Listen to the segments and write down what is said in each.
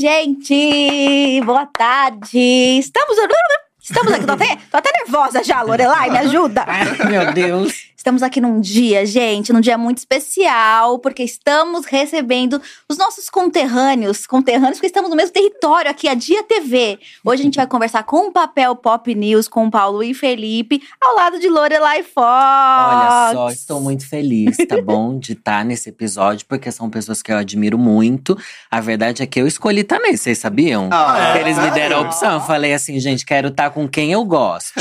gente! Boa tarde! Estamos. Estamos aqui, tô até, tô até nervosa já, Lorelai, me ajuda! Ai, meu Deus. Estamos aqui num dia, gente, num dia muito especial, porque estamos recebendo os nossos conterrâneos, conterrâneos, porque estamos no mesmo território aqui, a Dia TV. Hoje a gente vai conversar com o Papel Pop News, com o Paulo e Felipe, ao lado de Lorelai Fox. Olha só, estou muito feliz, tá bom? De estar nesse episódio, porque são pessoas que eu admiro muito. A verdade é que eu escolhi estar nesse, vocês sabiam? Ah, Eles me deram a opção. Eu falei assim, gente, quero estar com quem eu goste,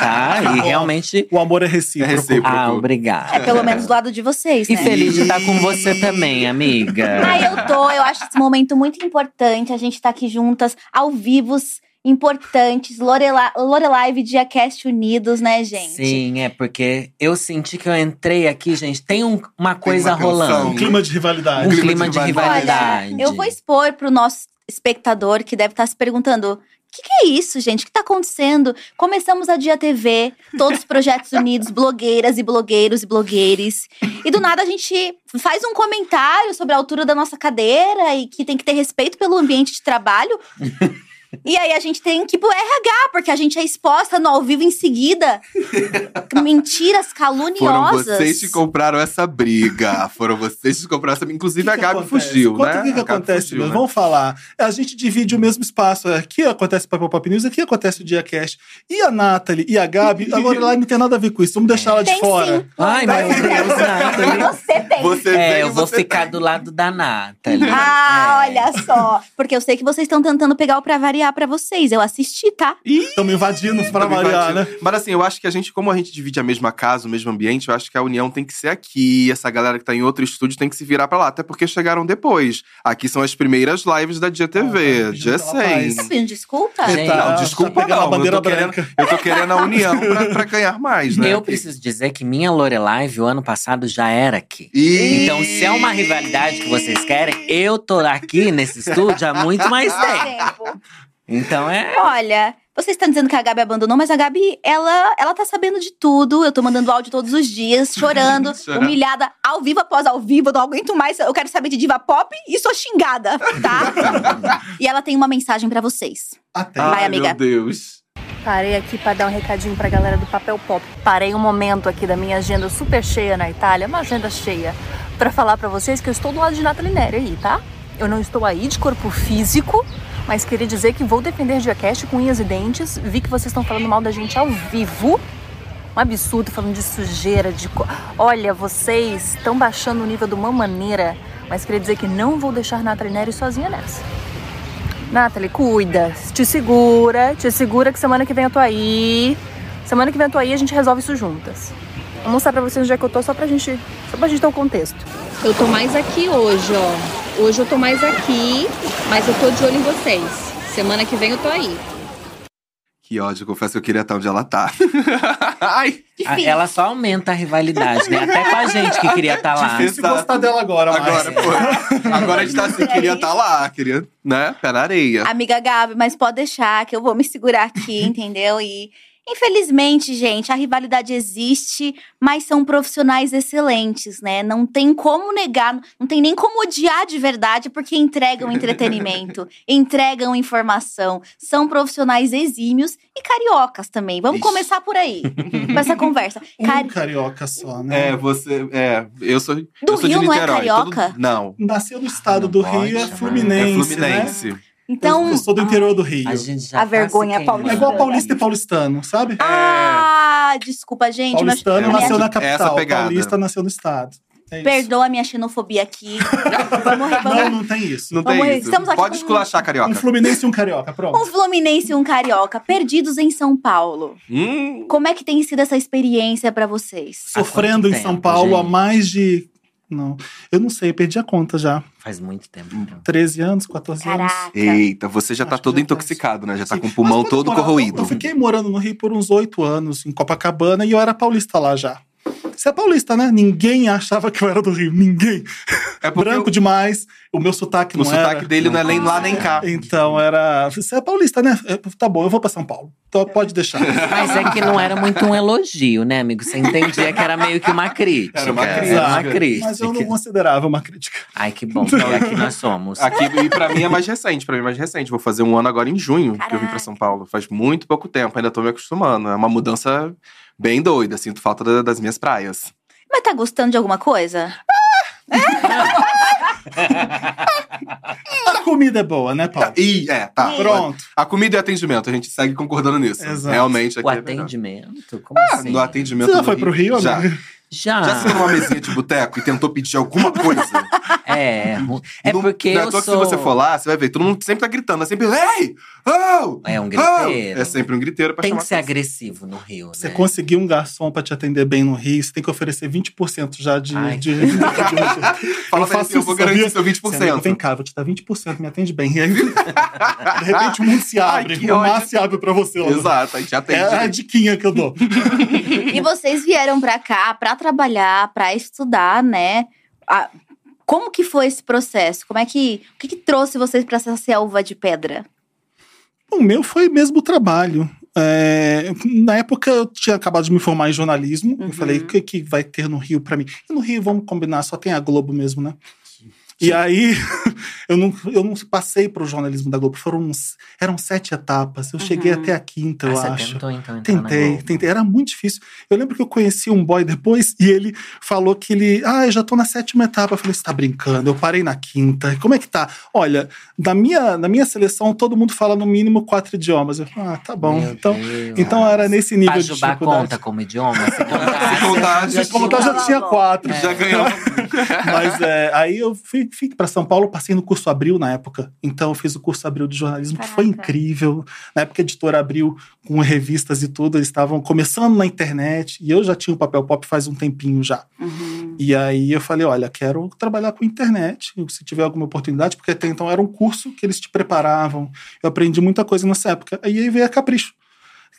tá? E realmente. O amor é recíproco. É recíproco. Ah, obrigada. É pelo menos do lado de vocês, E né? feliz de estar com você também, amiga. Ah, eu tô. Eu acho esse momento muito importante. A gente tá aqui juntas, ao vivos, importantes. Lorela- Lorelai e Diacast unidos, né, gente? Sim, é porque eu senti que eu entrei aqui, gente. Tem um- uma coisa uma tensão. rolando. Um clima de Um rivalidade. clima clima de de rivalidade. rivalidade. Eu vou expor pro nosso espectador que deve estar se perguntando. Que, que é isso, gente? O que tá acontecendo? Começamos a Dia TV, todos os projetos unidos, blogueiras e blogueiros e blogueires. E do nada a gente faz um comentário sobre a altura da nossa cadeira e que tem que ter respeito pelo ambiente de trabalho. E aí a gente tem que ir pro RH, porque a gente é exposta no ao vivo em seguida. Mentiras Foram caluniosas. vocês que compraram essa briga. Foram vocês que compraram essa briga. Inclusive, O que a Gabi acontece? fugiu, Conta né? O que, que acontece fugiu, né? Vamos falar. A gente divide o mesmo espaço. Aqui acontece o Papel Pop News, aqui acontece o Diacast. E a Nathalie e a Gabi, a Lorelai não tem nada a ver com isso. Vamos deixar ela de Tem fora. sim. Ai, meu Deus, Nathalie. Você tem. Você É, veio, eu vou você ficar tem. do lado da Nathalie. Ah, É. olha só. Porque eu sei que vocês estão tentando pegar o pra variar pra vocês. Eu assisti, tá? Estamos invadindo para Tá me variar, né? Mas assim, eu acho que a gente, como a gente divide a mesma casa, o mesmo ambiente, eu acho que a união tem que ser aqui. Essa galera que tá em outro estúdio tem que se virar pra lá. Até porque chegaram depois. Aqui são as primeiras lives da Dia Ah, tá dia pela paz. Tá 6. pedindo desculpa? Gente, Tá- Não, tá desculpa pegando não. a bandeira eu, tô querendo, eu tô querendo a união pra, pra ganhar mais, né? Eu preciso dizer que minha Lorelai o ano passado já era aqui. E... Então, se é uma rivalidade que vocês querem, eu tô aqui nesse estúdio há muito mais tempo. Então é. Olha, vocês estão dizendo que a Gabi abandonou, mas a Gabi, ela, ela tá sabendo de tudo. Eu tô mandando áudio todos os dias, chorando, humilhada, ao vivo após ao vivo. Eu não aguento mais. Eu quero saber de diva pop e sou xingada, tá? e ela tem uma mensagem pra vocês. Até. Vai, Ai, amiga. meu Deus. Parei aqui para dar um recadinho pra galera do Papel Pop. Parei um momento aqui da minha agenda super cheia na Itália, uma agenda cheia, pra falar pra vocês que eu estou do lado de Nathalie Neri aí, tá? Eu não estou aí de corpo físico, mas queria dizer que vou defender Diacast com unhas e dentes. Vi que vocês estão falando mal da gente ao vivo. Um absurdo falando de sujeira, de. Olha, vocês estão baixando o nível de uma maneira, mas queria dizer que não vou deixar Nathalie Neri sozinha nessa. Nathalie, cuida, te segura, te segura que semana que vem eu tô aí. Semana que vem eu tô aí a gente resolve isso juntas. Vou mostrar pra vocês onde é que eu tô, só pra gente, só pra gente ter o contexto. Eu tô mais aqui hoje, ó. Hoje eu tô mais aqui, mas eu tô de olho em vocês. Semana que vem eu tô aí. Que ódio, confesso que eu queria estar onde ela tá. Ai. Ela só aumenta a rivalidade, né? Até com a gente que queria estar lá. Difícil gostar dela agora, mas. agora, pô. Agora a gente tá assim, queria estar lá, queria, né? Pé na areia. Amiga Gabi, mas pode deixar que eu vou me segurar aqui, entendeu? E infelizmente, gente, a rivalidade existe, mas são profissionais excelentes, né? Não tem como negar, não tem nem como odiar de verdade, porque entregam entretenimento, entregam informação, são profissionais exímios e cariocas também. Vamos Ixi. começar por aí, com essa conversa. Um Cari- carioca só, né? É, você. É, eu sou. Do eu sou Rio de não é carioca? todo- não. Nasceu no estado Não do pode Rio, é chamar. Fluminense. é Fluminense. Né? Então, eu, eu sou do interior do Rio. A gente já A tá vergonha se paulista. É igual paulista e paulistano, sabe? ah, desculpa, gente, mas Paulistano É, nasceu na essa capital, pegada. paulista nasceu no estado. É perdoa a minha xenofobia aqui. vamos, vamos, Não, não tem isso. Não Vamos tem isso. estamos aqui Pode esculachar, carioca. Um Fluminense e um carioca, pronto. Um Fluminense e um Carioca perdidos em São Paulo. Hum, Como é que tem sido essa experiência pra vocês? Sofrendo Há em quanto São tempo, Paulo há gente? mais de. Não, eu não sei, perdi a conta já. Faz muito tempo. 13 anos, 14 anos. Caraca. Eita, você já tá Acho que todo já intoxicado, né? Já tá Sim. com o pulmão todo morava- corroído. Eu fiquei morando no Rio por uns oito anos, em Copacabana, e eu era paulista lá já. Você é paulista, né? Ninguém achava que eu era do Rio. Ninguém. É Branco o, demais. O meu sotaque o não sotaque era. dele não é nem lá nem cá. Então era. Você é paulista, né? É, Tá bom, eu vou pra São Paulo. Então pode deixar. Mas é que não era muito um elogio, né, amigo? Você entendia que era meio que uma crítica. Era uma Era crítica. uma crítica. Mas eu não considerava uma crítica. Ai, que bom, porque aqui nós somos. Aqui, e pra mim é mais recente, pra mim é mais recente. Vou fazer um ano agora em junho que eu vim pra Caraca. São Paulo. Faz muito pouco tempo, ainda tô me acostumando. É uma mudança bem doida, sinto falta da- das minhas praias. Mas tá gostando de alguma coisa? A comida é boa, né, Paulo? E, é, tá. Pronto. A comida e o atendimento, a gente segue concordando nisso. Exato. Realmente aqui O é atendimento? Como Ah, assim? no atendimento Você já no foi pro Rio, Já. amigo? Já. Já sentou numa mesinha de boteco e tentou pedir alguma coisa? É, é Não- porque não é à eu toa que sou… se você for lá, você vai ver, todo mundo sempre tá gritando. É sempre, ei! Oh! É um oh!" griteiro. É sempre um griteiro pra Tem chamar que ser atenção. agressivo no Rio, Você né? conseguir um garçom pra te atender bem no Rio, você tem que oferecer 20% já de. Ai, de, de, de- Fala eu ele, faço eu vou garantir seu 20%. Você, amigo, Vem cá, vou te dar 20%, me atende bem. E aí, de repente, o mundo se Ai, abre. que o mar ódio. se abre pra você. Laura. Exato, a gente atende. É a diquinha que eu dou. E vocês vieram pra cá pra trabalhar, pra estudar, né? A- como que foi esse processo? Como é que o que, que trouxe vocês pra essa selva de pedra? O meu foi mesmo o trabalho. É, na época eu tinha acabado de me formar em jornalismo. Eu falei, o que, que vai ter no Rio pra mim? E no Rio, vamos combinar, só tem a Globo mesmo, né? E aí, eu não, eu não passei pro jornalismo da Globo. Foram uns, eram sete etapas. Eu cheguei Uhum. até a quinta, eu ah, acho. Você tentou, então, Tentei, Globo. tentei. Era muito difícil. Eu lembro que eu conheci um boy depois e ele falou que ele. Ah, eu já tô na sétima etapa. Eu falei, você tá brincando? Eu parei na quinta. Como é que tá? Olha, na minha, na minha seleção, todo mundo fala no mínimo quatro idiomas. Eu falei, ah, tá bom. Meu então, Deus. então era nesse nível de Pajubá dificuldade. conta como idioma? Se contasse, Se contasse, já tinha- tá, já tinha quatro. É. Já ganhou. Mas é, aí eu fui, fui para São Paulo, passei no curso Abril na época. Então eu fiz o curso Abril de jornalismo, que foi Caraca. incrível. Na época a editora Abril, com revistas e tudo, eles estavam começando na internet. E eu já tinha o papel pop faz um tempinho já. E aí eu falei, olha, quero trabalhar com internet, se tiver alguma oportunidade, porque até então era um curso que eles te preparavam. Eu aprendi muita coisa nessa época. E aí veio a Capricho.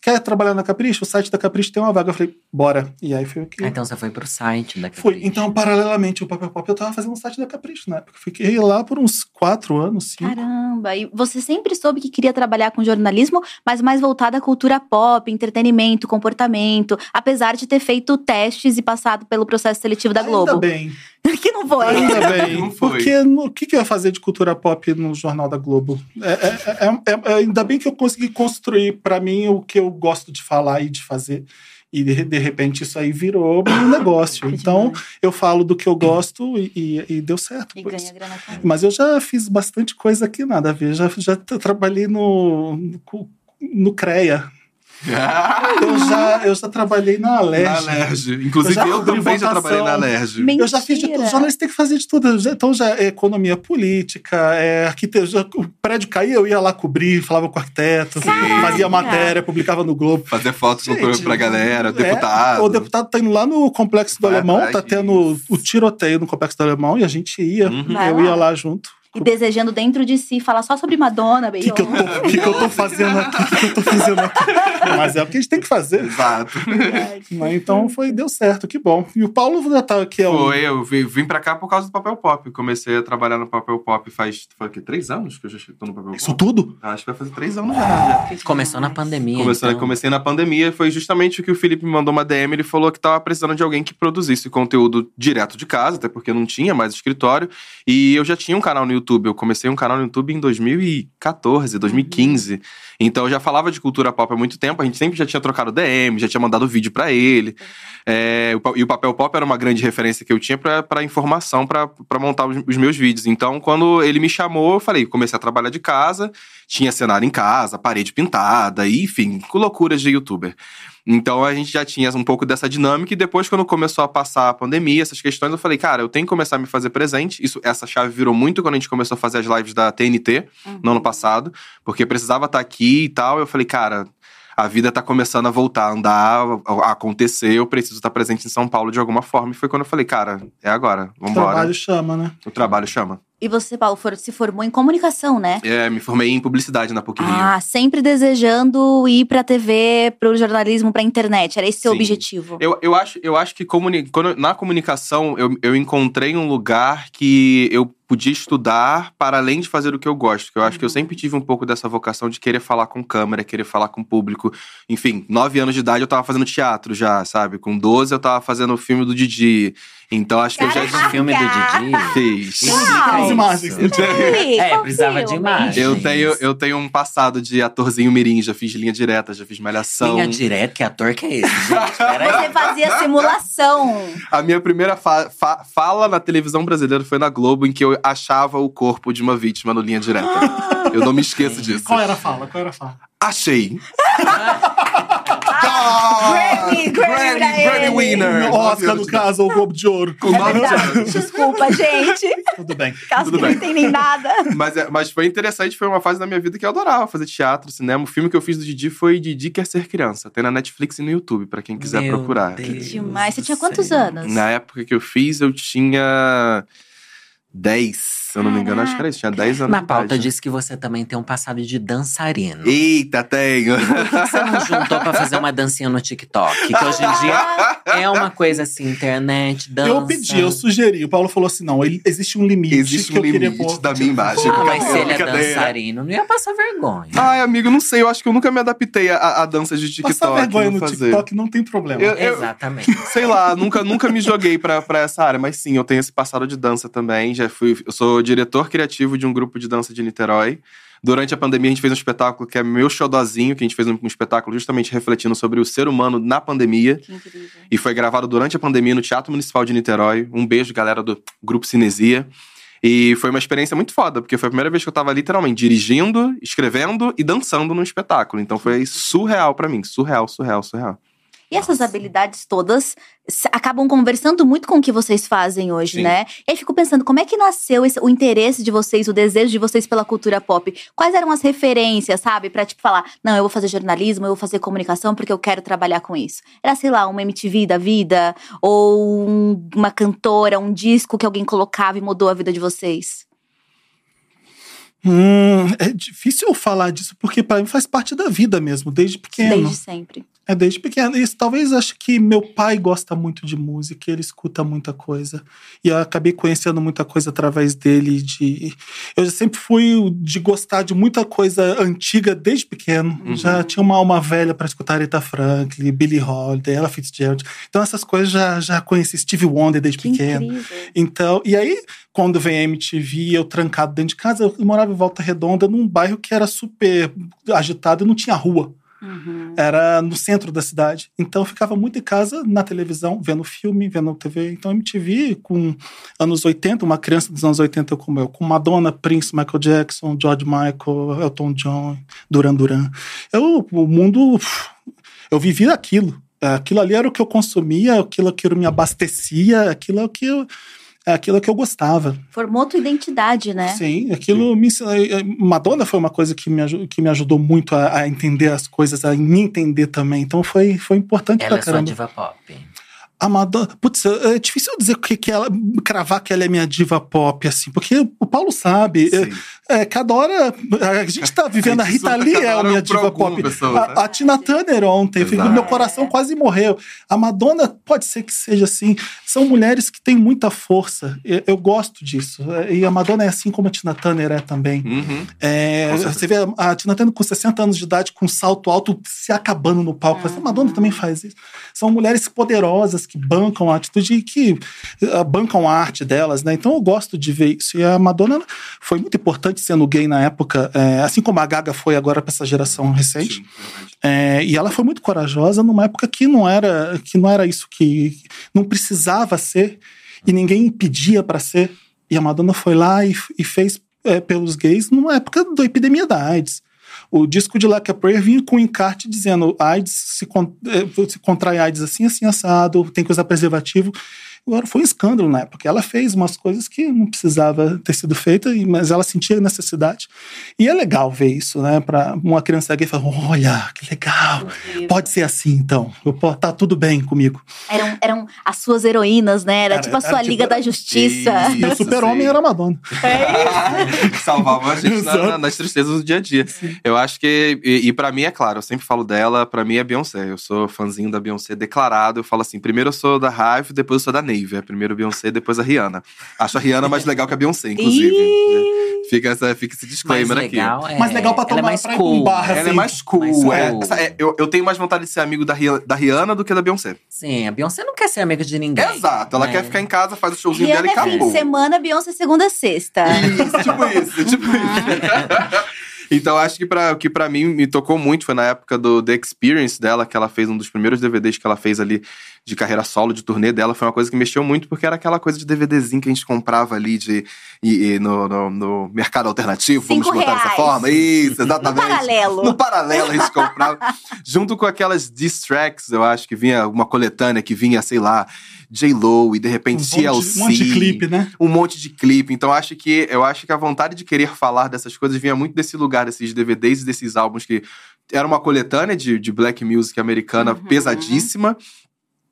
Quer trabalhar na Capricho? O site da Capricho tem uma vaga. Eu falei, bora. E aí foi o que. Ah, então você foi pro site da. Capricho. Então, paralelamente, o Papel Pop, eu tava fazendo o site da Capricho na época. Fiquei lá por uns quatro anos, cinco. Caramba, e você sempre soube que queria trabalhar com jornalismo, mas mais voltada à cultura pop, entretenimento, comportamento, apesar de ter feito testes e passado pelo processo seletivo da Ainda Globo. bem. que não foi. Ainda bem. Não foi. Porque no- o que, que eu ia fazer de cultura pop no Jornal da Globo? É, é- é- é- é- ainda bem que eu consegui construir pra mim o que eu gosto de falar e de fazer. E de, de repente isso aí virou um negócio. Então eu falo do que eu gosto e, e- e deu certo. E ganha grana isso. Mas eu já fiz bastante coisa aqui, nada a ver. Já, já tra- trabalhei no, no, no CREA. Eu já, eu já trabalhei na Na Alerj. Alerj. Inclusive, Eu eu também já trabalhei na Alerj. Eu já fiz de tudo. Jornalista tem que fazer de tudo. Então, já é economia política, é arquitetura. O prédio caía, eu ia lá cobrir, falava com o arquiteto, fazia matéria, publicava no Globo. Fazer fotos no- Gente, pra galera, É, deputado. o deputado tá indo lá no Complexo do Vai Alemão, tá tendo o tiroteio no Complexo do Alemão e a gente ia. Uhum. Eu ia lá junto. E desejando dentro de si falar só sobre Madonna, O bem. que, que, eu tô, o que, que eu tô fazendo aqui? O que, eu tô fazendo aqui? Mas é o que a gente tem que fazer. Exato. Mas então foi, deu certo, que bom. E o Paulo já tá aqui há um. Foi, eu vim, vim pra cá por causa do papel pop. Comecei a trabalhar no papel pop faz, foi o quê? Três anos que eu já tô no papel Isso pop? tudo? Acho que vai fazer três anos já. já. Começou na pandemia. Comecei, então. comecei na pandemia, foi justamente o que o Felipe me mandou uma DM. Ele falou que tava precisando de alguém que produzisse conteúdo direto de casa, até porque não tinha mais escritório. E eu já tinha um canal no YouTube. Eu comecei um canal no YouTube em 2014, 2015. Então eu já falava de cultura pop há muito tempo. A gente sempre já tinha trocado DM, já tinha mandado vídeo pra ele. É, e o papel pop era uma grande referência que eu tinha pra informação, pra montar os, meus vídeos. Então, quando ele me chamou, eu falei, comecei a trabalhar de casa, tinha cenário em casa, parede pintada, enfim, loucuras de youtuber. Então a gente já tinha um pouco dessa dinâmica e depois, quando começou a passar a pandemia, essas questões, eu falei, cara, eu tenho que começar a me fazer presente. Isso, essa chave virou muito quando a gente começou a fazer as lives da TNT no ano passado, porque precisava estar aqui e tal. Eu falei, cara, a vida tá começando a voltar a andar, a acontecer, eu preciso estar presente em São Paulo de alguma forma. E foi quando eu falei, cara, é agora, O vambora. trabalho chama, né? O trabalho chama. E você, Paulo, for- se formou em comunicação, né? É, me formei em publicidade na PUC Rio. Ah, sempre desejando ir pra TV, pro jornalismo, pra internet. Era esse seu Sim. objetivo. Eu, eu, acho, eu acho que comuni- na comunicação eu, eu encontrei um lugar que eu podia estudar para além de fazer o que eu gosto. Que eu acho que eu sempre tive um pouco dessa vocação de querer falar com câmera, querer falar com público. Enfim, nove anos de idade eu tava fazendo teatro já, sabe? Com 12 eu tava fazendo o filme do Didi. Então acho que eu já O filme do Didi. fiz. Isso. imagens. É, precisava de imagem. Eu tenho, eu tenho um passado de atorzinho mirim, já fiz linha direta, já fiz malhação. Linha direta, que ator que é esse, gente? Você fazia simulação. A minha primeira fa- fa- fala na televisão brasileira foi na Globo, em que eu achava o corpo de uma vítima no linha direta. Eu não me esqueço disso. Qual era a fala? Qual era a fala? Achei. Grammy, Grammy Grammy, winner. Oscar, no caso, ou o Globo de Ouro. Com É. Desculpa, gente. Tudo bem. Caso Tudo que não bem. entendem nada. Mas, é- mas foi interessante, foi uma fase da minha vida que eu adorava fazer teatro, cinema. O filme que eu fiz do Didi foi Didi Quer Ser Criança. Tem na Netflix e no YouTube, pra quem quiser Meu procurar. Deus Demais. Você tinha quantos céu. anos? Na época que eu fiz, eu tinha 10, se eu não me engano, acho que era isso. Tinha 10 anos Na pauta idade. diz que você também tem um passado de dançarino. Eita, tenho! Por que você não juntou pra fazer uma dancinha no TikTok? Que hoje em dia é uma coisa assim, internet, dança. Eu pedi, eu sugeri. O Paulo falou assim: não, ele- existe um limite. Existe que um eu queria limite pôr. da minha imagem. Ah, mas se ele é dançarino, não ia passar vergonha. Ai, amigo, não sei. Eu acho que eu nunca me adaptei a, a dança de TikTok. Passar vergonha no fazer. TikTok não tem problema. Eu- eu- Exatamente. Sei lá, nunca, nunca me joguei pra, pra essa área, mas sim, eu tenho esse passado de dança também. Já fui, eu sou diretor criativo de um grupo de dança de Niterói. Durante a pandemia, a gente fez um espetáculo que é meu xodozinho, que a gente fez um, espetáculo justamente refletindo sobre o ser humano na pandemia. Que incrível. E foi gravado durante a pandemia no Teatro Municipal de Niterói. Um beijo, galera do Grupo Cinesia. E foi uma experiência muito foda, porque foi a primeira vez que eu tava literalmente dirigindo, escrevendo e dançando num espetáculo. Então foi surreal pra mim. Surreal, surreal, surreal. E essas habilidades todas acabam conversando muito com o que vocês fazem hoje, Sim. né? E aí fico pensando, como é que nasceu esse- o interesse de vocês, o desejo de vocês pela cultura pop? Quais eram as referências, sabe? Pra, tipo, falar, não, eu vou fazer jornalismo, eu vou fazer comunicação porque eu quero trabalhar com isso. Era, sei lá, uma MTV da vida? Ou um- uma cantora, um disco que alguém colocava e mudou a vida de vocês? Hum, é difícil eu falar disso, porque pra mim faz parte da vida mesmo, desde pequeno. Desde sempre. É desde pequeno. Isso, talvez acho que meu pai gosta muito de música, ele escuta muita coisa. E eu acabei conhecendo muita coisa através dele. De... Eu sempre fui de gostar de muita coisa antiga desde pequeno. Uhum. Já tinha uma alma velha para escutar Aretha Franklin, Billie Holiday, Ella Fitzgerald. Então essas coisas já, já conheci. Steve Wonder desde Que pequeno. incrível. Então, e aí, quando vem a MTV, eu trancado dentro de casa, eu morava em Volta Redonda, num bairro que era super agitado e não tinha rua. Uhum. Era no centro da cidade. Então eu ficava muito em casa, na televisão, vendo filme, vendo TV. Então MTV, com anos 80, uma criança dos anos 80 como eu, com Madonna, Prince, Michael Jackson, George Michael, Elton John, Duran Duran. Eu, o mundo. Eu vivi aquilo. Aquilo ali era o que eu consumia, aquilo que me abastecia, aquilo é o que eu. É aquilo que eu gostava. Formou tua identidade, né? Sim, aquilo me ensinou- eh, Madonna foi uma coisa que me, aju- que me ajudou muito a, a entender as coisas, a me entender também. Então foi, foi importante Ela pra é sua caramba. diva pop. A Madonna. Putz, é difícil eu dizer o que, que ela. cravar que ela é minha diva pop, assim, porque o Paulo sabe. é, Sim. É, cada hora. A gente tá vivendo. A A gente Rita Lee é a pra diva pop. pessoa, né? a, a Tina Turner ontem, Exato. meu coração quase morreu. A Madonna pode ser que seja assim. São mulheres que têm muita força. Eu, eu gosto disso. E a Madonna é assim como a Tina Turner é também. Uhum. É, você vê a Tina Turner com 60 anos de idade, com um salto alto, se acabando no palco. A Madonna também faz isso. São mulheres poderosas que bancam a atitude e que eh, bancam a arte delas, né? Então eu gosto de ver isso. E a Madonna foi muito importante sendo gay na época, eh, assim como a Gaga foi agora para essa geração recente. Sim. É, e ela foi muito corajosa numa época que não era que não era isso que não precisava ser e ninguém impedia para ser. E a Madonna foi lá e, e fez é, pelos gays numa época da epidemia da AIDS. O disco de Like a Prayer vinha com um encarte dizendo AIDS se, con- eh, se contrai AIDS assim, assim, assado, tem que usar preservativo. Agora, foi um escândalo na época. Ela fez umas coisas que não precisava ter sido feita, mas ela sentia necessidade. E é legal ver isso, né? Para uma criança gay falar: olha, que legal, pode ser assim então, eu, tá tudo bem comigo. Eram, eram as suas heroínas, né? Era, era tipo a sua Liga tipo... da Justiça. Isso, e o super-homem era Madonna. É isso. Salvava a gente na, nas tristezas do dia a dia. Sim. Eu acho que, e, e para mim é claro, eu sempre falo dela, para mim é Beyoncé. Eu sou fãzinho da Beyoncé declarado. Eu falo assim: primeiro eu sou da Hive, depois eu sou da Navy. É primeiro Beyoncé, depois a Rihanna. Acho a Rihanna mais legal que a Beyoncé, inclusive. fica, essa, fica esse disclaimer mais legal, aqui. É... Mais legal pra tomar ela é mais pra cool. um bar, Ela assim. é mais cool. Mais é. É, eu, eu tenho mais vontade de ser amigo da, Rihanna, da Rihanna do que da Beyoncé. Sim, a Beyoncé não quer ser amiga de ninguém. Exato. Ela né? quer ficar em casa, faz o showzinho Rihanna dela e é fim acabou. de semana, Beyoncé segunda sexta. Isso, tipo isso, tipo isso. Então, acho que pra, o que pra mim me tocou muito foi na época do The Experience dela, que ela fez um dos primeiros DVDs que ela fez ali de carreira solo, de turnê dela. Foi uma coisa que mexeu muito, porque era aquela coisa de DVDzinho que a gente comprava ali de, e, e no, no, no mercado alternativo, Cinco vamos botar dessa forma. Isso, exatamente. No paralelo. No paralelo a gente comprava. junto com aquelas diss tracks, eu acho que vinha uma coletânea que vinha, sei lá, J-Lo e de repente Um TLC um monte de clipe, né? um monte de clipe. Então acho que eu acho que a vontade de querer falar dessas coisas vinha muito desse lugar, desses DVDs e desses álbuns que era uma coletânea de, de black music americana Uhum. pesadíssima.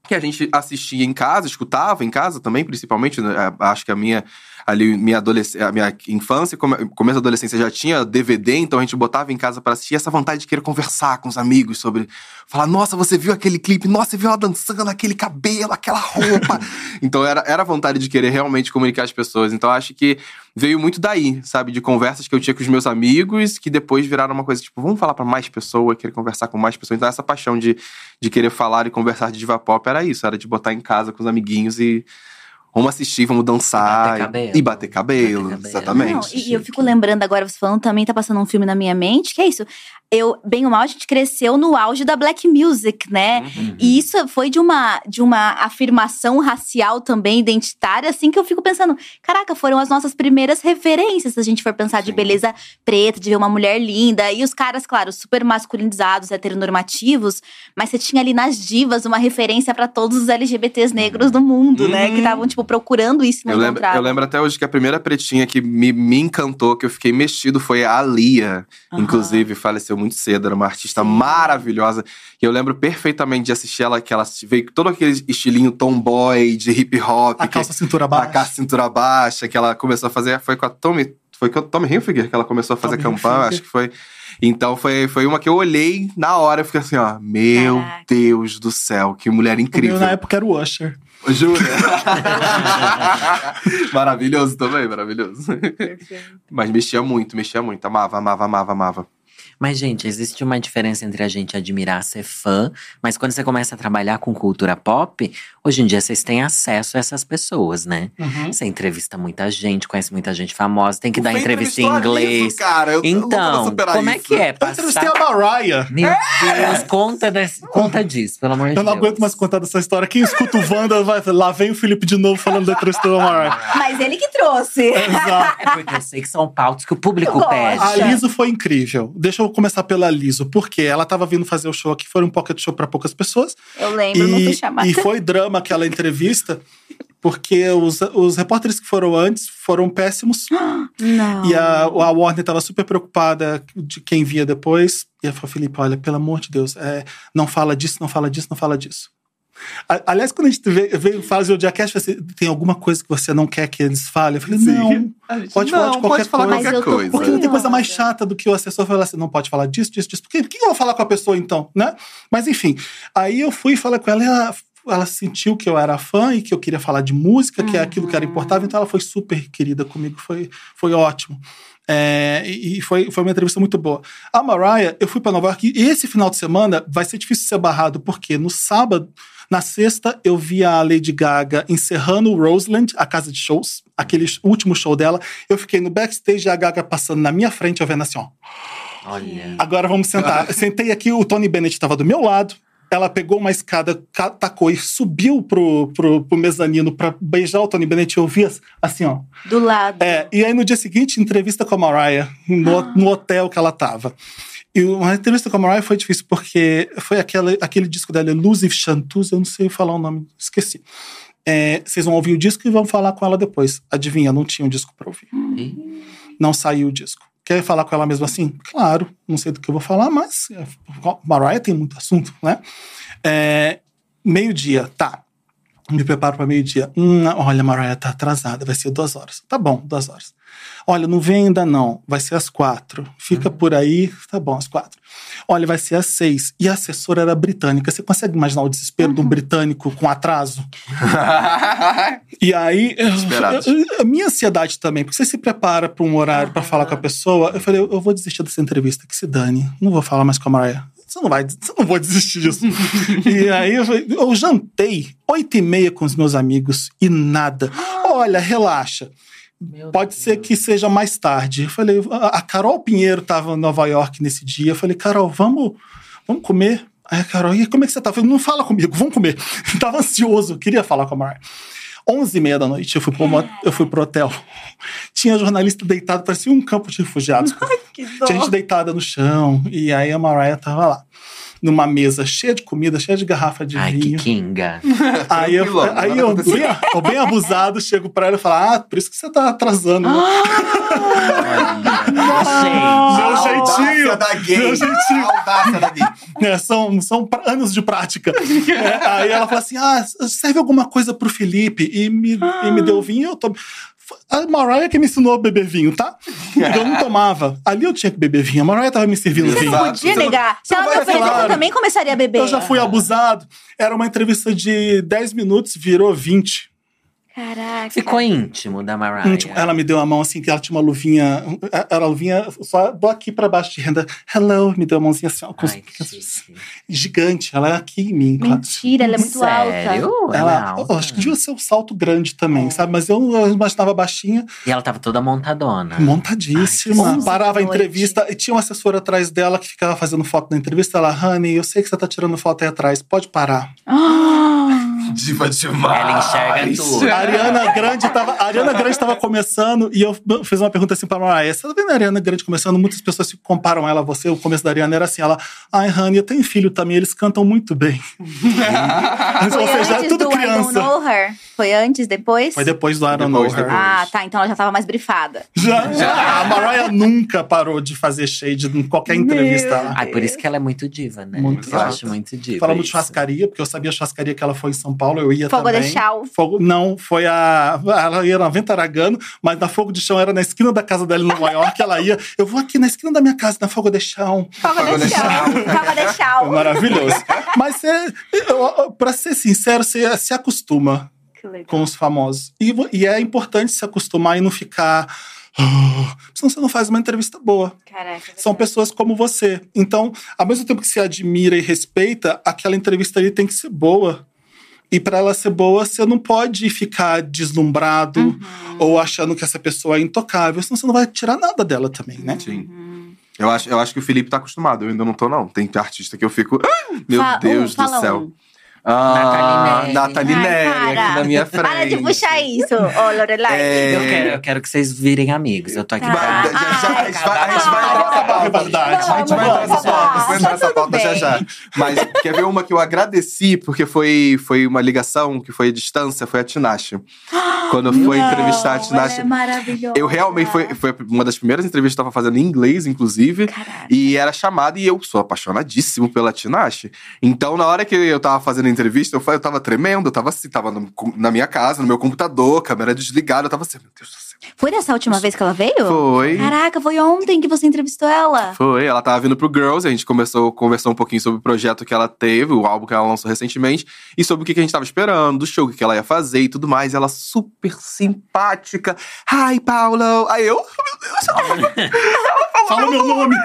Que a gente assistia em casa, escutava em casa também, principalmente. né? Acho que a minha ali minha adolescência, a minha infância, come- começo da adolescência já tinha DVD, então a gente botava em casa para assistir essa vontade de querer conversar com os amigos sobre falar, nossa, você viu aquele clipe? Nossa, você viu ela dançando, aquele cabelo, aquela roupa. então era, era vontade de querer realmente comunicar as pessoas. Então acho que veio muito daí, sabe, de conversas que eu tinha com os meus amigos, que depois viraram uma coisa tipo, vamos falar para mais pessoas, querer conversar com mais pessoas. Então essa paixão de, de querer falar e conversar de diva pop era isso, era de botar em casa com os amiguinhos e vamos assistir, vamos dançar E bater cabelo. e bater cabelo, Bater cabelo. exatamente. Não, e, e eu fico lembrando agora, você falando, também tá passando um filme na minha mente, que é isso. Eu, bem ou mal, a gente cresceu no auge da black music, né? Uhum. E isso foi de uma, de uma afirmação racial também, identitária, assim, que eu fico pensando, caraca, foram as nossas primeiras referências, se a gente for pensar de Sim. beleza preta, de ver uma mulher linda. E os caras, claro, super masculinizados, heteronormativos, mas você tinha ali nas divas uma referência pra todos os LGBTs negros do mundo, né? Que Uhum. estavam, tipo, procurando isso e não Eu lembro, eu lembro até hoje que a primeira pretinha que me, me encantou, que eu fiquei mexido, foi a Lia. Aham. Inclusive, faleceu muito cedo, era uma artista maravilhosa. E eu lembro perfeitamente de assistir ela, que ela veio com todo aquele estilinho tomboy, de hip hop. A que- calça cintura a baixa. calça cintura baixa, que ela começou a fazer. Foi com a Tommy. Foi com a Tommy Hilfiger que ela começou a fazer Tommy campanha, Hilfiger. acho que foi. Então foi, foi uma que eu olhei na hora, eu fiquei assim, ó, meu Caraca. Deus do céu, que mulher O meu, incrível. na época era o Usher. Jura? maravilhoso também, maravilhoso. Mas mexia muito, mexia muito. Amava, amava, amava, amava. Mas, gente, existe uma diferença entre a gente admirar ser fã, mas quando você começa a trabalhar com cultura pop, hoje em dia vocês têm acesso a essas pessoas, né? Uhum. Você entrevista muita gente, conhece muita gente famosa, tem que O dar entrevista em inglês. Liso, cara. Eu, eu Então, como é isso. que é? Eu entrevistei Passar... a Mariah. Meu Deus, conta, desse... conta disso, pelo amor de Eu Deus. não aguento mais contar dessa história. Quem escuta o Wanda, vai, lá vem o Felipe de novo falando da entrevista da Mariah. Mas ele que trouxe. Exato. É porque eu sei que são pautas que o público Eu pede. A Liso foi incrível. Deixa eu começar pela Liso, porque ela tava vindo fazer o show aqui, foi um pocket show pra poucas pessoas. Eu lembro, não fui chamada. e foi drama aquela entrevista, porque os, os repórteres que foram antes foram péssimos. Não. E a, a Warner tava super preocupada de quem via depois. E ela falou, Felipe, olha, pelo amor de Deus, é, não fala disso, não fala disso, não fala disso. Aliás, quando a gente veio, fazer o Diacast, você tem alguma coisa que você não quer que eles falem? Eu falei, não. Pode falar de Não, qualquer falar coisa. Qualquer coisa. Porque não tem coisa mais Curiosa. chata do que o assessor falar assim, não pode falar disso, disso, disso. Por que, por que eu vou falar com a pessoa então, né? Mas enfim, aí eu fui falar com ela e ela, ela sentiu que eu era fã e que eu queria falar de música, que é aquilo que era importável, então ela foi super querida comigo, foi, foi ótimo. É, e foi, foi uma entrevista muito boa. A Mariah, eu fui para Nova York e esse final de semana vai ser difícil ser barrado, porque no sábado, na sexta, eu vi a Lady Gaga encerrando o Roseland, a casa de shows, aquele último show dela. Eu fiquei no backstage e a Gaga passando na minha frente, eu vendo assim, ó. Olha. Agora vamos sentar. Eu Sentei aqui, o Tony Bennett estava do meu lado. Ela pegou uma escada, ca- tacou e subiu pro, pro, pro mezanino pra beijar o Tony Bennett. Eu vi assim, ó. Do lado. É, e aí no dia seguinte, entrevista com a Mariah, no, no hotel que ela tava. E uma entrevista com a Mariah foi difícil, porque foi aquela, aquele disco dela, Elusive Chanteuse, eu não sei falar o nome, esqueci. É, vocês vão ouvir o disco e vão falar com ela depois. Adivinha, não tinha um disco pra ouvir. Ih, Não saiu o disco. Quer falar com ela mesmo assim? Claro, não sei do que eu vou falar, mas é, Mariah tem muito assunto, né? É, meio-dia, tá. Me preparo para meio-dia. Hum, olha, Mariah tá atrasada, vai ser duas horas. Tá bom, duas horas. Olha, não vem ainda não, vai ser às quatro. Fica por aí, tá bom, às quatro. Olha, vai ser às seis. E a assessora era britânica. Você consegue imaginar o desespero de um britânico com atraso? E aí, eu- Desesperados. eu- a minha ansiedade também, porque você se prepara para um horário para falar com a pessoa. Eu falei, eu, vou desistir dessa entrevista, que se dane. Não vou falar mais com a Mariah. Você não vai, você não vou desistir disso. e aí eu, falei, eu jantei oito e meia com os meus amigos e nada. Olha, relaxa. Meu Pode ser que seja mais tarde. Eu falei, a a Carol Pinheiro estava em Nova York nesse dia. Eu falei, Carol, vamos, vamos comer? Aí a Carol, e como é que você tá? Eu falei, não fala comigo, vamos comer. Tava ansioso, queria falar com a Mariah. 11 e meia da noite, eu fui, pro, eu fui pro hotel. Tinha jornalista deitado, parecia um campo de refugiados. Que Tinha gente deitada no chão. E aí a Mariah tava lá. Numa mesa cheia de comida, cheia de garrafa de Ai, que vinho. kinga. Aí eu, aí eu, bem, eu bem abusado, chego pra ela e falo: Ah, por isso que você tá atrasando. né?" Gente. Meu jeitinho. Audácia da gay. Meu jeitinho. Audácia da gay. É, são, são anos de prática. É, aí ela falou assim: Ah, serve alguma coisa pro Felipe? E me, e me deu vinho, eu tomo. A Mariah que me ensinou a beber vinho, tá? Eu não tomava. Ali eu tinha que beber vinho. A Mariah tava me servindo Você vinho. não podia Você não- negar. Se ela me oferecesse, eu falar. também começaria a beber. Eu já fui abusado. Era uma entrevista de 10 minutos, virou 20. Caraca. Ficou íntimo da Mariah. Tipo, ela me deu a mão assim, que ela tinha uma luvinha. Era luvinha só do aqui pra baixo de renda. Hello, me deu a mãozinha assim, ó, com Ai, gigante. Ela é aqui em mim, claro. Mentira, ela é muito Sério? alta. Ela, é Ela, alta. eu acho que devia ser um salto grande também, sabe? Mas eu, eu imaginava baixinha, E ela tava toda montadona. montadíssima. Ai, Parava a entrevista e tinha um assessor atrás dela que ficava fazendo foto na entrevista. Ela, Honey, eu sei que você tá tirando foto aí atrás, pode parar. Ah, Diva demais. Ela enxerga tudo. A Ariana Grande tava, a Ariana Grande tava começando e eu fiz uma pergunta assim pra Mariah. Você tá vendo a Ariana Grande começando? Muitas pessoas se comparam ela a você. O começo da Ariana era assim, ela... Ai, Honey, eu tenho filho também, eles cantam muito bem. Foi Ou seja, é antes tudo criança. Know Her? Foi antes, depois? Foi depois do I Don't Depois, Know Her. depois. Ah, tá. Então ela já tava mais brifada. Já, já. A Mariah nunca parou de fazer shade em qualquer entrevista. Ai, por isso que ela é muito diva, né? Muito eu acho muito diva. Falamos de isso. churrascaria, porque eu sabia a churrascaria que ela foi em São Paulo, eu ia Fogo também. de chão. Fogo, não, foi a. Ela ia na Ventaragano, mas na Fogo de Chão era na esquina da casa dela em Nova York. Ela ia. Eu vou aqui na esquina da minha casa, na Fogo de Chão. Fogo Fogo de de chão. Fogo de chão. maravilhoso. mas você, eu- pra ser sincero, você se acostuma com os famosos. E, e é importante se acostumar e não ficar. "Ah", senão você não faz uma entrevista boa. Caraca. é São pessoas como você. Então, ao mesmo tempo que se admira e respeita, aquela entrevista ali tem que ser boa. E para ela ser boa, você não pode ficar deslumbrado Uhum. ou achando que essa pessoa é intocável, senão você não vai tirar nada dela também, né? Sim. Eu acho, eu acho que o Felipe tá acostumado, eu ainda não tô, não. Tem artista que eu fico. "Ah, Meu Fa- Deus um, do céu. um. Ah, Nathalie aqui na minha frente. Para de puxar isso, ô Lorelai. É, Eu quero, eu quero que vocês virem amigos. Eu tô aqui Tá. pra. Já, já, a gente vai, a gente vai Ai, entrar nessa pauta. rivalidade. A gente vai entrar nessa pauta, vamos. vai entrar nessa pauta já já. Mas quer ver uma que eu agradeci, porque foi, foi uma ligação que foi à distância, foi a Tinashe. Quando eu fui Não, entrevistar a ela Tinashe. é maravilhosa. Eu realmente, foi, foi uma das primeiras entrevistas que eu tava fazendo em inglês, inclusive. Caraca. E era chamada, e eu sou apaixonadíssimo pela Tinashe. Então, na hora que eu tava fazendo a entrevista, eu, eu tava tremendo, eu tava assim, tava no- na minha casa, no meu computador, câmera desligada, eu tava assim, meu Deus do céu. Foi dessa última vez que ela veio? Foi. Caraca, foi ontem que você entrevistou ela. Foi, ela tava vindo pro Girls, a gente começou, conversou um pouquinho sobre o projeto que ela teve, o álbum que ela lançou recentemente, e sobre o que que a gente tava esperando, do show, o que ela ia fazer e tudo mais. Ela super simpática. Hi, Paulo! Aí eu, Fala meu nome.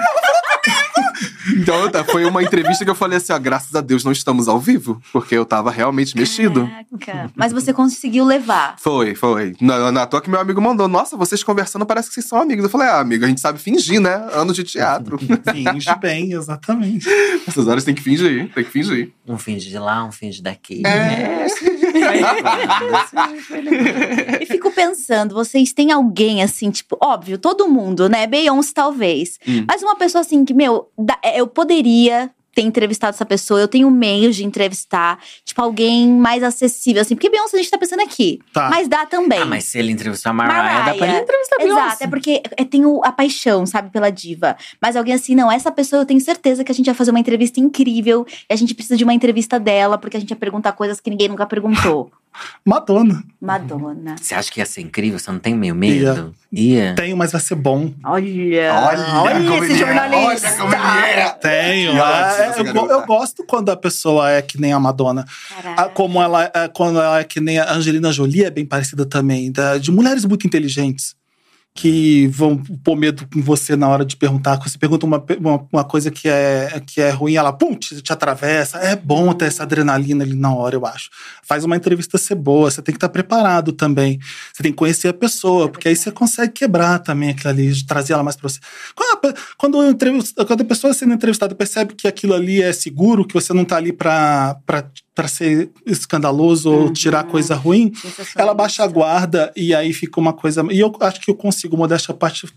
Então foi uma entrevista que eu falei assim: ó, graças a Deus não estamos ao vivo, porque eu tava realmente mexido. Caraca. Mas você conseguiu levar. Foi, foi. Na, na toa que meu amigo mandou: Nossa, vocês conversando parece que vocês são amigos. Eu falei: Ah, amigo, a gente sabe fingir, né? Anos de teatro. Finge bem, exatamente. Essas horas tem que fingir, tem que fingir. Um finge de lá, um finge daqui. É. E fico pensando, vocês têm alguém assim, tipo, óbvio, todo mundo, né? Beyoncé talvez. Hum. Mas uma pessoa assim que, meu, da- eu poderia ter entrevistado essa pessoa, eu tenho meios de entrevistar, tipo, alguém mais acessível, assim. Porque Beyoncé a gente tá pensando aqui. Tá. Mas dá também. Ah, mas se ele entrevistou a Mariah, dá pra ele Mariah. entrevistar a Beyoncé. Exato, é porque é, tem o- a paixão, sabe, pela diva. Mas alguém assim, não, essa pessoa eu tenho certeza que a gente vai fazer uma entrevista incrível e a gente precisa de uma entrevista dela, porque a gente vai perguntar coisas que ninguém nunca perguntou. Madonna. Madonna. Você acha que ia ser incrível? Você não tem meio medo? Ia. Tenho, mas vai ser bom. Olha! Olha como esse é, jornalista! olha como ele é. Tenho. É, eu, garota. eu gosto quando a pessoa é que nem a Madonna. Caraca. Como ela é, quando ela é que nem a Angelina Jolie é bem parecida também. da- de mulheres muito inteligentes. Que vão pôr medo em você na hora de perguntar. Quando você pergunta uma, uma, uma coisa que é, que é ruim, ela pum, te, te atravessa. É bom ter essa adrenalina ali na hora, eu acho. Faz uma entrevista ser boa, você tem que estar preparado também. Você tem que conhecer a pessoa, porque aí você consegue quebrar também aquilo ali, trazer ela mais pra você. Quando a, quando a pessoa sendo entrevistada percebe que aquilo ali é seguro, que você não tá ali pra, pra ser escandaloso ou tirar coisa ruim, ela baixa a guarda e aí fica uma coisa. E eu acho que eu consigo, modéstia à parte,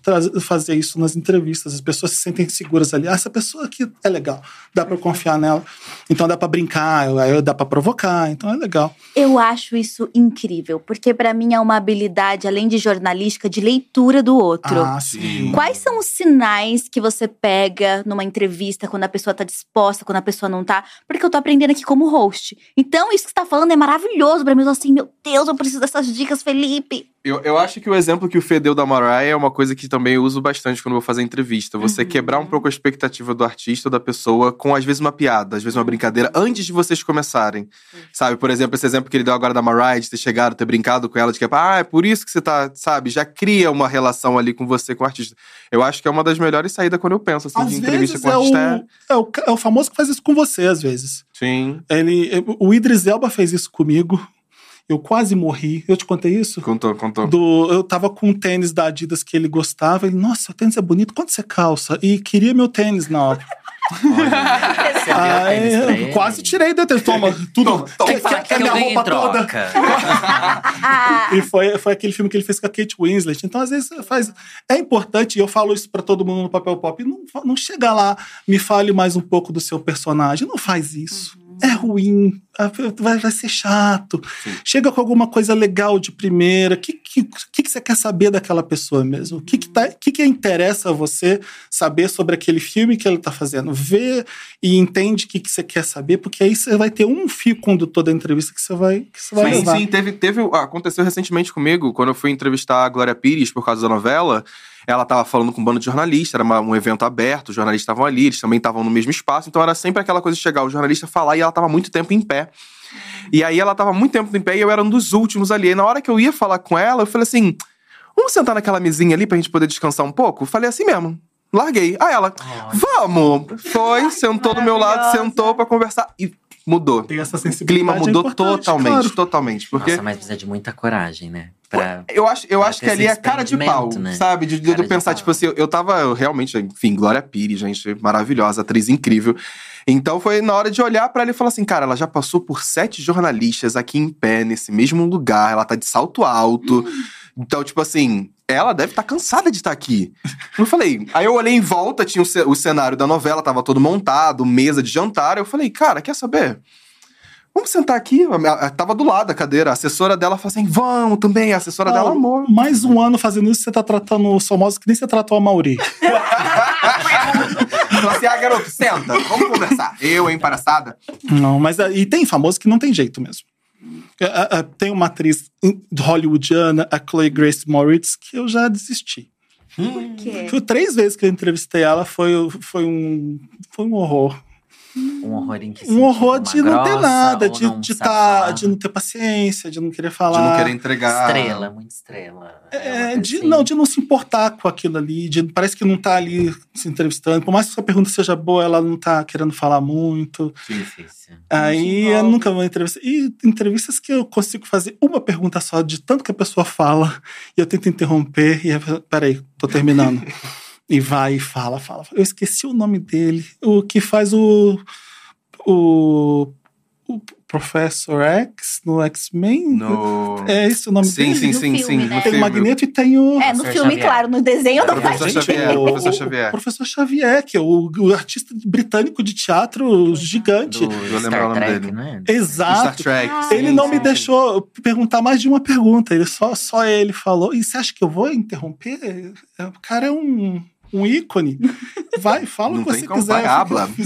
fazer isso nas entrevistas. As pessoas se sentem seguras ali. Ah, essa pessoa aqui é legal, dá eu confiar nela. Então dá pra brincar, dá pra provocar, então é legal. Eu acho isso incrível, porque pra mim é uma habilidade, além de jornalística, de leitura do outro. Ah, sim. Quais são os sinais que você pega numa entrevista quando a pessoa tá disposta, quando a pessoa não tá? Porque eu tô aprendendo aqui como host. Então, isso que você tá falando é maravilhoso pra mim. Eu assim, meu Deus, eu preciso dessas dicas, Felipe. Eu, eu acho que o exemplo que o Fê deu da Mariah é uma coisa que também eu uso bastante quando vou fazer entrevista. Você Uhum. quebrar um pouco a expectativa do artista ou da pessoa com, às vezes, uma piada, às vezes uma brincadeira, antes de vocês começarem. Sabe, por exemplo, esse exemplo que ele deu agora da Mariah, de ter chegado, ter brincado com ela, de que, ah, é por isso que você tá, sabe, já cria uma relação ali com você, com o artista. Eu acho que é uma das melhores saídas quando eu penso, assim, Às de entrevista com o é artista. o, é, o, é o famoso que faz isso com você, às vezes. Sim, Ele, o Idris Elba fez isso comigo. Eu quase morri. Eu te contei isso? contou, contou. Do, eu tava com um tênis da Adidas que ele gostava. Ele, nossa, o tênis é bonito. Quanto você calça? E queria meu tênis na hora. Olha, ele? quase tirei do tênis. Toma, tudo. Tem que falar quer, que quer eu minha roupa toda? troca. Ah, E foi, foi aquele filme que ele fez com a Kate Winslet. Então, às vezes, faz. É importante, e eu falo isso pra todo mundo no papel pop. Não, não chega lá, me fale mais um pouco do seu personagem. Não faz isso. É ruim, ah, vai, vai ser chato. Chega com alguma coisa legal de primeira. O que, que, que, você quer saber daquela pessoa mesmo? O que, que, tá, que, que interessa a você saber sobre aquele filme que ele tá fazendo? Vê e entende o que, que você quer saber, porque aí você vai ter um fio condutor da entrevista que você vai, que você vai Sim, levar. sim, teve, teve. ah, Aconteceu recentemente comigo, quando eu fui entrevistar a Glória Pires por causa da novela. Ela tava falando com um bando de jornalistas, era uma- um evento aberto, os jornalistas estavam ali, eles também estavam no mesmo espaço, então era sempre aquela coisa de chegar o jornalista falar e ela tava muito tempo em pé. E aí ela tava muito tempo em pé e eu era um dos últimos ali. E na hora que eu ia falar com ela, eu falei assim: vamos sentar naquela mesinha ali pra gente poder descansar um pouco? Eu falei assim mesmo. Larguei. Aí ela, vamos! Foi, sentou do meu lado, sentou pra conversar e mudou. Tem essa O sensibilidade. clima é mudou importante, totalmente, claro. totalmente. Porque Nossa, mas precisa de muita coragem, né? Pra... eu acho, eu acho que ali é cara de pau, né? sabe? De, de, eu pensar, tipo assim, eu, eu tava eu realmente, enfim, Glória Pires, gente, maravilhosa, atriz incrível. Então foi na hora de olhar pra ela e falar assim, cara, ela já passou por sete jornalistas aqui em pé, nesse mesmo lugar, ela tá de salto alto. Então, tipo assim, ela deve estar cansada de estar aqui. Eu falei. Aí eu olhei em volta, tinha o cenário da novela, tava todo montado, mesa de jantar. Eu falei, cara, quer saber? Vamos sentar aqui. A a- Tava do lado da cadeira. A assessora dela falou assim: vamos também. A assessora Não, dela amou. Mais um ano fazendo isso, você tá tratando os famosos que nem você tratou a Mauri. Falou assim: ah, garoto, senta, vamos conversar. Eu, hein, palhaçada. Não, mas ah, e tem famoso que não tem jeito mesmo. Ah, ah, Tem uma atriz hollywoodiana, a Chloe Grace Moritz, que eu já desisti. por quê? Foi três vezes que eu entrevistei ela, foi, foi, um, foi um horror. Um horror em que Um horror de não ter nada, de, não de, tá, de não ter paciência, de não querer De falar. não querer entregar. Estrela, muito estrela. É, coisa de, assim. não, de não se importar com aquilo ali, de, parece que não tá ali se entrevistando. Por mais que sua pergunta seja boa, ela não tá querendo falar muito. Difícil. Aí eu nunca vou entrevistar. E entrevistas que eu consigo fazer uma pergunta só, de tanto que a pessoa fala, e eu tento interromper, e peraí, tô terminando. e vai e fala, fala. Eu esqueci o nome dele, o que faz o. o, o Professor X no X-Men. No... É esse o nome Sim, dele? sim, No sim, filme, sim. né? Tem o. Magneto e tem o. É, no Professor filme, Xavier. claro, no desenho não Professor faz. Xavier, o, Professor Xavier. o Professor Xavier, que é o, o artista britânico de teatro gigante. Do Vou lembrar o nome Trek, dele. não é? Exato. Star Trek. Ah, sim, Ele não me sim. deixou perguntar mais de uma pergunta. Ele só, só ele falou. E você acha que eu vou interromper? É, O cara é um, um ícone. Vai, fala Não o que tem você quiser.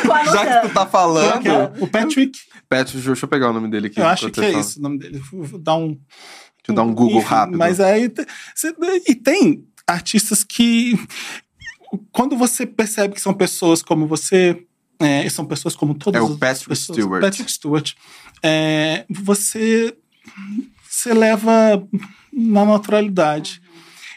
Ficou Já que tu tá falando. Aqui, ó, O Patrick, Pet, deixa eu pegar o nome dele aqui. eu acho que é fala. isso o nome dele. Vou vou dar um. Deixa eu dar um Google Enfim, rápido. Mas aí. cê- E tem artistas que. Quando você percebe que são pessoas como você. é, são pessoas como todas É o as Patrick pessoas. Stewart. Patrick Stewart. é, você. Você leva na naturalidade.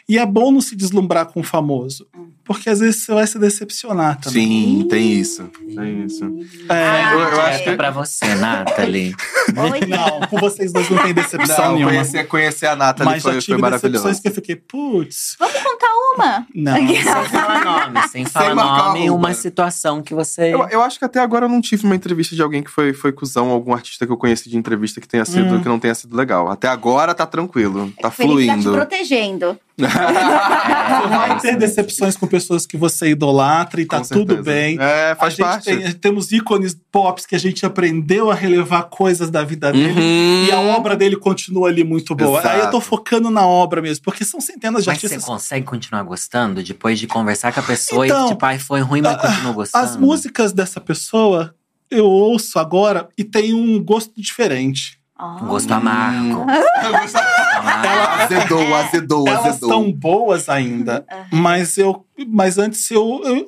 E é bom não se deslumbrar com o famoso. Porque às vezes você vai se decepcionar também. Sim, tem isso. Tem isso. É, eu- eu acho Essa é que- pra você, Nathalie. Oi, Não, com vocês dois não tem decepção Não, nenhuma. conhecer, conhecer a Nathalie Mas já foi, tive foi maravilhoso. decepções que eu fiquei, putz, Vamos contar uma. não. Sem falar nome, sem falar marcar nome, uma situação que você. Eu, eu acho que até agora eu não tive uma entrevista de alguém que foi, foi cuzão, algum artista que eu conheci de entrevista que tenha sido, Hum. que não tenha sido legal. Até agora tá tranquilo, tá Felipe tá te fluindo. protegendo. É, Vai ter decepções com pessoas que você idolatra e tá certeza. tudo bem. É, faz a gente parte. tem- temos ícones pops que a gente aprendeu a relevar coisas da vida dele. Uhum. E a obra dele continua ali muito boa. Exato. Aí eu tô focando na obra mesmo, porque são centenas de Mas você artistas. consegue continuar gostando depois de conversar com a pessoa Então, e tipo, ai, foi ruim, mas a- continuou gostando? As músicas dessa pessoa eu ouço agora e tem um gosto diferente. Um gosto amargo. amargo. azedou, azedou, Elas azedou. estão boas ainda, mas eu, mas antes eu, eu-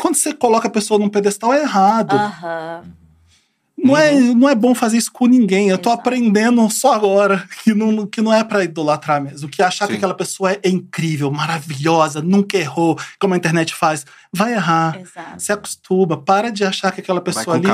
quando você coloca a pessoa num pedestal é errado. Aham. Não, é, não é bom fazer isso com ninguém. Eu tô Exato. aprendendo só agora que não, que não é pra idolatrar mesmo. Que achar que Sim. aquela pessoa é incrível, maravilhosa, nunca errou, como a internet faz. Vai errar. Exato. Se acostuma, para de achar que aquela pessoa ali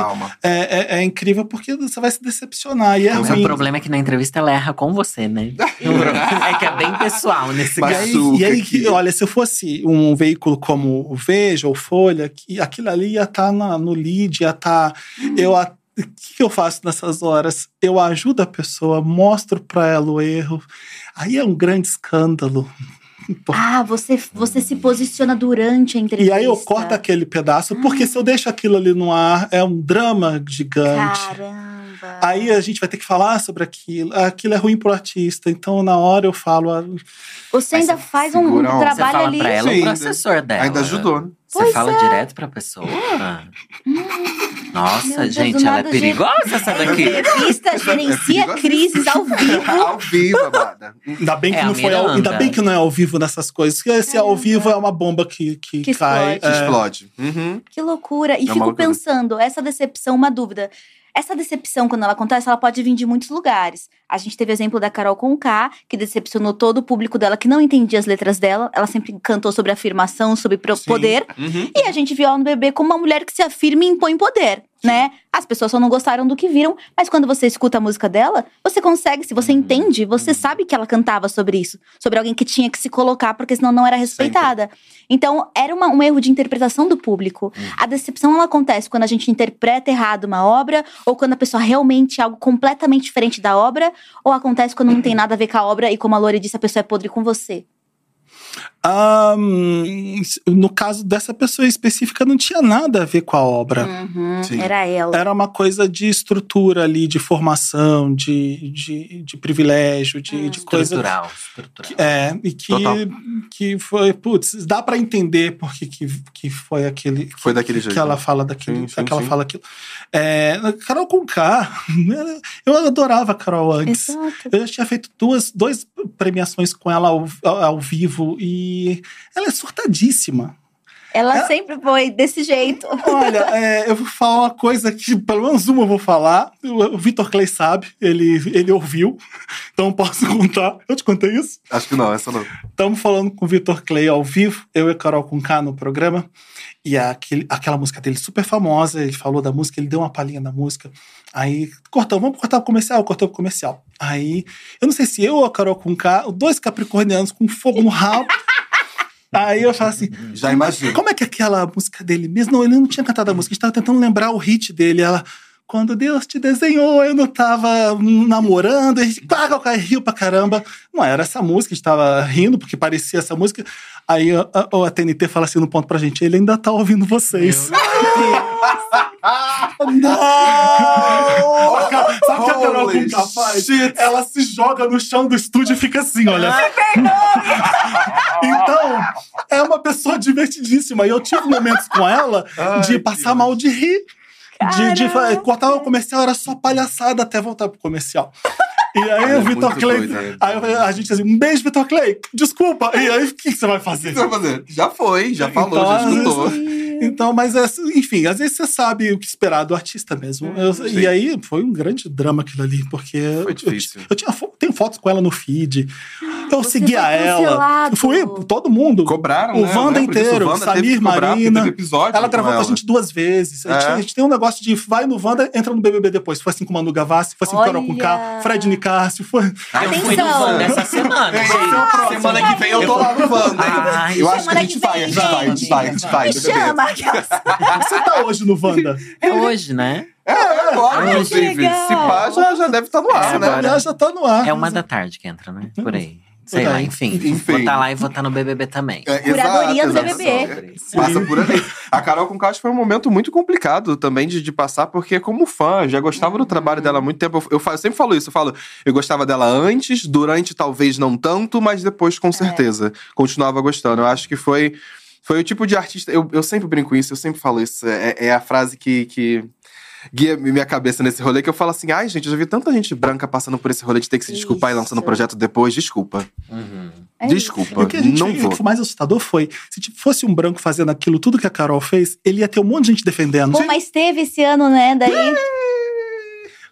é, é- é incrível, porque você vai se decepcionar. E é Mas ruim. o problema é que na entrevista ela erra com você, né? é que é bem pessoal nesse E caso. e aí que, olha, se eu fosse um veículo como o Veja ou Folha, que aquilo ali ia estar no lead, ia estar. Eu a- o que eu faço nessas horas? Eu ajudo a pessoa, mostro pra ela o erro. Aí é um grande escândalo. Ah, você, você se posiciona durante a E entrevista. aí eu corto aquele pedaço, porque se eu deixo aquilo ali no ar, é um drama gigante. Caramba. Aí a gente vai ter que falar sobre aquilo. Aquilo é ruim pro artista. Então, na hora eu falo. ah, Você ainda faz um, um trabalho fala ali. pra ela Sim, o processor dela. Ainda ajudou, né? Você fala é. direto pra pessoa. Nossa, Meu Deus, gente, ela é perigosa essa daqui. Entrevista gerencia perigoso. crises ao vivo. Ao vivo, amada. Ainda bem que É, não foi ao, ainda bem que não é ao vivo nessas coisas. Porque se é ao vivo é uma bomba que, que, Que cai. explode. é. Explode. Uhum. Que loucura. E É fico loucura. pensando, essa decepção, uma dúvida. Essa decepção, quando ela acontece, ela pode vir de muitos lugares. A gente teve o exemplo da Carol Conká, que decepcionou todo o público dela, que não entendia as letras dela. Ela sempre cantou sobre afirmação, sobre Sim. poder. Uhum. E a gente viu ela no bebê como uma mulher que se afirma e impõe poder, né? As pessoas só não gostaram do que viram, mas quando você escuta a música dela, você consegue, se você Uhum. entende, você sabe que ela cantava sobre isso, sobre alguém que tinha que se colocar, porque senão não era respeitada. Então, era uma- um erro de interpretação do público. Uhum. A decepção ela acontece quando a gente interpreta errado uma obra, ou quando a pessoa realmente é algo completamente diferente da obra, ou acontece quando não tem nada a ver com a obra e, como a Lori disse, a pessoa é podre com você. Ah, hum, no caso dessa pessoa específica, não tinha nada a ver com a obra. Uhum, era ela. Era uma coisa de estrutura ali, de formação, de, de, de privilégio, de, de coisa. Estrutural, estrutural. É, e que, Total. que foi, putz, dá pra entender porque que, que foi aquele. Foi que- daquele que, jeito, Que ela né? fala daquilo, Sim, sim, que ela sim. fala aquilo. É, Carol Conká, eu adorava a Carol antes. Exato. Eu já tinha feito duas, duas premiações com ela ao, ao vivo e ela é surtadíssima. Ela Ela- sempre foi desse jeito. Olha, é, eu vou falar uma coisa que, pelo menos uma eu vou falar. O, Vitor Clay sabe, ele, ele ouviu, então posso contar. Eu te contei isso? Acho que não, essa não. Estamos falando com o Vitor Clay ao vivo, eu e a Carol com K no programa. E aquele, aquela música dele super famosa, ele falou da música, ele deu uma palhinha da música. Aí, cortamos, vamos cortar o comercial, cortou o comercial. Aí, eu não sei se eu ou a Carol com K, dois capricornianos com fogo no rabo. Aí eu falo assim, Já imagino. como é que é aquela música dele mesmo? Não, ele não tinha cantado a música, a gente tava tentando lembrar o hit dele. Ela, quando Deus te desenhou, eu não tava namorando, a gente paga o riu pra caramba. Não era essa música, a gente tava rindo, porque parecia essa música. Aí a, a, a TNT fala assim no ponto pra gente: ele ainda tá ouvindo vocês. não! Sabe o que a Carol Conká faz? Ela se joga no chão do estúdio e fica assim, olha. Então, é uma pessoa divertidíssima. E eu tive momentos com ela de Ai, passar Deus. mal de rir. De, de o comercial, era só palhaçada até voltar pro comercial. E aí é o Vitor Clay. né? Aí eu- a gente assim, um beijo, Vitor Clay. Desculpa. E aí, o que, que você vai fazer? O que você vai fazer? Já foi, já falou, Então, já escutou. Então, mas é, enfim, às vezes você sabe o que esperar do artista mesmo. Eu- e aí foi um grande drama aquilo ali, porque Foi eu, difícil. eu tinha fo- tenho fotos com ela no feed. Eu Você seguia foi ela. Fui todo mundo. Cobraram, O né? Wanda disso. inteiro, O Samir, Marina. episódio Ela gravou com a gente duas vezes. A gente, É. a gente tem um negócio de vai no Wanda, entra no BBB depois. Foi assim com Manu Gavassi, foi assim com Carol com K. Fred Nicásio. Foi... Eu fui no Atenção. Wanda essa semana. É, gente. Semana que vem eu tô lá no Wanda. Ai, eu acho que a semana gente vai, a gente vai, a gente vai, a gente vai. Me chama. Você tá hoje no Wanda? É hoje, né? É, agora, Ai, inclusive. Se pá, já, já deve estar no ar, É, né? agora. Já, já tá no ar. É uma da tarde que entra, né? Por aí. Sei lá, enfim. Enfim. Vou estar lá e vou estar no BBB também. É, Curadoria exato, do exato. BBB. Passa por ali. A Carol com foi um momento muito complicado também de, de passar, porque como fã, já gostava do trabalho dela há muito tempo. Eu, eu eu sempre falo isso, eu falo, eu gostava dela antes, durante talvez não tanto, mas depois com certeza. Continuava gostando. Eu acho que foi, foi o tipo de artista. Eu, eu sempre brinco isso, eu sempre falo isso. É, é a frase que. que Guia minha cabeça nesse rolê que eu falo assim: ai, gente, eu já vi tanta gente branca passando por esse rolê de ter que se desculpar e lançando o Isso. projeto depois. Desculpa. Uhum. É isso. Desculpa. E o que a gente não o vou. mais assustador foi, se tipo, fosse um branco fazendo aquilo, tudo que a Carol fez, ele ia ter um monte de gente defendendo. Pô, mas teve esse ano, né? Daí.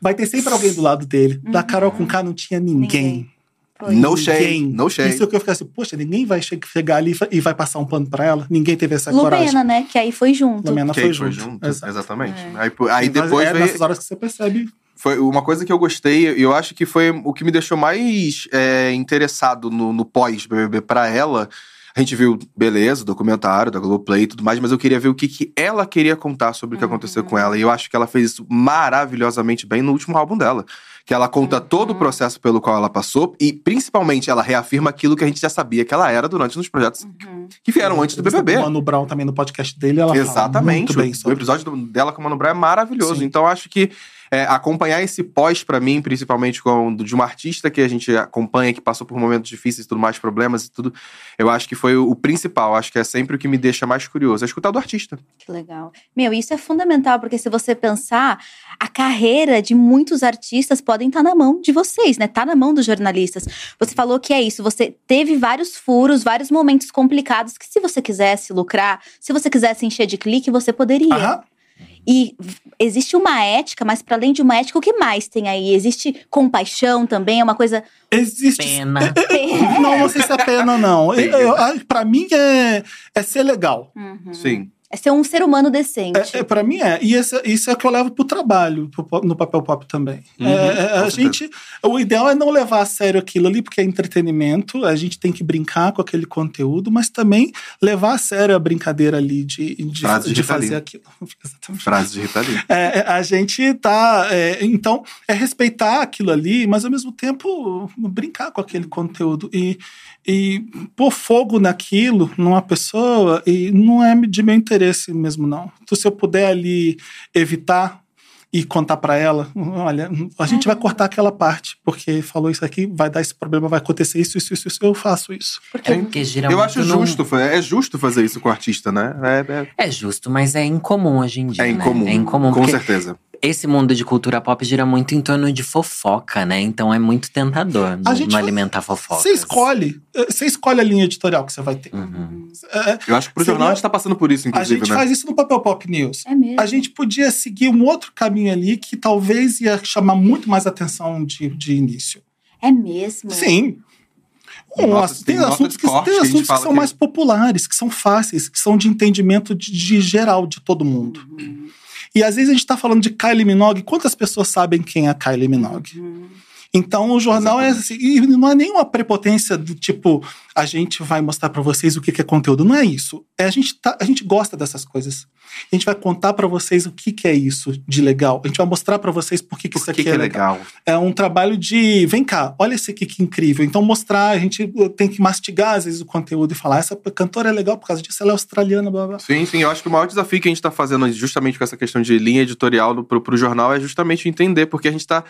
Vai ter sempre alguém do lado dele. Da Carol com K não tinha ninguém. Ninguém. Foi. No Ninguém. shade, no shade. Isso é o que eu fiquei assim, poxa, ninguém vai che- chegar ali e vai passar um pano pra ela. Ninguém teve essa coragem. Lumena, né? Que aí foi junto. Lumena Kate foi junto. Exato. Exatamente. É. Aí, aí depois é veio, nessas horas que você percebe. foi uma coisa que eu gostei, e eu acho que foi o que me deixou mais é, interessado no, no pós-BBB pra ela. A gente viu, beleza, o documentário da Globoplay e tudo mais, mas eu queria ver o que, que ela queria contar sobre o que aconteceu com ela. E eu acho que ela fez isso maravilhosamente bem no último álbum dela. Que ela conta todo o processo pelo qual ela passou e, principalmente, ela reafirma aquilo que a gente já sabia que ela era durante os projetos que vieram antes do BBB. com O Mano Brown também no podcast dele, ela fala Exatamente. muito bem o, o sobre episódio dela com o Mano Brown é maravilhoso. Sim. Então, acho que é, acompanhar esse pós pra mim, principalmente com, de uma artista que a gente acompanha, que passou por momentos difíceis e tudo mais, problemas e tudo, eu acho que foi o, o principal. Acho que é sempre o que me deixa mais curioso, é escutar do artista. Que legal. Meu, isso é fundamental, porque se você pensar, a carreira de muitos artistas podem estar na mão de vocês, né? Tá na mão dos jornalistas. Você falou que é isso, você teve vários furos, vários momentos complicados que se você quisesse lucrar, se você quisesse encher de clique, você poderia. Aham. E existe uma ética, mas para além de uma ética, o que mais tem aí? Existe compaixão também, é uma coisa. Existe. Pena. Não, não sei se é pena, não. Pra mim é, é ser legal. Uhum. Sim. É ser um ser humano decente. É, é, para mim é. E esse- isso é o que eu levo pro trabalho, pro no papel pop também. Uhum, É, é, a gente. O ideal é não levar a sério aquilo ali, porque é entretenimento. A gente tem que brincar com aquele conteúdo, mas também levar a sério a brincadeira ali de, de, Frase de de fazer aquilo. Exatamente. Frase de Rita Lee. É, é, a gente tá. é, então, é respeitar aquilo ali, mas ao mesmo tempo brincar com aquele conteúdo. E, e pôr fogo naquilo, numa pessoa, e não é de meu interesse mesmo, não. Então, se eu puder ali evitar e contar pra ela, olha, a gente vai cortar aquela parte, porque falou isso aqui, vai dar esse problema, vai acontecer isso, isso, isso, isso eu faço isso. Porque É porque geralmente. Eu acho não- justo, é justo fazer isso com o artista, né? É, é- É justo, mas é incomum hoje em dia. é né? incomum. É incomum. Com porque certeza. Esse mundo de cultura pop gira muito em torno de fofoca, né? Então é muito tentador A não, gente não vai- alimentar fofocas. Você escolhe, eh, você escolhe a linha editorial que você vai ter. Uhum. É, Eu acho que pro Seria- jornal a gente tá passando por isso, a inclusive, gente né? faz isso no Papel Pop News. é mesmo. a gente podia seguir um outro caminho ali que talvez ia chamar muito mais atenção de, de início. É mesmo. Sim. Tem Um, ass- tem tem assuntos, que, corte tem a assuntos que são que- mais populares, que são fáceis, que são de entendimento de, de geral de todo mundo. E às vezes a gente está falando de Kylie Minogue. Quantas pessoas sabem quem é Kylie Minogue? Uhum. Então o jornal é assim, e não é nenhuma prepotência do tipo, a gente vai mostrar pra vocês o que que é conteúdo. Não é isso. É a gente tá, a gente gosta dessas coisas. A gente vai contar pra vocês o que que é isso de legal. A gente vai mostrar pra vocês por que que isso Por aqui que, que é legal? é um trabalho de vem cá, olha esse aqui que incrível. Então mostrar, a gente tem que mastigar às vezes o conteúdo e falar essa cantora é legal por causa disso, ela é australiana, blá blá. Sim, sim. Eu acho que o maior desafio que a gente tá fazendo justamente com essa questão de linha editorial pro, pro jornal é justamente entender, porque a gente tá.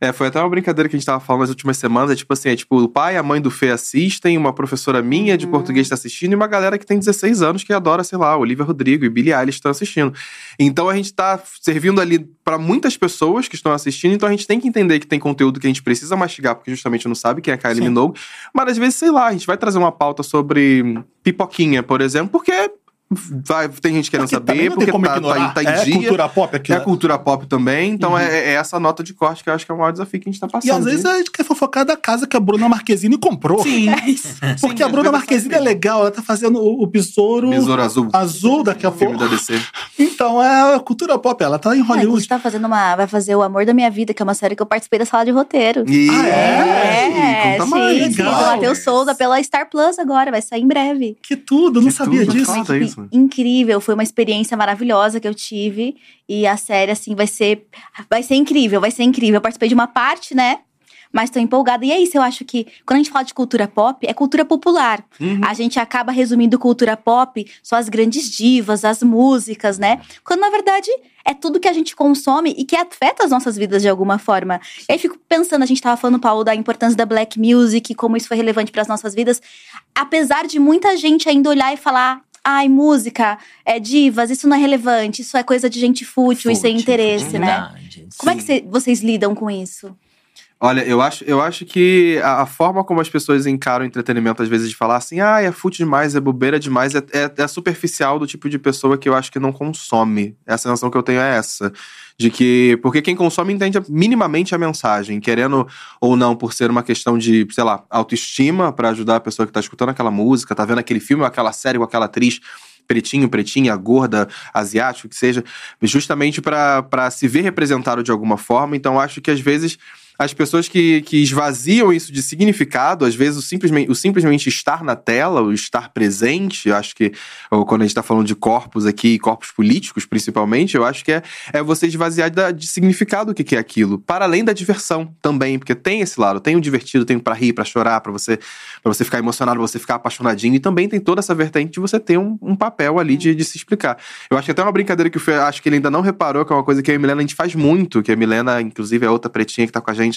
É, foi até uma brincadeira que a gente tava falando nas últimas semanas. É tipo assim: é tipo, o pai e a mãe do Fê assistem, uma professora minha de português tá assistindo, e uma galera que tem 16 anos que adora, sei lá, Olivia Rodrigo e Billie Eilish estão assistindo. Então a gente tá servindo ali pra muitas pessoas que estão assistindo, então a gente tem que entender que tem conteúdo que a gente precisa mastigar, porque justamente não sabe quem é a Kylie. Minogue. Mas às vezes, sei lá, a gente vai trazer uma pauta sobre pipoquinha, por exemplo, porque. Vai, tem gente querendo Porque também saber, porque tá, tá, tá em é dia. cultura pop aqui. É a cultura pop também, então Uhum. é, é essa nota de corte que eu acho que é o maior desafio que a gente tá passando. E às vezes a gente quer fofocar da casa que a Bruna Marquezine comprou. Sim. Porque Sim, a às Bruna Marquezine é legal, ela tá fazendo o, o besouro, Besouro Azul. azul daqui a Filme pouco. da DC. Então é a cultura pop, ela tá em Ah, inclusive Hollywood. tá fazendo uma. Vai fazer O Amor da Minha Vida, que é uma série que eu participei da sala de roteiro. E... Ah, é? Sim, mais. sim. legal. Matheus Souza pela Star Plus agora, vai sair em breve. Que tudo, não Que sabia tudo, disso. foda. isso. Incrível, foi uma experiência maravilhosa que eu tive. E a série, assim, vai ser. Vai ser incrível, vai ser incrível. Eu participei de uma parte, né? Mas tô empolgada. E é isso, eu acho que quando a gente fala de cultura pop, é cultura popular. Uhum. A gente acaba resumindo cultura pop só as grandes divas, as músicas, né? Quando na verdade é tudo que a gente consome e que afeta as nossas vidas de alguma forma. E aí fico pensando, a gente tava falando, Paulo, da importância da black music, como isso foi relevante para as nossas vidas. Apesar de muita gente ainda olhar e falar. Ai, música, é divas, isso não é relevante, isso é coisa de gente fútil e sem Fútil, interesse, né? Como é que cê- vocês lidam com isso? Olha, eu acho, eu acho que a, a forma como as pessoas encaram o entretenimento, às vezes, de falar assim, ah, é fútil demais, é bobeira demais, é, é, é superficial do tipo de pessoa que eu acho que não consome. Essa sensação que eu tenho é essa. De que. Porque quem consome entende minimamente a mensagem, querendo ou não, por ser uma questão de, sei lá, autoestima para ajudar a pessoa que tá escutando aquela música, tá vendo aquele filme ou aquela série ou aquela atriz pretinho, pretinha, gorda, asiático, que seja, justamente para se ver representado de alguma forma. Então, acho que às vezes as pessoas que, que esvaziam isso de significado, às vezes o simplesmente, o simplesmente estar na tela, o estar presente, eu acho que, quando a gente está falando de corpos aqui, corpos políticos principalmente, eu acho que é, é você esvaziar da- de significado o que, que é aquilo, para além da diversão também, porque tem esse lado, tem o divertido, tem o pra rir, pra chorar, pra você, pra você ficar emocionado, você ficar apaixonadinho, e também tem toda essa vertente de você ter um, um papel ali de, de se explicar. Eu acho que até uma brincadeira que Fê, acho que ele ainda não reparou, que é uma coisa que eu a Milena a gente faz muito, que a Milena, inclusive, é outra pretinha que tá com a gente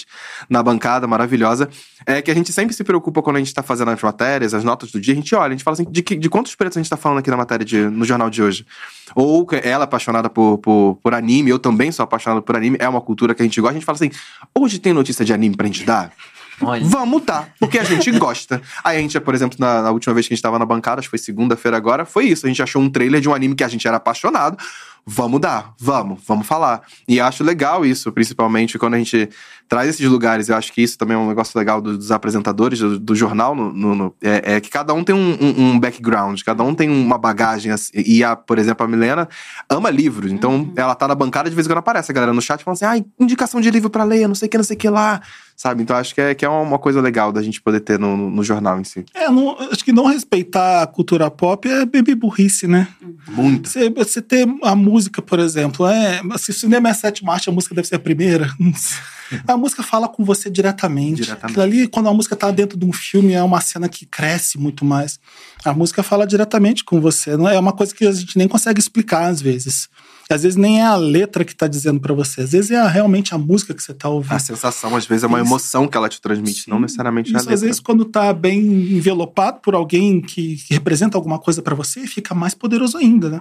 na bancada, maravilhosa, é que a gente sempre se preocupa quando a gente tá fazendo as matérias, as notas do dia, a gente olha, a gente fala assim, de, que- de quantos pretos a gente tá falando aqui na matéria de- no jornal de hoje? Ou ela é apaixonada por, por, por anime, eu também sou apaixonado por anime, é uma cultura que a gente gosta, a gente fala assim, hoje tem notícia de anime pra gente dar? Olha, Vamos dar, porque a gente gosta. Aí a gente, por exemplo, na, na última vez que a gente tava na bancada, acho que foi segunda-feira agora, foi isso. A gente achou um trailer de um anime que a gente era apaixonado. Vamos dar, vamos, vamos falar. E acho legal isso, principalmente quando a gente traz esses lugares. Eu acho que isso também é um negócio legal do- dos apresentadores do, do jornal. no- no- no- é, é que cada um tem um, um- um background, cada um tem uma bagagem. assim. E, a, por exemplo, a Milena ama livros. Então, ela tá na bancada, de vez em quando aparece a galera no chat falando assim: ah, indicação de livro pra ler, não sei o que, não sei o que lá. Sabe? Então, acho que é, que é uma coisa legal da gente poder ter no, no- jornal em si. É, não- acho que não respeitar a cultura pop é beber burrice, né? Muito. Você, você ter a música, por exemplo, é, se o cinema é a sétima arte, a música deve ser a primeira. A música fala com você diretamente. Diretamente. Ali, quando a música tá dentro de um filme, é uma cena que cresce muito mais. A música fala diretamente com você. Não é uma coisa que a gente nem consegue explicar às vezes. Às vezes nem é a letra que tá dizendo pra você. Às vezes é a- realmente a música que você tá ouvindo. A sensação, às vezes, é uma Isso. emoção que ela te transmite, não necessariamente a Isso, letra. às vezes, quando tá bem envelopado por alguém que, que representa alguma coisa pra você, fica mais poderoso ainda, né?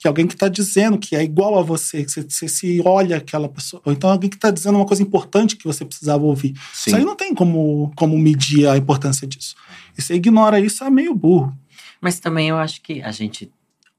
Que alguém que tá dizendo que é igual a você, que você, você se olha aquela pessoa. Ou então alguém que tá dizendo uma coisa importante que você precisava ouvir. Sim. Isso aí não tem como, como medir a importância disso. E você ignora isso, é meio burro. Mas também eu acho que a gente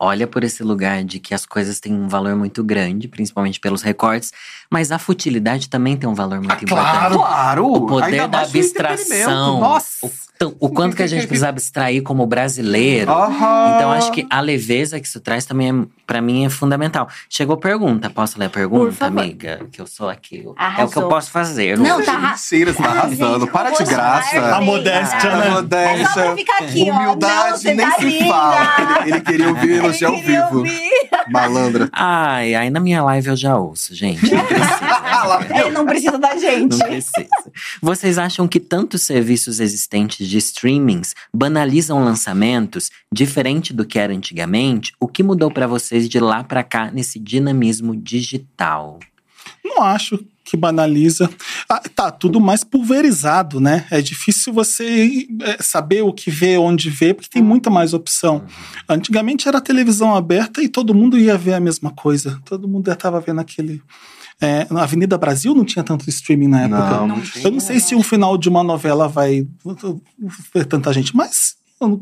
olha por esse lugar de que as coisas têm um valor muito grande, principalmente pelos recortes, mas a futilidade também tem um valor muito importante. Claro! O poder Ainda da abstração. Nossa! O- Então, o quanto que a gente precisa abstrair como brasileiro. Aham. Então, acho que a leveza que isso traz também, é, pra mim, é fundamental. Chegou pergunta. Posso ler a pergunta, amiga? Que eu sou aqui. É o que Arrasou. eu posso fazer. Não, tá arra- Mentira, você tá arrasando. Para de graça. A modéstia, né? A modéstia. É só pra ficar aqui, ó. Não, Humildade você nem tá se linda. fala. Ele, ele queria ouvir elogio ao vivo. ouvir. Malandra. Ai, aí na minha live eu já ouço, gente. Não precisa. Ele não precisa da gente. Não precisa. Vocês acham que tantos serviços existentes de streamings banalizam lançamentos, diferente do que era antigamente? O que mudou pra vocês de lá pra cá nesse dinamismo digital? Não acho que banaliza. Ah, tá tudo mais pulverizado, né? É difícil você é, saber o que vê, onde vê, porque tem muita mais opção. Antigamente era televisão aberta e todo mundo ia ver a mesma coisa. Todo mundo já estava vendo aquele. É, na Avenida Brasil não tinha tanto streaming na época. Não, Não tinha. Eu não sei se um final de uma novela vai ver tanta gente, mas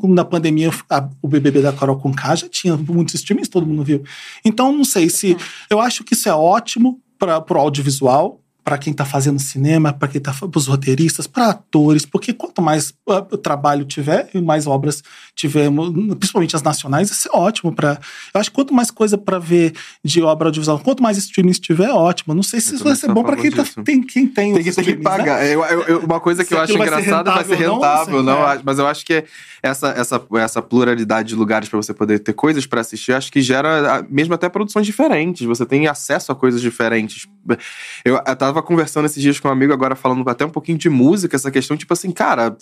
na pandemia a- o BBB da Carol com K já tinha muitos streamings, todo mundo viu. Então não sei se eu acho que isso é ótimo para o audiovisual, para quem está fazendo cinema, para quem tá para os roteiristas, para atores, porque quanto mais ah, trabalho tiver e mais obras tivermos, principalmente as nacionais, isso é ótimo para. Eu acho que quanto mais coisa para ver de obra audiovisual, quanto mais streamings tiver, é ótimo. Não sei se isso vai ser bom para quem, tá- tem, quem tem Tem que, tem que né? pagar. Eu- eu- eu- uma coisa que Se eu acho engraçada vai ser rentável não, rentável, não é. mas eu acho que essa, essa, essa pluralidade de lugares pra você poder ter coisas pra assistir, acho que gera ah, mesmo até produções diferentes. Você tem acesso a coisas diferentes. Eu, eu tava conversando esses dias com um amigo, agora falando até um pouquinho de música, essa questão, tipo assim, cara,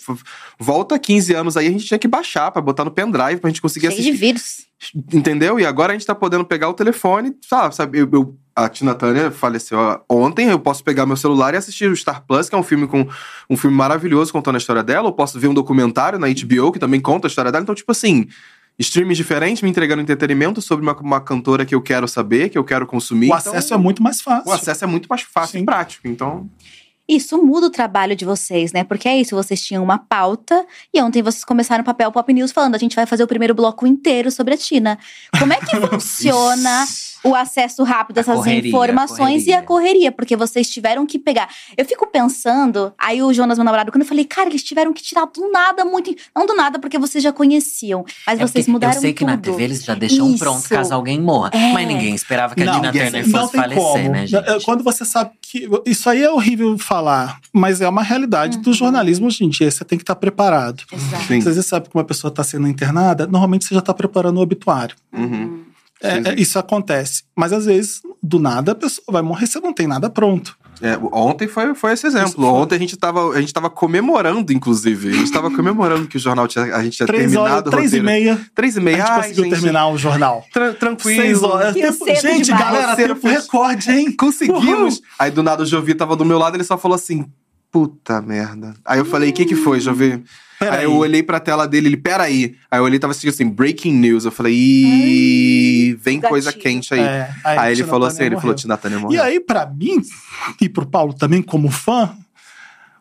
volta 15 anos aí, a gente tinha que baixar pra botar no pendrive pra gente conseguir Cheio de assistir. vírus. Entendeu? E agora a gente tá podendo pegar o telefone, sabe? sabe eu, eu- a Tina Turner faleceu ó, ontem, eu posso pegar meu celular e assistir o Star Plus, que é um filme com um filme maravilhoso contando a história dela. Eu posso ver um documentário na HBO que também conta a história dela. Então, tipo assim, streams diferentes me entregando entretenimento sobre uma, uma cantora que eu quero saber, que eu quero consumir. O Então, acesso é muito mais fácil. o acesso é muito mais fácil Sim. e prático. Então, Isso muda o trabalho de vocês, né? Porque é isso, vocês tinham uma pauta e ontem vocês começaram o papel Pop News falando, a gente vai fazer o primeiro bloco inteiro sobre a Tina. Como é que funciona o acesso rápido a A essas correria, informações a e a correria? Porque vocês tiveram que pegar. Eu fico pensando, aí o Jonas, meu namorado, quando eu falei, cara, eles tiveram que tirar do nada muito. Não do nada, porque vocês já conheciam, mas É vocês mudaram Eu sei que tudo. na TV eles já deixam Isso. pronto caso alguém morra. É. Mas ninguém esperava que a Não, Tina ninguém- Turner não fosse falecer, como. né, gente? Quando você sabe que. Isso aí é horrível falar, mas é uma realidade do jornalismo hoje em dia. Você tem que estar preparado. Exato. sim. Você sabe que uma pessoa está sendo internada, normalmente você já está preparando o obituário. Uhum. É, é, isso acontece. Mas às vezes, do nada, a pessoa vai morrer, você não tem nada pronto. É, ontem foi, foi esse exemplo. Foi. Ontem a gente tava, a gente tava comemorando, inclusive. A gente tava comemorando que o jornal tinha, a gente tinha Três horas, terminado o três e meia, Três e a meia. gente Ai, conseguiu gente, terminar o jornal. Tran- tranquilo. Seis horas. Tempo- gente, demais. galera, tempo recorde, hein? Conseguimos. Uhul. Aí do nada o Jovi tava do meu lado, ele só falou assim: puta merda. Aí eu falei: o que que foi, Jovi? Pera aí eu olhei pra tela dele, ele, peraí. Aí eu olhei tava assistindo assim, breaking news. Eu falei, ih, vem gatilho. coisa quente aí. É, aí ele Tina falou assim, ele morreu. falou, Tina Turner E morreu. aí, pra mim, e pro Paulo também, como fã,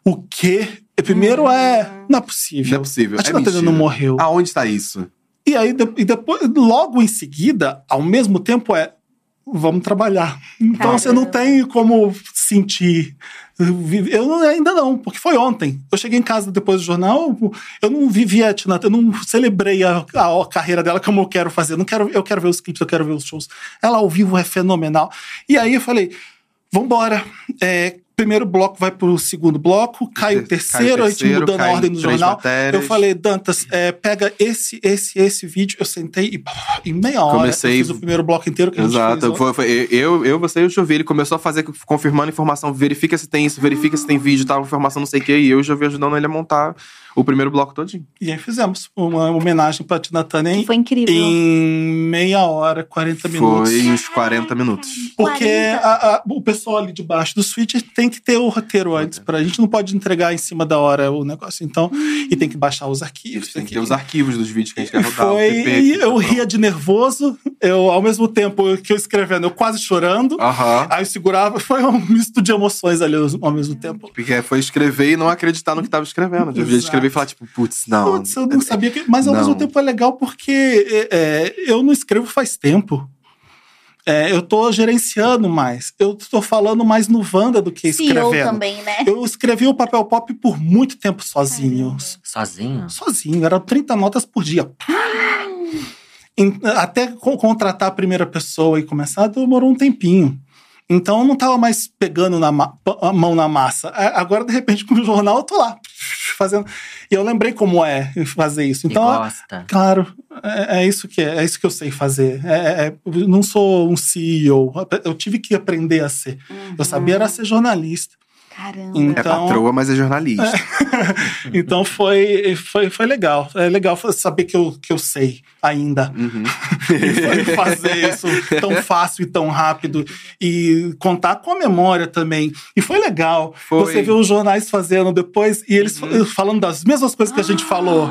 o quê? Primeiro é. Não é possível. Não é possível. A é Tina Turner mentira. não morreu. Aonde tá isso? E aí, e depois, logo em seguida, ao mesmo tempo, é. Vamos trabalhar. Então você não tem como sentir. Eu ainda não, porque foi ontem. Eu cheguei em casa depois do jornal, eu não vivi a Tina, eu não celebrei a, a carreira dela como eu quero fazer. Eu Não quero, eu quero ver os clipes, eu quero ver os shows. Ela ao vivo é fenomenal. E aí eu falei, vambora. É, primeiro bloco vai pro segundo bloco, cai o terceiro, a gente mudando a cai ordem do jornal. matérias. Eu falei, Dantas, é, pega esse, esse, esse vídeo. Eu sentei e em meia hora Comecei- eu fiz o primeiro bloco inteiro que a gente Exato. fez. Foi, foi- eu, eu, você e o Jovi, ele começou a fazer, confirmando informação, verifica se tem isso, verifica se tem vídeo, tal, informação não sei o quê, e eu o Jovi ajudando ele a montar o primeiro bloco todinho. E aí fizemos uma homenagem pra Tina Turner em, Foi incrível. em meia hora, 40 minutos. Foi uns 40 minutos. Porque 40. a- a- o pessoal ali debaixo do switch tem que ter o roteiro antes. Pra, a gente não pode entregar em cima da hora o negócio. Então, e tem que baixar os arquivos. Tem que ter os arquivos dos vídeos que a gente quer rodar. o foi, PP, e que eu ria de nervoso, eu ao mesmo tempo que eu escrevendo, eu quase chorando. Aham. Aí eu segurava, foi um misto de emoções ali ao mesmo tempo. Porque foi escrever e não acreditar no que tava escrevendo. De Exato. escrever e falar, tipo, putz, não. Putz, eu não sabia que. Mas ao Não. mesmo tempo é legal porque é, é, eu não escrevo faz tempo. É, eu tô gerenciando mais. Eu tô falando mais no Wanda do que CEO escrevendo. também, né? Eu escrevi o papel pop por muito tempo sozinho. Sozinho? Sozinho, eram 30 notas por dia. Até co- contratar a primeira pessoa e começar, demorou um tempinho. Então eu não tava mais pegando na mão na massa. A- Agora, de repente, com o jornal, eu tô lá fazendo. E eu lembrei como é fazer isso. E Então, gosta? Claro, é, é isso que é, é isso que eu sei fazer. É, é- eu não sou um CEO, eu tive que aprender a ser. Eu sabia era ser jornalista. Caramba. É Então, patroa, mas é jornalista. então foi, foi, foi legal. É legal saber que eu, que eu sei ainda. Uhum. E foi fazer isso tão fácil e tão rápido. E contar com a memória também. E foi legal. Foi. Você vê os jornais fazendo depois e eles Uhum. falando das mesmas coisas que a gente falou.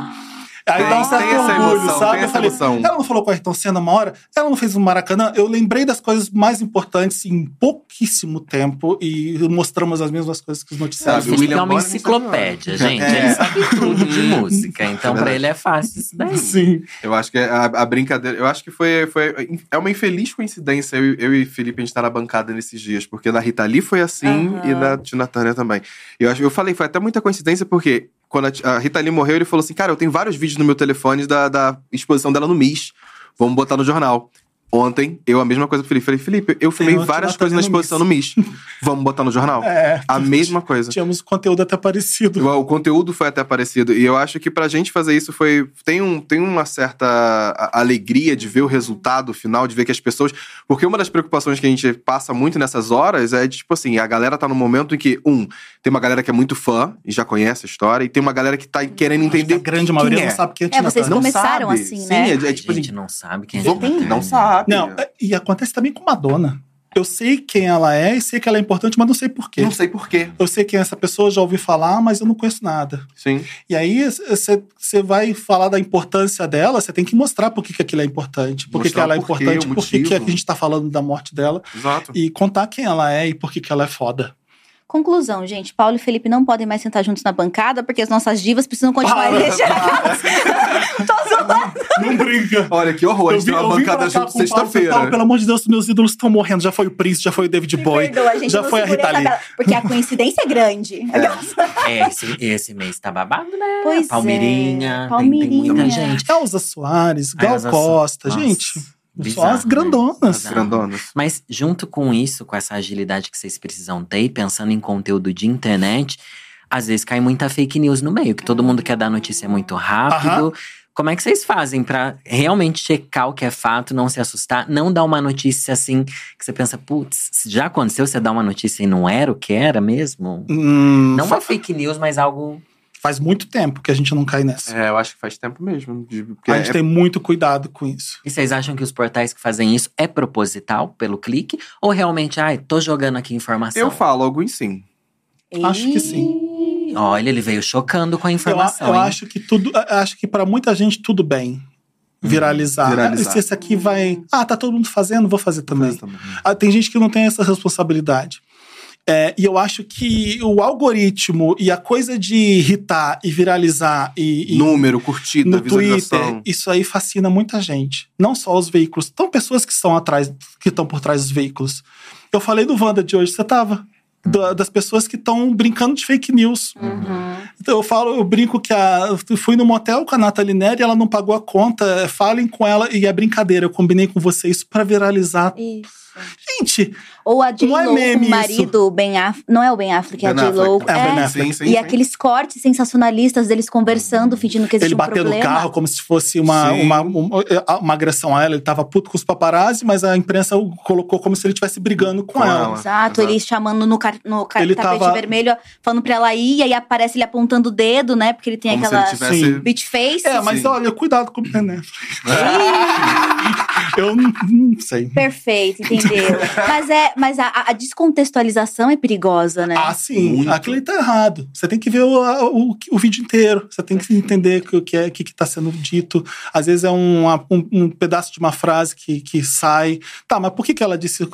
Aí dá um certo orgulho, emoção, sabe? Eu falei, emoção. ela não falou com a Ayrton Senna uma hora, ela não fez um Maracanã. Eu lembrei das coisas mais importantes em pouquíssimo tempo e mostramos as mesmas coisas que os noticiários. Sabe, Ele William é uma enciclopédia, gente. nada. Ele sabe tudo de música. Então, É pra ele é fácil isso daí. Sim. Eu acho que a, a brincadeira. Eu acho que foi, foi. É uma infeliz coincidência eu, eu e Felipe a gente estar na bancada nesses dias, porque na Rita Lee foi assim Aham. e na Tina Turner também. Eu, acho, eu falei, foi até muita coincidência, porque quando a, Rita Lee morreu, ele falou assim: Cara, eu tenho vários vídeos no meu telefone da, da exposição dela no MIS. Vamos botar no jornal. Ontem, eu a mesma coisa pro Felipe. Falei, Felipe, eu filmei várias Tina coisas na no exposição no MIS. Vamos botar no jornal? É. A mesma coisa. Tínhamos conteúdo até parecido. O conteúdo foi até parecido. E eu acho que pra gente fazer isso foi. Tem, um, tem uma certa a- alegria de ver o resultado final, de ver que as pessoas. Porque uma das preocupações que a gente passa muito nessas horas é de, tipo assim, a galera tá num momento em que, um, tem uma galera que é muito fã e já conhece a história, e tem uma galera que tá querendo Acho que entender. a grande quem maioria é. não sabe quem é É, vocês Turner. começaram sabe. assim, Sim, né? É, é a tipo assim. gente não sabe quem é não sabe. Não, é- e acontece também com Madonna. Eu sei quem ela é e sei que ela é importante, mas não sei por quê. Não sei porquê. Eu sei quem é essa pessoa, já ouvi falar, mas eu não conheço nada. Sim. E aí você vai falar da importância dela, você tem que mostrar por que, que aquilo é importante, por que, que ela é importante, por que, que motivo. a gente tá falando da morte dela Exato. e contar quem ela é e por que, que ela é foda. Conclusão, gente. Paulo e Felipe não podem mais sentar juntos na bancada porque as nossas divas precisam continuar Para, recheadas. Tô zoando. Não brinca! Olha que horror, a gente tem uma bancada junto com o Paulo, sexta-feira. Pelo amor de Deus, meus ídolos estão morrendo. Já foi o Prince, já foi o David Bowie. a já não foi a Rita Lee. Porque a coincidência é grande. É, esse, esse mês tá babado, né? Pois Palmeirinha. é. Tem, tem muita Palmeirinha. gente. Elza Soares, A Gal Elza Costa, Nossa, gente. Só bizarro, as grandonas. né? As grandonas. Mas junto com isso, com essa agilidade que vocês precisam ter, e pensando em conteúdo de internet, às vezes cai muita fake news no meio, que todo mundo quer dar notícia muito rápido. Como é que vocês fazem pra realmente checar o que é fato, não se assustar, não dar uma notícia assim que você pensa, putz, já aconteceu você dar uma notícia e não era o que era mesmo? Hum, Não uma fake news, mas algo. Faz muito tempo que a gente não cai nessa. É, eu acho que faz tempo mesmo. de- a gente é- tem muito cuidado com isso. E vocês acham que os portais que fazem isso é proposital pelo clique? Ou realmente, ai, tô jogando aqui informação? Eu falo alguns sim. Acho que sim. Olha, ele veio chocando com a Eu, informação. eu hein? acho que tudo. eu Acho que para muita gente tudo bem viralizar. viralizar. Se esse aqui vai. Ah, tá todo mundo fazendo, vou fazer também. Também. Ah, tem gente que não tem essa responsabilidade. É, e eu acho que o algoritmo e a coisa de irritar e viralizar e, e Número, curtida, no visualização. Twitter, isso aí fascina muita gente. Não só os veículos. Então, pessoas que estão atrás, que estão por trás dos veículos. Eu falei do Wanda de hoje, você tava. Da- das pessoas que estão brincando de fake news. Uhum. Então eu falo, eu brinco que a, eu fui no motel com a Nathalie Neri, ela não pagou a conta. Falem com ela e é brincadeira. Eu combinei com você isso pra viralizar. Isso. Gente, Ou a J-Lo Não é o marido, o Ben Affleck. Não é o Ben Affleck, é a Ben J-Lo. Affleck. É, o Ben É. Affleck. Sim, sim, E sim. aqueles cortes sensacionalistas deles conversando, fingindo que existe ele um bateu problema. no carro como se fosse uma, uma, uma, uma agressão a ela. Ele tava puto com os paparazzi, mas a imprensa o colocou como se ele estivesse brigando com, Com ela. ela. Exato, Exato. ele chamando no, car no car Ele tapete tava- vermelho, falando pra ela ir, e aí aparece ele apontando o dedo, né? Porque ele tem Como aquela ele tivesse. Face. É, mas Sim. olha, cuidado com o Bené. Eu não, não sei. Perfeito, entendeu? mas é, mas a, a descontextualização é perigosa, né? Ah, sim. Muito. Aquilo tá errado. Você tem que ver o, o, o vídeo inteiro. Você tem que entender o que é, o que, que tá sendo dito. Às vezes é um, um, um pedaço de uma frase que, que sai. Tá, mas por que, que ela disse?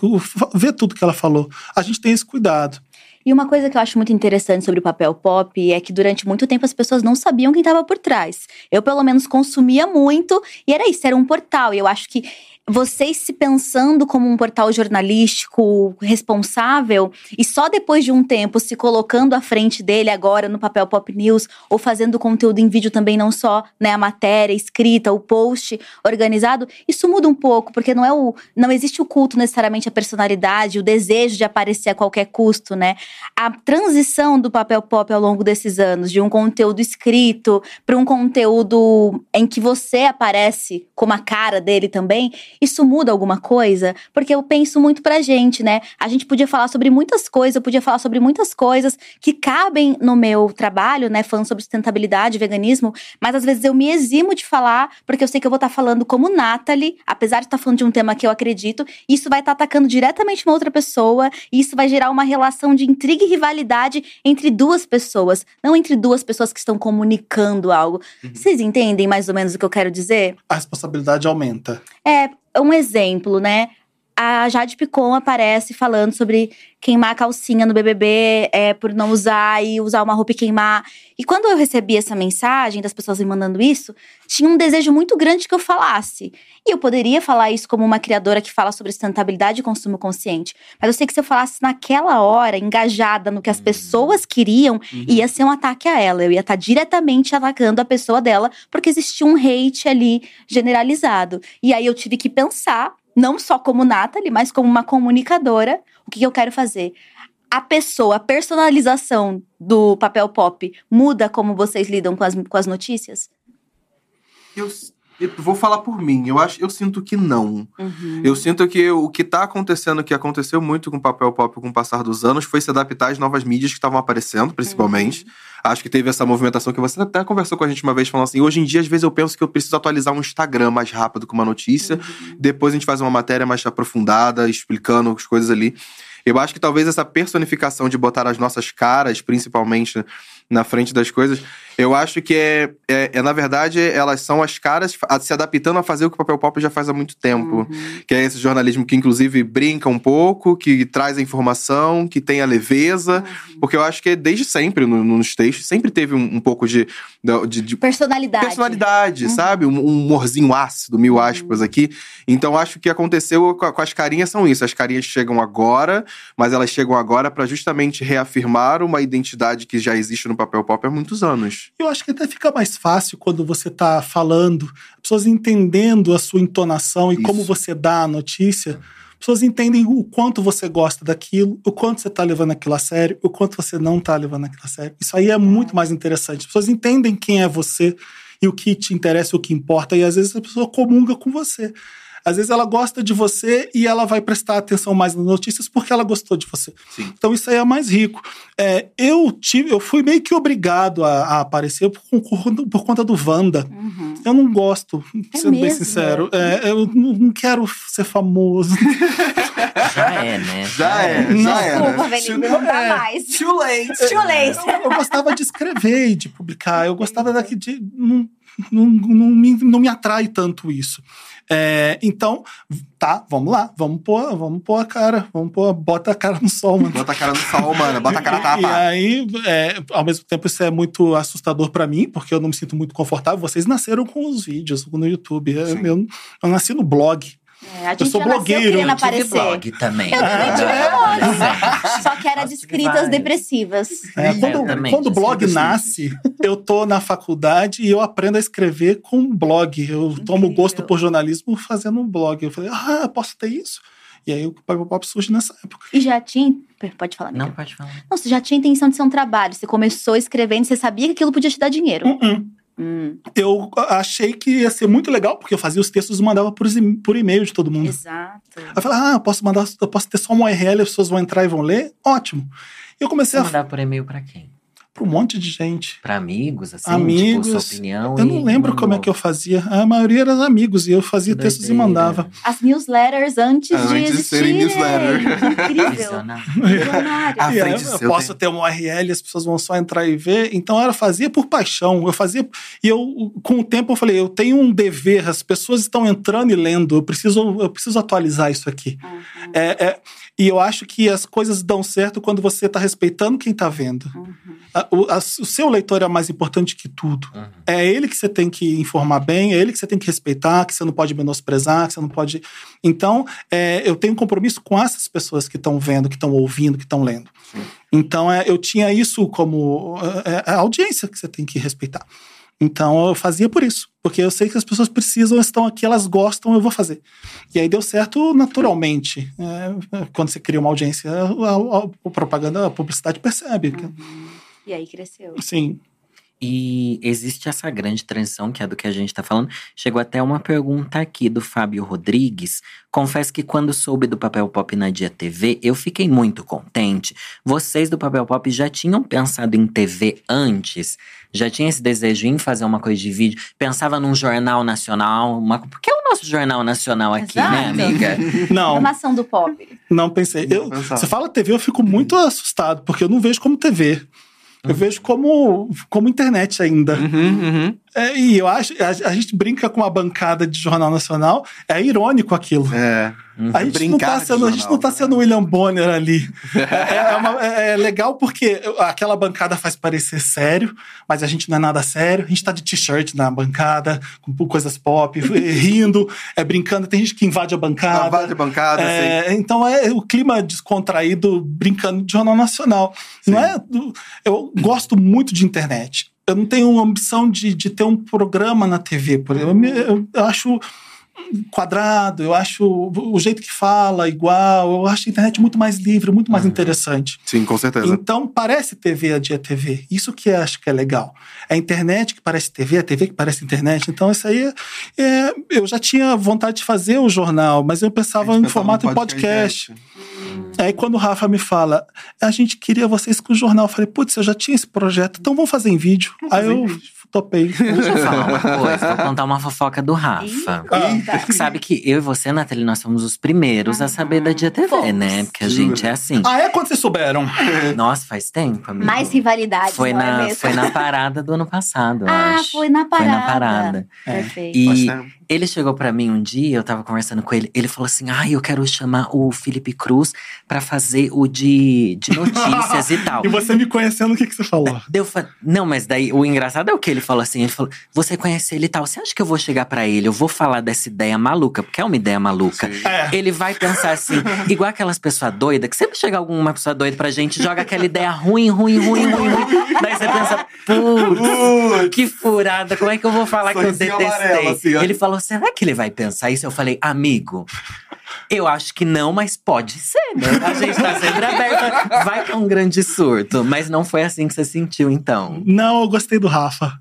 Vê tudo que ela falou. A gente tem esse cuidado. E uma coisa que eu acho muito interessante sobre o papel pop é que durante muito tempo as pessoas não sabiam quem estava por trás. Eu, pelo menos, consumia muito e era isso, era um portal. E eu acho que vocês se pensando como um portal jornalístico responsável e só depois de um tempo se colocando à frente dele agora no papel Pop News ou fazendo conteúdo em vídeo também não só né, a matéria escrita, o post organizado, isso muda um pouco porque não é o não existe o culto necessariamente à personalidade, o desejo de aparecer a qualquer custo, né? A transição do papel pop ao longo desses anos de um conteúdo escrito para um conteúdo em que você aparece como a cara dele também isso muda alguma coisa? Porque eu penso muito pra gente, né? A gente podia falar sobre muitas coisas, eu podia falar sobre muitas coisas que cabem no meu trabalho, né? Falando sobre sustentabilidade, veganismo, mas às vezes eu me eximo de falar, porque eu sei que eu vou estar tá falando como Natalie, apesar de estar tá falando de um tema que eu acredito, isso vai estar tá atacando diretamente uma outra pessoa, e isso vai gerar uma relação de intriga e rivalidade entre duas pessoas, não entre duas pessoas que estão comunicando algo. Uhum. Vocês entendem mais ou menos o que eu quero dizer? A responsabilidade aumenta. É, um exemplo, né? A Jade Picon aparece falando sobre queimar a calcinha no BBB é, por não usar e usar uma roupa e queimar. E quando eu recebi essa mensagem das pessoas me mandando isso, tinha um desejo muito grande que eu falasse. E eu poderia falar isso como uma criadora que fala sobre sustentabilidade e consumo consciente. Mas eu sei que se eu falasse naquela hora, engajada no que as pessoas queriam, uhum. ia ser um ataque a ela. Eu ia estar diretamente atacando a pessoa dela, porque existia um hate ali generalizado. E aí eu tive que pensar não só como Nathalie, mas como uma comunicadora, o que, que eu quero fazer? A pessoa, a personalização do papel pop muda como vocês lidam com as, com as notícias? Eu, eu vou falar por mim. Eu acho, eu sinto que não. Uhum. Eu sinto que o que está acontecendo, que aconteceu muito com o papel pop com o passar dos anos, foi se adaptar às novas mídias que estavam aparecendo, principalmente. Uhum. Acho que teve essa movimentação que você até conversou com a gente uma vez, falando assim: hoje em dia, às vezes eu penso que eu preciso atualizar um Instagram mais rápido com uma notícia, uhum. depois a gente faz uma matéria mais aprofundada, explicando as coisas ali. Eu acho que talvez essa personificação de botar as nossas caras, principalmente na frente das coisas, eu acho que é, é, é, na verdade, elas são as caras se adaptando a fazer o que o papel pop já faz há muito tempo. Uhum. Que é esse jornalismo que, inclusive, brinca um pouco, que traz a informação, que tem a leveza. Uhum. Porque eu acho que desde sempre, no, nos textos, sempre teve um, um pouco de, de, de, Personalidade. Personalidade, uhum. sabe? Um, um, humorzinho ácido, mil uhum. aspas aqui. Então, acho que o que aconteceu com, com as carinhas são isso. As carinhas chegam agora, mas elas chegam agora para justamente reafirmar uma identidade que já existe no papel pop há muitos anos. Eu acho que até fica mais fácil quando você está falando, pessoas entendendo a sua entonação e Isso. como você dá a notícia. Pessoas entendem o quanto você gosta daquilo, o quanto você está levando aquilo a sério, o quanto você não está levando aquilo a sério. Isso aí é muito mais interessante. As pessoas entendem quem é você e o que te interessa, o que importa, e às vezes a pessoa comunga com você. Às vezes ela gosta de você e ela vai prestar atenção mais nas notícias porque ela gostou de você. Sim. Então isso aí é mais rico. É, eu tive, eu fui meio que obrigado a, a aparecer por, por, por, conta do Wanda. Uhum. Eu não gosto, é sendo mesmo? bem sincero. É, eu não quero ser famoso. Já é, né? Já é, já é. Desculpa, Felipe, não dá é. mais. Too late. Too late. Eu, eu, gostava de escrever e de publicar. Eu gostava daqui de. Não, não, não, me, não me atrai tanto isso. É, então, tá, vamos lá, vamos pôr, vamos pôr a cara, vamos pôr, bota a cara no sol, mano. Bota a cara no sol, mano, bota a cara tapa. E, e aí, é, ao mesmo tempo, isso é muito assustador para mim, porque eu não me sinto muito confortável. Vocês nasceram com os vídeos no YouTube. Eu, eu, eu nasci no blog. É, eu sou blogueiro. Eu tive blog também. Eu também tive blog. Só que era de escritas depressivas. É, quando, quando o blog nasce, eu tô na faculdade e eu aprendo a escrever com blog. Eu Incrível. tomo gosto por jornalismo fazendo um blog. Eu falei, ah, posso ter isso? E aí o Bible Pop surge nessa época. E já tinha. Pode falar, Não, pode falar. Não, você já tinha intenção de ser um trabalho. Você começou escrevendo, você sabia que aquilo podia te dar dinheiro. Uh -uh. Hum. Eu achei que ia ser muito legal, porque eu fazia os textos e mandava por, por e-mail de todo mundo. Exato. eu falei, ah, eu posso mandar, eu posso ter só uma URL, as pessoas vão entrar e vão ler? Ótimo. E eu comecei Você a. mandar por e-mail para quem? Para um monte de gente. Para amigos, assim, amigos, tipo, sua opinião. Eu não lembro como é que eu fazia. A maioria era amigos e eu fazia textos e mandava. As newsletters antes, antes de existirem. newsletter. Incrível. À é, eu posso ter uma URL, as pessoas vão só entrar e ver. Então eu fazia por paixão. Eu fazia e eu com o tempo eu falei, eu tenho um dever. As pessoas estão entrando e lendo. Eu preciso, eu preciso atualizar isso aqui. Uhum. É, é, e eu acho que as coisas dão certo quando você está respeitando quem está vendo. Uhum. A- o, a- o seu leitor é mais importante que tudo. Uhum. É ele que você tem que informar bem, é ele que você tem que respeitar, que você não pode menosprezar, que você não pode. Então, é, eu tenho um compromisso com essas pessoas que estão vendo, que estão ouvindo, que estão lendo. Então, é, eu tinha isso como é, é a audiência que você tem que respeitar. Então, eu fazia por isso. Porque eu sei que as pessoas precisam, estão aqui, elas gostam, eu vou fazer. E aí deu certo naturalmente. É, quando você cria uma audiência, a, a- a propaganda, a publicidade percebe. que- E aí cresceu. Sim. E existe essa grande transição, que é do que a gente tá falando. Chegou até uma pergunta aqui do Fábio Rodrigues. Confesso que quando soube do Papel Pop na Dia TV, eu fiquei muito contente. Vocês do Papel Pop já tinham pensado em TV antes? Já tinha esse desejo em fazer uma coisa de vídeo? Pensava num jornal nacional? Uma... Porque é o nosso jornal nacional aqui, né, Exato. amiga? Não, Formação do pop. não pensei. Não Eu, você fala TV, eu fico muito assustado, porque eu não vejo como TV. Eu vejo como, como internet ainda. Uhum, uhum. É, e eu acho, a, a gente brinca com a bancada de Jornal Nacional, é irônico aquilo. É. A gente, não tá sendo, a gente não tá né? sendo William Bonner ali. É, é uma- é- é legal porque aquela bancada faz parecer sério, mas a gente não é nada sério. A gente tá de t-shirt na bancada, com coisas pop, rindo, é brincando. Tem gente que invade a bancada. Trabalho de bancada. É, então é o clima descontraído brincando de jornal nacional. Não é, eu gosto muito de internet. Eu não tenho ambição de, de ter um programa na TV, por exemplo. Eu, eu acho quadrado, eu acho o jeito que fala igual, eu acho a internet muito mais livre, muito mais interessante. Sim, com certeza. Então parece TV a dia TV. Isso que eu acho que é legal. É a internet que parece TV, a TV que parece internet. Então isso aí é, eu já tinha vontade de fazer o jornal, mas eu pensava em formato em podcast. Aí quando o Rafa me fala, a gente queria vocês com o jornal, eu falei, putz, eu já tinha esse projeto, então vamos fazer em vídeo. Aí eu topei. Deixa eu falar uma coisa, vou contar uma fofoca do Rafa. Sabe que eu e você, Nathalie, nós somos os primeiros a saber da Dia TV, Fomos. né? Porque a gente é assim. ah, é quando vocês souberam? Nossa, faz tempo, amigo. Mais rivalidade, foi não é na, mesmo? foi na parada do ano passado, eu Ah, acho. foi na parada. Foi na parada. Perfeito. E Faz tempo. Ele chegou pra mim um dia, eu tava conversando com ele, ele falou assim: Ah, eu quero chamar o Felipe Cruz pra fazer o de, de notícias e tal. E você me conhecendo, o que, que você falou? Deu fa... Não, mas daí o engraçado é o que ele falou assim: ele falou, você conhece ele e tal, você acha que eu vou chegar pra ele, eu vou falar dessa ideia maluca, porque é uma ideia maluca. É. Ele vai pensar assim, igual aquelas pessoas doidas, que sempre chega alguma pessoa doida pra gente, joga aquela ideia ruim, ruim, ruim, ruim, ruim. Daí você pensa, putz, que furada, como é que eu vou falar que eu detestei? amarelo, assim, ó. ele falou, será que ele vai pensar isso? Eu falei, amigo. Eu acho que não, mas pode ser, né? A gente tá sempre aberta. Vai que é um grande surto. Mas não foi assim que você sentiu, então. Não, eu gostei do Rafa.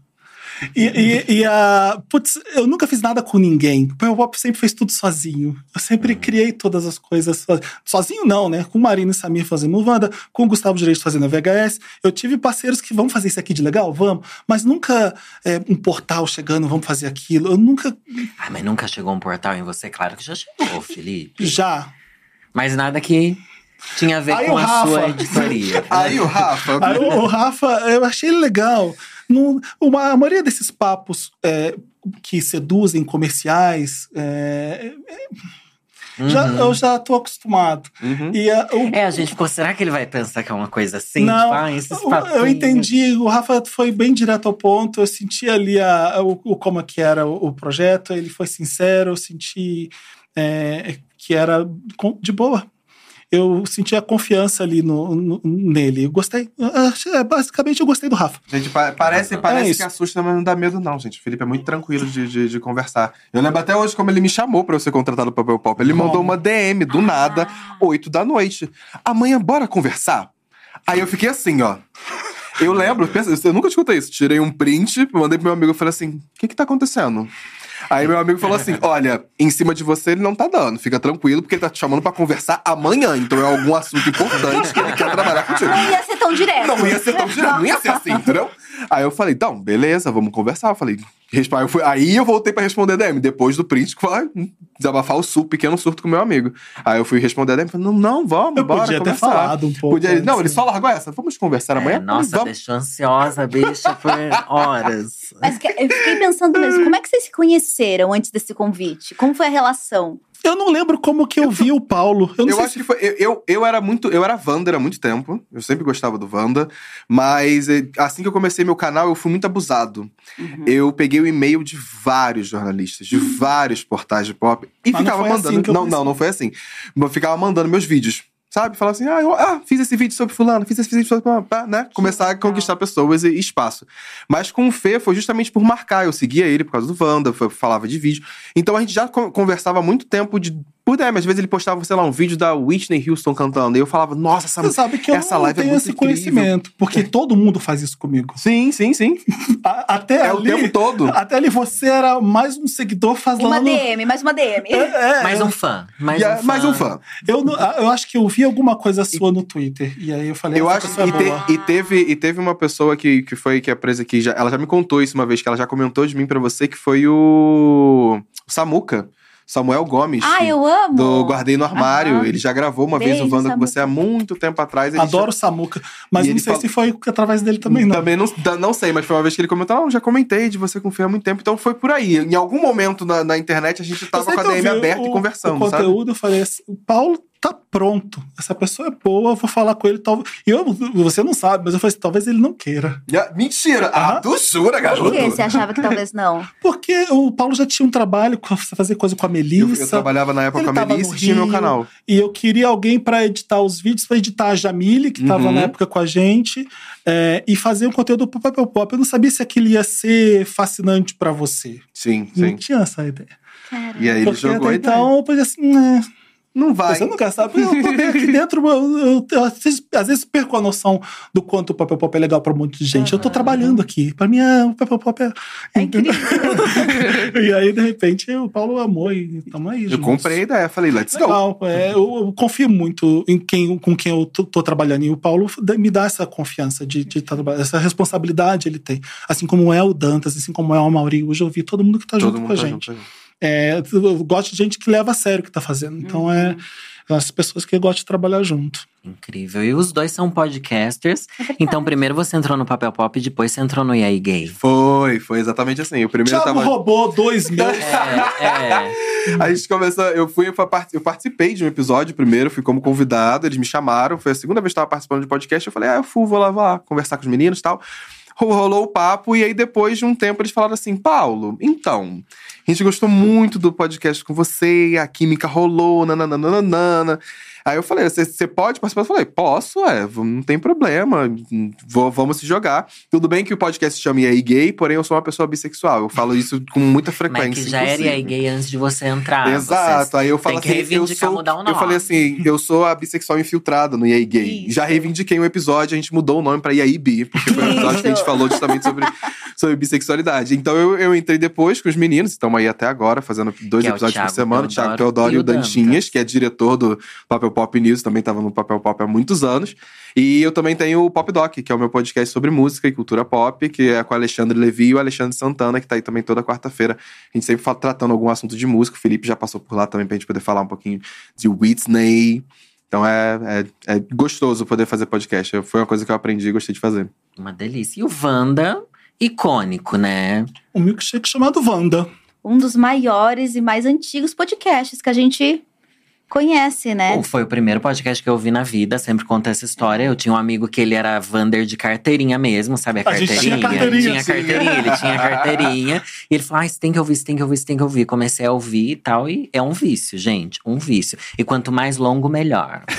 E, e, e a. Putz, eu nunca fiz nada com ninguém. O Pop Pop sempre fez tudo sozinho. Eu sempre criei todas as coisas so- sozinho, não, né? Com o Marina e Samir fazendo Wanda, com o Gustavo Direito fazendo a VHS. Eu tive parceiros que vamos fazer isso aqui de legal? Vamos. Mas nunca é, um portal chegando, vamos fazer aquilo. Eu nunca. Ah, mas nunca chegou um portal em você? Claro que já chegou, Felipe. Já. Mas nada que tinha a ver Aí com o a Rafa. sua editoria. Aí o Rafa. Aí o, o Rafa, eu achei ele legal. Não- uma, a maioria desses papos é, que seduzem comerciais, é, já, Uhum. eu já tô acostumado. Uhum. E a- o- É, a gente ficou, será que ele vai pensar que é uma coisa assim? Não, Tipo, ah, esses eu- entendi. O Rafa foi bem direto ao ponto. Eu senti ali a, o, o- como que era o, o projeto. Ele foi sincero. Eu senti é, que era de boa. Eu senti a confiança ali no, no- nele. Eu gostei. É, basicamente, eu gostei do Rafa. Gente, pa- parece, É parece isso. que assusta, mas não dá medo, não, gente. O Felipe é muito tranquilo de, de, de conversar. Eu lembro até hoje como ele me chamou pra eu ser contratado pro Papel Pop. Ele Como? mandou uma DM do nada, 8 da noite. Amanhã, bora conversar? Aí eu fiquei assim, ó. Eu lembro, eu nunca escutei isso. Tirei um print, mandei pro meu amigo e falei assim: o que que tá acontecendo? Aí meu amigo falou assim: olha, em cima de você ele não tá dando, fica tranquilo, porque ele tá te chamando pra conversar amanhã. Então é algum assunto importante que ele quer trabalhar contigo. Não ia ser tão direto. Não ia ser tão direto, não ia ser assim, entendeu? Aí eu falei, então, beleza, vamos conversar. Eu falei, eu fui- aí eu voltei pra responder a DM, depois do print, que foi hum, desabafar o su, pequeno surto com meu amigo. Aí eu fui responder a DM, falei, não, não, vamos, Eu bora podia ter conversar. falado um pouco. Podia, não, ele só largou essa, vamos conversar amanhã? É, nossa, vamos. deixou ansiosa, bicha, por horas. Mas que- eu fiquei pensando mesmo, como é que vocês se conheceram antes desse convite? Como foi a relação? Eu não lembro como que eu vi o Paulo. Eu não Eu sei acho se que foi. Eu, eu, eu era muito. Eu era Wander há muito tempo. Eu sempre gostava do Wanda. Mas eh, assim que eu comecei meu canal, eu fui muito abusado. Uhum. Eu peguei o e-mail de vários jornalistas, de vários portais de pop, e Mas não ficava foi assim mandando. que eu não, não, não foi assim. Eu ficava mandando meus vídeos. Sabe? Falava assim, ah, eu, ah, fiz esse vídeo sobre fulano, fiz esse vídeo sobre. pá, pá, Né? Começar a conquistar pessoas e espaço. Mas com o Fê foi justamente por marcar. Eu seguia ele por causa do Wanda, falava de vídeo. Então a gente já con- conversava há muito tempo de. Por DM, às vezes ele postava, sei lá, um vídeo da Whitney Houston cantando. E eu falava, nossa, essa, Você sabe que eu essa não live é tenho muito esse incrível. conhecimento, porque todo mundo faz isso comigo. Sim, sim, sim. A- Até É o ali, tempo todo. Até ali você era mais um seguidor fazendo. Uma DM, mais uma DM. É, Mais um fã. Mais E um é- fã. mais um fã. Eu, não- eu acho que eu vi alguma coisa sua no Twitter. E aí eu falei, Eu essa acho pessoa e, é te- boa. e teve e teve uma pessoa que, que foi que é presa aqui, já, ela já me contou isso uma vez que ela já comentou de mim pra você que foi o Samuca, Samuel Gomes. Ah, eu amo. do Guardei no Armário. Aham. Ele já gravou uma vez Beijo, o Wanda com Samuca. você há muito tempo atrás. Ele Adoro o Samuca. Mas E não sei fala- se foi através dele já, também, não. Também não, não sei, mas foi uma vez que ele comentou: Não, já comentei de você com o Fê há muito tempo. Então foi por aí. Em algum momento na, na internet a gente tava com a eu DM aberta o- e conversando, O sabe? conteúdo, eu falei assim: o Paulo tá pronto. Essa pessoa é boa, eu vou falar com ele. Talvez. E eu, você não sabe, mas eu falei assim: talvez ele não queira. A- Mentira! Ah, jura, garoto? Por que você achava que talvez não? Porque o Paulo já tinha um trabalho, com- fazer coisa com a Eu, Melissa. eu trabalhava na época com a Melissa e tinha meu canal. E eu queria alguém pra editar os vídeos, pra editar a Jamile, que tava Uhum. na época com a gente, é, e fazer um conteúdo pro Papel Pop. Eu não sabia se aquilo ia ser fascinante pra você. Sim, Não sim. tinha essa ideia. Cara. E aí ele Porque jogou até a ideia. então eu pensei assim, né, Não vai. você nunca sabe. Eu tô bem aqui dentro, eu, eu- eu- às, vezes, às vezes perco a noção do quanto o Papel Pop é legal pra um monte de gente. Eu tô trabalhando aqui. Pra mim, é, o Papel Pop é. É incrível. e aí, de repente, o Paulo amou e tamo aí. Eu juntos. comprei a ideia, falei, let's go. Legal, é, eu, eu confio muito em quem, com quem eu tô, tô trabalhando. E o Paulo me dá essa confiança de, de tá trabalhando, essa responsabilidade ele tem. Assim como é o Dantas, assim como é o Mauri. Hoje eu vi todo mundo que tá Todo junto mundo com a tá gente. junto. É, eu gosto de gente que leva a sério o que tá fazendo. Então é as pessoas que eu gosto de trabalhar junto. Incrível. E os dois são podcasters. Então, primeiro você entrou no Papel Pop e depois você entrou no E aí Gay. Foi, foi exatamente assim. O primeiro Thiago tava. roubou dois meses. É, é. A gente começou. Eu fui, eu par- eu participei de um episódio primeiro, fui como convidado, eles me chamaram. Foi a segunda vez que eu tava participando de podcast. Eu falei, ah, eu fui, vou lá, vou lá conversar com os meninos e tal. Ro- Rolou o papo, e aí depois de um tempo eles falaram assim: Paulo, então, a gente gostou muito do podcast com você, a química rolou, nananana. Aí eu falei, você você pode participar? Eu falei, posso, é, não tem problema, vou- vamos se jogar. Tudo bem que o podcast se chama E aí Gay, porém eu sou uma pessoa bissexual. Eu falo isso com muita Mas frequência. que já era E aí inclusive. Gay antes de você entrar. Exato, aí eu falo tem que assim, eu sou, o eu nome. falei assim, eu sou a bissexual infiltrada no EA Gay. Isso. Já reivindiquei um episódio, a gente mudou o nome pra EA Bi, porque foi um episódio que a gente Isso. falou justamente sobre, sobre bissexualidade. Então eu, eu entrei depois com os meninos, estamos aí até agora, fazendo dois Que é episódios Thiago por semana, o Thiago Teodoro e e o Dantinhas, que é diretor do Papel Pop News, também estava no Papel Pop há muitos anos. E eu também tenho o Pop Doc, que é o meu podcast sobre música e cultura pop, que é com o Alexandre Levi e o Alexandre Santana, que tá aí também toda quarta-feira. A gente sempre fala, tratando algum assunto de música. O Felipe já passou por lá também pra gente poder falar um pouquinho de Whitney. Então é, é, é gostoso poder fazer podcast. Foi uma coisa que eu aprendi e gostei de fazer. Uma delícia. E o Wanda, icônico, né? Um milkshake chamado Wanda. Um dos maiores e mais antigos podcasts que a gente conhece, né? Foi o primeiro podcast que eu vi na vida, sempre conta essa história. Eu tinha um amigo que ele era Vander de carteirinha mesmo, sabe? A A gente carteirinha. tinha carteirinha, Tinha carteirinha, ele tinha carteirinha. E ele falou: ah, você tem que ouvir, você tem que ouvir, você tem que ouvir. Comecei a ouvir e tal, e é um vício, gente. Um vício. E quanto mais longo, melhor.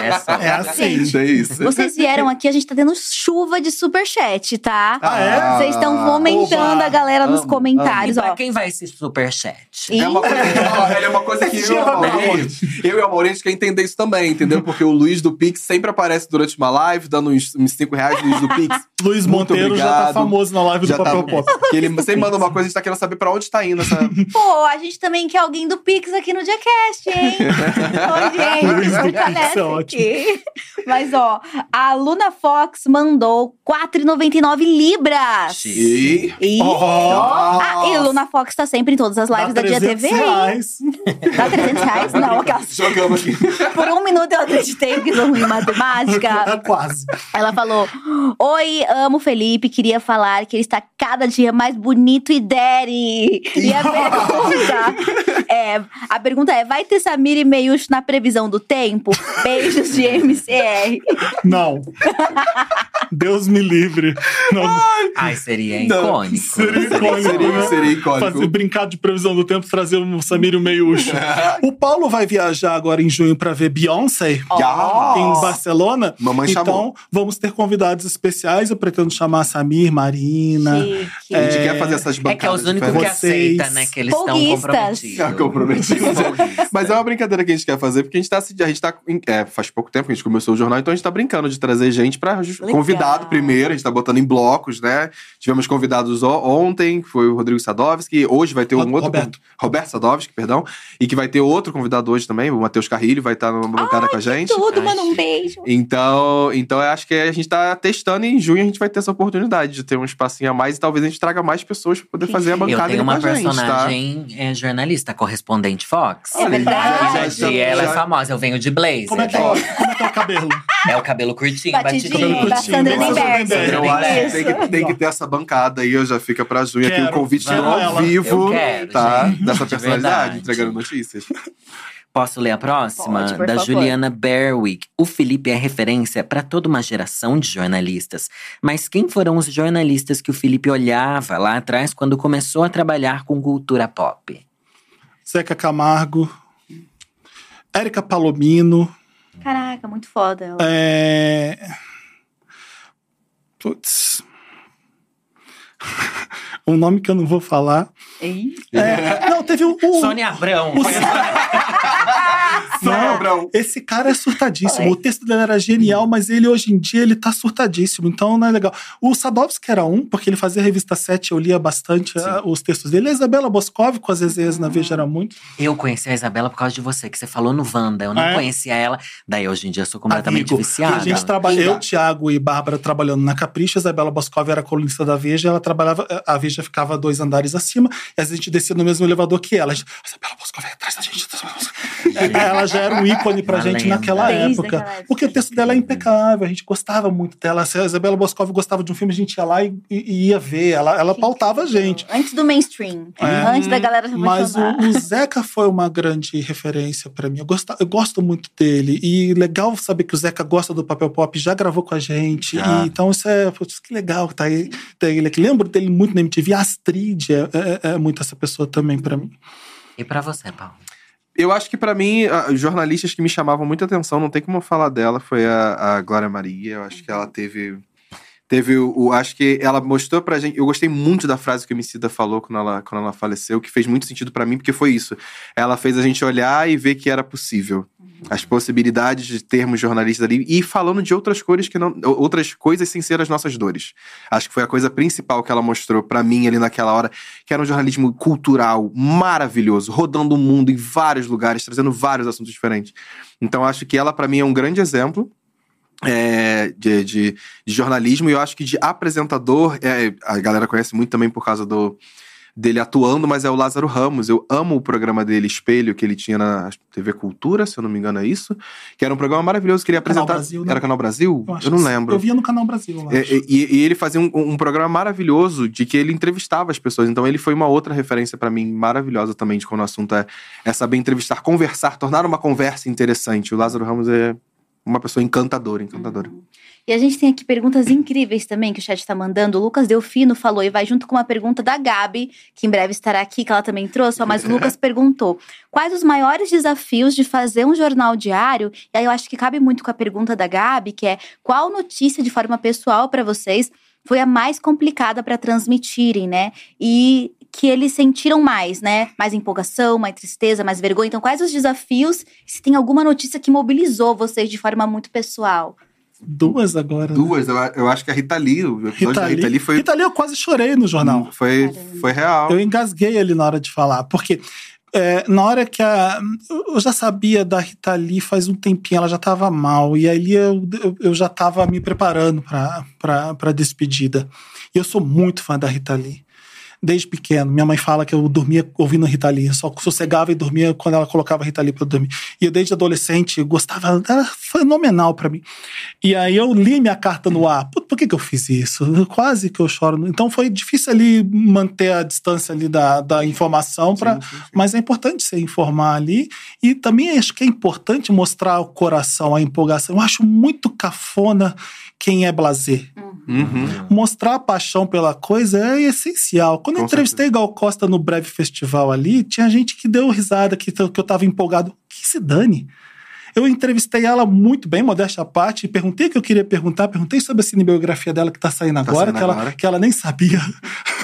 é, é só. É assim. Gente, É isso. Vocês vieram aqui, a gente tá tendo chuva de superchat, tá? Ah, é? Vocês estão fomentando Oba! a galera nos Amo, E comentários, pra ó. quem vai esse superchat? É uma coisa, é uma coisa que eu e o Amaury, eu e o gente quer entender isso também, entendeu? Porque o Luiz do Pix sempre aparece durante uma live, dando uns, uns 5 reais, Luiz do Pix. Luiz Muito Monteiro já tá obrigado. famoso na live Já do tá, Papel Pop. que ele sempre manda uma coisa, a gente tá querendo saber pra onde tá indo essa. Pô, a gente também quer alguém do Pix aqui no Diacast, hein? Oi, gente, Luiz do Pix é ótimo. aqui. Mas, ó, a Luna Fox mandou 4,99 libras. E. E, Oh. ah, e Luna Fox tá sempre em todas as lives Dá da Dia 300 TV. reais. Dá 300 reais? Não, Jogamos aqui. Por um minuto eu acreditei que sou ruim em matemática. Quase. Ela falou: Oi, amo o Felipe. Queria falar que ele está cada dia mais bonito e daddy. E a pergunta é: a pergunta é: vai ter Samir e Meiush na previsão do tempo? Beijos de MCR. Não. Deus me livre. Não. Ai, seria Não, icônico. seria icônico, Seria, né? seria icônico. Fazer, brincar de previsão do tempo, trazer o Samir e o Meiucho. o Paulo vai viajar agora em junho pra ver Beyoncé Ah. em Barcelona. Mamãe então, chamou. vamos ter convidados especiais. Eu pretendo chamar Samir, Marina. Chique. A gente quer fazer essas É bancadas que é os únicos que Vocês- aceitam, né? Que eles estão comprometidos. É, comprometidos. Folguistas. Mas é uma brincadeira que a gente quer fazer, porque a gente tá. A gente tá é, faz pouco tempo que a gente começou o jornal, então a gente tá brincando de trazer gente Legal. convidado primeiro. A gente tá botando em blocos, né? Tivemos convidados ontem, que foi o Rodrigo Sadovski. Hoje vai ter um Ro- outro. Roberto. Roberto Sadovski, perdão. E que vai ter outro convidado hoje também, o Matheus Carrilho, vai estar numa bancada com a gente. Tudo, Ai, manda um beijo. Então, então eu acho que a gente tá testando e em junho a gente vai ter essa oportunidade de ter um espacinho a mais e talvez a gente traga mais pessoas pra poder fazer a Eu bancada tenho ali uma com a gente, tá? personagem é, jornalista, correspondente Fox. É verdade. E ela é famosa, eu venho de blazer. Como é, que é, daí como é que é o cabelo? é o cabelo curtinho, Batidinho, batidinho. Cabelo da Sandra. Eu acho que tem que, tem que ter essa bancada aí, eu já fica pra junho aqui o Quero, convite quero ao ela. vivo, Eu quero, tá? gente, Dessa de personalidade, entregando notícias. Posso ler a próxima? Pode, por da favor. Juliana Berwick. O Felipe é referência para toda uma geração de jornalistas. Mas quem foram os jornalistas que o Felipe olhava lá atrás quando começou a trabalhar com cultura pop? Zeca Camargo. Érica Palomino. Caraca, muito foda ela. É... Putz. um nome que eu não vou falar. Ei. É, não, teve o. o- Sônia Abrão. o- Sônia Abrão. Esse cara é surtadíssimo. Oi. O texto dele era genial, mas ele hoje em dia ele tá surtadíssimo, então não é legal. O Sadovski era um, porque ele fazia revista 7, eu lia bastante ah, os textos dele. A Isabela Boscov com as Zezés na Veja era muito. Eu conheci a Isabela por causa de você, que você falou no Wanda. Eu não Ah, é? conhecia ela. Daí hoje em dia eu sou completamente Amigo, viciada. A gente trabalha, eu, Thiago e Bárbara trabalhando na Capricha, a Isabela Boscov era colunista da Veja, ela trabalhava, a Veja ficava dois andares acima, e às vezes a gente descia no mesmo elevador que ela. A gente, Isabela Boscov é atrás da gente. ela já era um ícone pra Uma gente lenda. naquela Desde época. Porque o texto dela é impecável, a gente gostava muito dela. Se a Isabela Boscov gostava de um filme, a gente ia lá e, e ia ver. Ela, ela pautava a gente. Antes do mainstream. É. Antes da galera se Mas o, o Zeca foi uma grande referência pra mim. Eu, gosto, eu gosto muito dele. E legal saber que o Zeca gosta do papel pop, já gravou com a gente. Já. E, então isso é. Putz, que legal que tá aí. Ele aqui. Lembro dele muito na MTV. A Astrid é, é- é muito essa pessoa também pra mim. E pra você, Paulo? Eu acho que pra mim, a- jornalistas que me chamavam muita atenção, não tem como eu falar dela, foi a, a Glória Maria. Eu acho que ela teve. Teve o, o- Acho que ela mostrou pra gente. Eu gostei muito da frase que o Emicida falou quando ela, quando ela faleceu, que fez muito sentido pra mim, porque foi isso. Ela fez a gente olhar e ver que era possível. As possibilidades de termos jornalistas ali e falando de outras cores que não. outras coisas sem ser as nossas dores. Acho que foi a coisa principal que ela mostrou pra mim ali naquela hora, que era um jornalismo cultural maravilhoso, rodando o mundo em vários lugares, trazendo vários assuntos diferentes. Então acho que ela pra mim é um grande exemplo é, de, de- de jornalismo e eu acho que de apresentador, é, a galera conhece muito também por causa do dele atuando, mas é o Lázaro Ramos. Eu amo o programa dele, Espelho, que ele tinha na TV Cultura, se eu não me engano é isso, que era um programa maravilhoso que ele Canal apresentava. Brasil, né? Era Canal Brasil? Eu, acho não lembro. Eu via no Canal Brasil. eu É. E, e ele fazia um, um programa maravilhoso de que ele entrevistava as pessoas. Então ele foi uma outra referência pra mim maravilhosa também de quando o assunto é, é saber entrevistar, conversar, tornar uma conversa interessante. O Lázaro Ramos é uma pessoa encantadora, encantadora. E a gente tem aqui perguntas incríveis também que o chat tá mandando. O Lucas Delfino falou e vai junto com uma pergunta da Gabi, que em breve estará aqui, que ela também trouxe, ó, mas o Lucas perguntou: quais os maiores desafios de fazer um jornal diário? E aí eu acho que cabe muito com a pergunta da Gabi, que é qual notícia de forma pessoal pra vocês foi a mais complicada pra transmitirem, né? E que eles sentiram mais, né? Mais empolgação, mais tristeza, mais vergonha. Então, quais os desafios? Se tem alguma notícia que mobilizou vocês de forma muito pessoal? Duas agora. né? Duas, eu, eu acho que a Rita Lee, o episódio Rita da Rita Lee. Lee foi, Rita Lee, eu quase chorei no jornal. foi, Caramba. foi real. Eu engasguei ali na hora de falar, porque é, na hora que a. Eu já sabia da Rita Lee faz um tempinho, ela já estava mal, e aí eu, eu, eu já estava me preparando para a despedida. E eu sou muito fã da Rita Lee. Desde pequeno. Minha mãe fala que eu dormia ouvindo Rita Lee, eu só sossegava e dormia quando ela colocava Rita Lee eu dormir. E eu, desde adolescente, gostava, era fenomenal pra mim. E aí eu li minha carta no ar. Por, por que, que eu fiz isso? Quase que eu choro. Então foi difícil ali manter a distância ali da, da informação, pra, Sim, sim, sim. mas é importante você informar ali. E também acho que é importante mostrar o coração, a empolgação. Eu acho muito cafona quem é blazer. Uhum. Mostrar a paixão pela coisa é essencial. Quando eu Com entrevistei Gal Costa no breve festival ali, tinha gente que deu risada, que, que eu tava empolgado. Que se dane. Eu entrevistei ela muito bem, modéstia à parte, e perguntei o que eu queria perguntar, perguntei sobre a cinebiografia dela que tá saindo agora, saindo que, ela, agora. que ela nem sabia.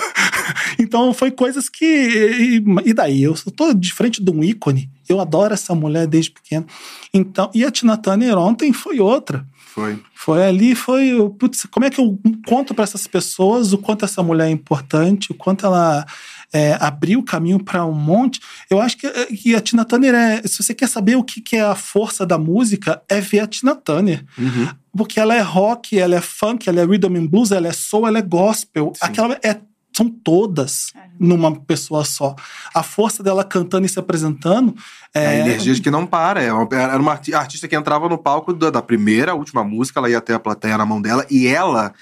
então foi coisas que. E, e daí? Eu tô de frente de um ícone. Eu adoro essa mulher desde pequeno. Então, e a Tina Turner ontem foi outra. Foi. Foi ali, foi. Putz, como é que eu conto para essas pessoas o quanto essa mulher é importante, o quanto ela é, abriu o caminho para um monte. Eu acho que, que a Tina Turner é. Se você quer saber o que, que é a força da música, é ver a Tina Turner. Uhum. Porque ela é rock, ela é funk, ela é rhythm and blues, ela é soul, ela é gospel. Sim. Aquela é. São todas numa pessoa só. A força dela cantando e se apresentando. É É, a energia de que não para. É uma- Era uma arti- artista que entrava no palco da, da primeira, última música, ela ia ter a plateia na mão dela e ela,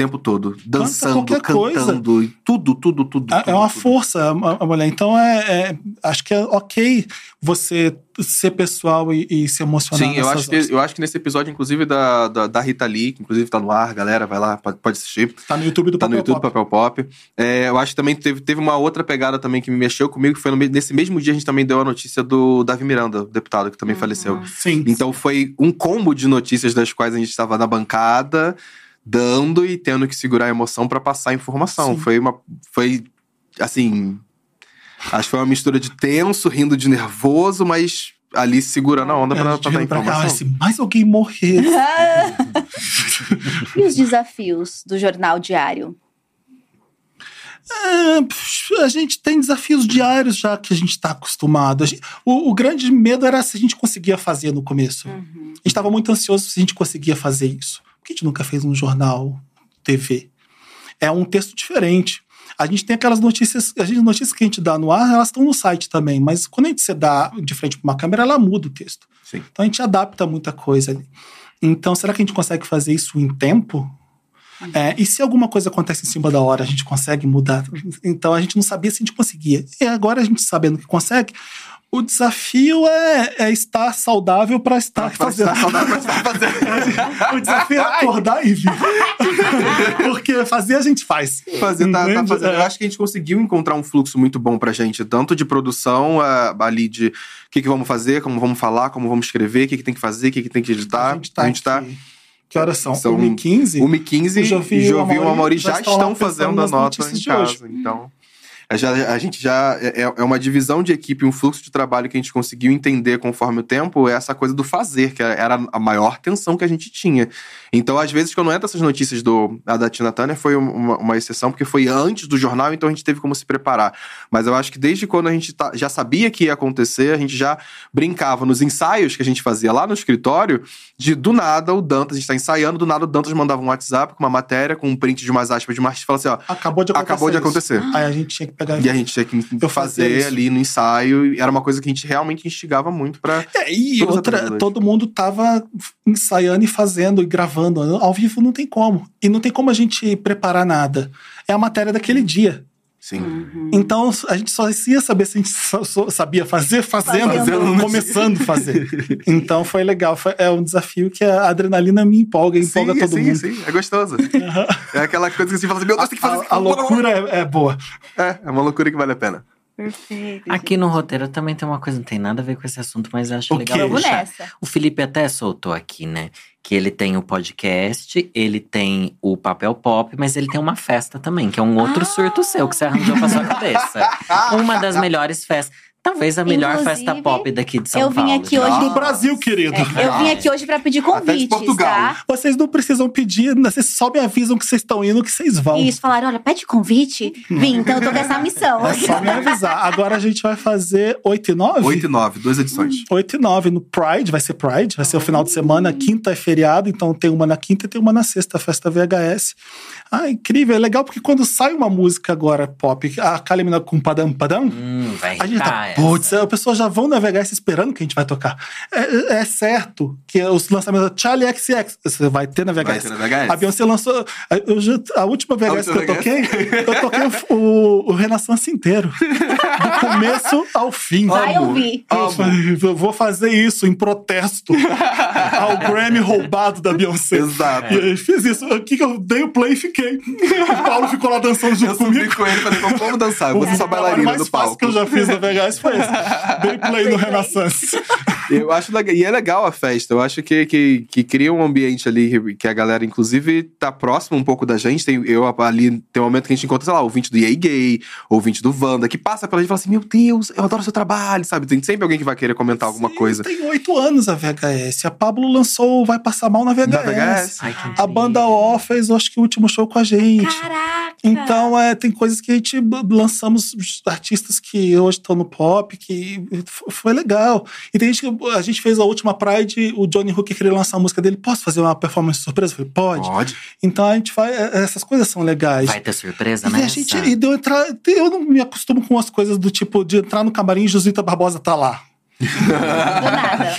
tempo todo, dançando, coisa. cantando, e tudo, tudo, tudo. É- É tudo, uma tudo. força a, mulher. Então, é, é- acho que é ok você ser pessoal e, e se emocionar. Sim, eu acho, que, eu acho que nesse episódio, inclusive, da, da, da Rita Lee, que inclusive tá no ar, galera, vai lá, pode, pode assistir. Tá no YouTube do Tá no Papel YouTube Pop. Papel Pop. É, eu acho que também teve, teve uma outra pegada também que me mexeu comigo, que foi no nesse mesmo dia a gente também deu a notícia do Davi Miranda, deputado, que também faleceu. Sim. Então foi um combo de notícias das quais a gente estava na bancada, dando e tendo que segurar a emoção para passar a informação. Sim. Foi uma. Foi assim. Acho que foi uma mistura de tenso, rindo de nervoso, mas ali segurando a onda pra dar pra cá, informação. se mais alguém morrer. E os desafios do jornal diário? É, a gente tem desafios diários já que a gente está acostumado. Gente- o, o grande medo era se a gente conseguia fazer no começo. A gente estava muito ansioso se a gente conseguia fazer isso. Por que a gente nunca fez um jornal TV? É um texto diferente. A gente tem aquelas notícias, as notícias que a gente dá no ar, elas estão no site também, mas quando a gente se dá de frente para uma câmera, ela muda o texto. Sim. Então a gente adapta muita coisa ali. Então, será que a gente consegue fazer isso em tempo? É, e se alguma coisa acontece em cima da hora, a gente consegue mudar? Então a gente não sabia se a gente conseguia. E agora a gente sabendo que consegue, o desafio é, é estar saudável para estar fazendo. estar saudável pra estar fazendo. o desafio é acordar e vir. Porque fazer a gente faz. Fazer, tá, tá fazendo. Eu É. acho que a gente conseguiu encontrar um fluxo muito bom pra gente, tanto de produção ali de o que, que vamos fazer, como vamos falar, como vamos escrever, o que, que tem que fazer, o que, que tem que editar. a gente tá. aqui. Que horas são? São 1h15? O Mi 15 O e Jovi e o Amaury já já estão fazendo a nota em casa. Então, já- a gente já. É, é uma divisão de equipe, um fluxo de trabalho que a gente conseguiu entender conforme o tempo, é essa coisa do fazer, que era a maior tensão que a gente tinha. Então, às vezes, quando entra essas notícias do, da Tina Turner, foi uma, uma exceção, porque foi antes do jornal, então a gente teve como se preparar. Mas eu acho que desde quando a gente tá- já sabia que ia acontecer, a gente já brincava nos ensaios que a gente fazia lá no escritório, de do nada o Dantas, a gente tá ensaiando, do nada o Dantas mandava um WhatsApp com uma matéria, com um print de umas aspas de uma artista e falava assim: ó, Acabou de acontecer. acabou de acontecer. Aí a gente tinha que pegar E a gente tinha que Eu fazer ali no ensaio, e era uma coisa que a gente realmente instigava muito pra. É, e outra, todo mundo tava ensaiando e fazendo e gravando. Ao vivo não tem como. E não tem como a gente preparar nada. É a matéria daquele dia. Sim. Então a gente só ia saber se a gente sabia fazer fazendo, Fazendo. começando a fazer. Então foi legal. Foi, é um desafio que a adrenalina me empolga, empolga sim, todo sim, mundo. sim, é gostoso. É aquela coisa que você fala assim: meu Deus, tem que fazer A, a loucura é, é boa. É, é uma loucura que vale a pena. Perfeito. Aqui no roteiro também tem uma coisa, não tem nada a ver com esse assunto, mas acho O legal. Vamos nessa. O Felipe até soltou aqui, né? Que ele tem o podcast, ele tem o papel pop, mas ele tem uma festa também, que é um outro surto seu que você arranjou pra sua cabeça. Uma das melhores festas. Talvez a melhor Inclusive, festa pop daqui de São eu vim Paulo. aqui já. hoje- Do Brasil, querido. É, eu vim aqui hoje pra pedir Portugal. tá? Vocês não precisam pedir, né? vocês só me avisam que vocês estão indo, que vocês vão. E eles falaram: olha, pede convite. Vim, então eu tô com essa missão. É só me avisar. Agora a gente vai fazer 8 e 9? 8 e 9, duas edições. 8 e 9 no Pride, vai ser Pride, vai ser o final de semana, quinta é feriado, então tem uma na quinta e tem uma na sexta, a festa VHS. Ah, incrível, é legal porque quando sai uma música agora pop, a Kalimina com Padam Padam, Hum, vai a gente irritar tá, essa. putz, as pessoas já vão na VHS esperando que a gente vai tocar. É, é certo que os lançamentos da Charlie XX, você vai ter na VHS. Vai ter na VHS. A Beyoncé lançou, eu já- a última VHS última que eu toquei, eu toquei o, o, o Renaissance inteiro, do começo ao fim. Vai ouvir. Eu falei, eu vou fazer isso em protesto ao Grammy roubado da Beyoncé. Exato. E aí fiz isso. Aqui que eu dei o play e fiquei. O Paulo ficou lá dançando junto Eu subi comigo. com ele e falei, "Vamos- dançar, eu vou ser sua O trabalho bailarina mais do fácil palco. que eu já fiz na VHS foi esse. Dei play no Renaissance. Eu acho legal. E é legal a festa. Eu acho que, que, que cria um ambiente ali que- a galera, inclusive, tá próximo um pouco da gente. Tem, eu ali, tem um momento que a gente encontra, sei lá, o ouvinte do EA Gay, o ouvinte do Wanda, que passa pela gente e fala assim: Meu Deus, eu adoro seu trabalho, sabe? Tem sempre alguém que vai querer comentar alguma Sim, coisa. Tem oito anos a VHS. A Pablo lançou Vai Passar Mal na VHS. Na VHS. Ai, A banda O fez, eu acho que o último show com a gente. Caraca! Então, é, tem coisas que a gente lançamos artistas que hoje estão no pop, que foi legal. E tem gente que a gente fez a última Pride, o Johnny Hook queria lançar a música dele. Posso fazer uma performance surpresa? Eu falei, pode. Pode. Então a gente vai. é, Essas coisas são legais. Vai ter surpresa, E né? a gente. E deu entrar, eu não me acostumo com as coisas do tipo de entrar no camarim e Josita Barbosa tá lá. Do nada.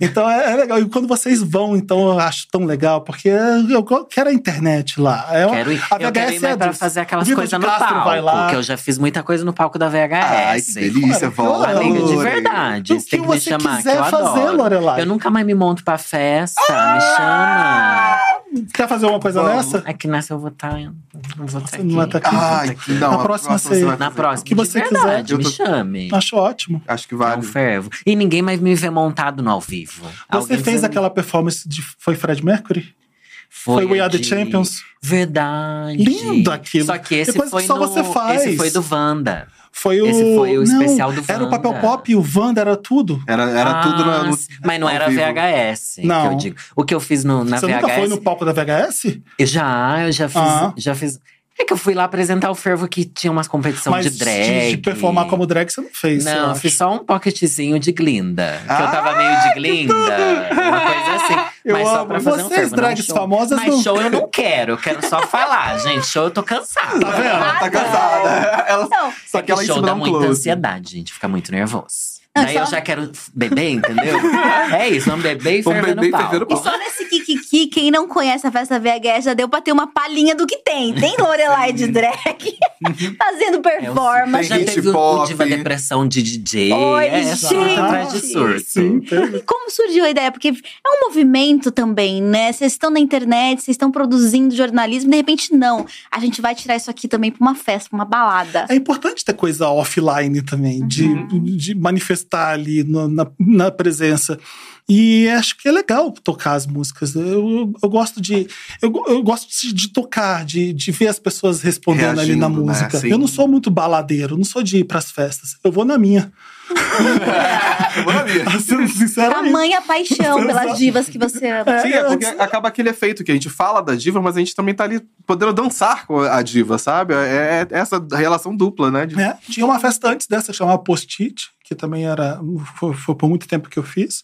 Então é, é legal. E quando vocês vão, então eu acho tão legal, porque eu quero a internet lá. É uma- Quero ir, a eu quero ir VHS é pra fazer aquelas coisas no Castro palco. vai lá. Que eu já fiz muita coisa no palco da VHS. Ai, que delícia, volta. De verdade. O Você tem que que me você chamar, que quiser eu fazer, adoro. Lorelai. Eu nunca mais me monto pra festa. Me chama. Quer fazer uma coisa Vamos. nessa? É que nessa eu vou estar. não vou estar não vai aqui. estar aqui. Ai, não. Na próxima você Na próxima, que você de verdade, quiser. me tô- chame. Acho ótimo. Acho que É vale. um fervo. E ninguém mais me vê montado no ao vivo. Você Alguém fez precisa- aquela performance de. Foi Fred Mercury? Foi, Foi We Are the Champions? Verdade. Lindo aquilo. Só que esse É coisa foi que só no, você faz. Esse foi do Wanda. Foi o. Esse foi o Não, especial do Era o papel Wanda. pop e o Wanda era tudo. Era, era Ah, tudo no, no-. Mas não era vivo. VHS, Não. que eu digo. O que eu fiz no, na Você VHS. nunca foi no palco da VHS? Eu já, eu já fiz. Ah. Já fiz. É que eu fui lá apresentar o Fervo que tinha umas competições Mas de drag. de performar como drag você não fez. Não, eu fiz só um pocketzinho de Glinda. que eu Ah, tava meio de Glinda. Uma coisa assim. Eu mas só amo. pra fazer um Vocês, fervo, drags não show. famosas, Mas não- show eu não quero, eu quero só falar. Gente, show eu tô cansada. Tá vendo? Tá cansada. Ela, Não, só que ela show dá um muita close. ansiedade, gente. Fica muito nervoso. Não, Daí só- eu já quero beber, entendeu? é isso, vamos beber e ferver beber e no. E só nesse Kikiki, quem não conhece a festa VHS já deu pra ter uma palhinha do que tem. Tem Lorelai de drag fazendo É, performance. Já Tem teve o, o. Diva Depressão de DJ. Oi, é, gente. atrás de surto. E como surgiu a ideia? Porque é um movimento também, né? Vocês estão na internet, vocês estão produzindo jornalismo, de repente, não. A gente vai tirar isso aqui também pra uma festa, pra uma balada. É importante ter coisa offline também, de, Uhum. de manifestar ali no- na, na presença. E acho que é legal tocar as músicas. Eu, eu gosto de. Eu, eu gosto de, de tocar, de, de ver as pessoas respondendo ali na Reagindo, né? música. Sim. Eu não sou muito baladeiro, não sou de ir pras festas. Eu vou na minha. Na minha. Sendo sincero, é isso. Tamanha paixão pelas divas que você ama. Sim, é porque acaba aquele efeito que a gente fala da diva, mas a gente também tá ali podendo dançar com a diva, sabe? É, é essa relação dupla, né? É, tinha uma festa antes dessa, que chamava Post-it, que também era. Foi, foi por muito tempo que eu fiz.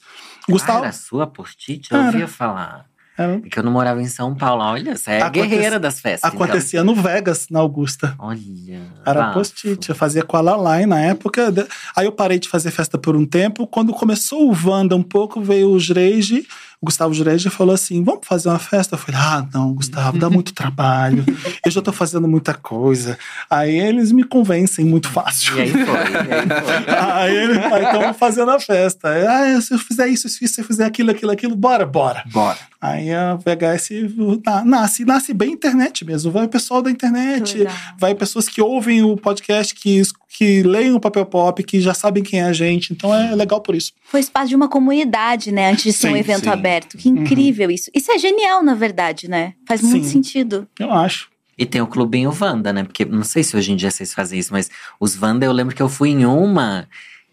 Gustavo. Ah, era sua post-it? Eu Era. ouvia falar. Era- É que eu não morava em São Paulo. Olha, você é Aconte- guerreira das festas. então. acontecia no Vegas, na Augusta. Olha. Era post-it, eu fazia com a Lalai na época. Aí eu parei de fazer festa por um tempo. Quando começou o Wanda um pouco, veio o Jureide, o Gustavo Jureide falou assim: vamos fazer uma festa? Eu falei: ah, não, Gustavo, dá muito trabalho. Eu já tô fazendo muita coisa. Aí eles me convencem muito fácil. E aí foi. E aí foi. Aí ele- aí estamos fazendo a festa. Ah, se eu fizer isso, se eu fizer aquilo, aquilo, aquilo, bora, bora. Bora. Aí a VHS na- nasce, nasce bem internet mesmo. Vai o pessoal da internet, legal. vai pessoas que ouvem o podcast, que, que leem o papel pop, que já sabem quem é a gente. Então é legal por isso. Foi espaço de uma comunidade, né? Antes de ser um Sim, evento sim. aberto. Que incrível isso. Isso é genial, na verdade, né? Faz muito Sim. sentido. Eu acho. E tem o Clubinho Wanda, né? Porque não sei se hoje em dia vocês fazem isso, mas os Wanda, eu lembro que eu fui em uma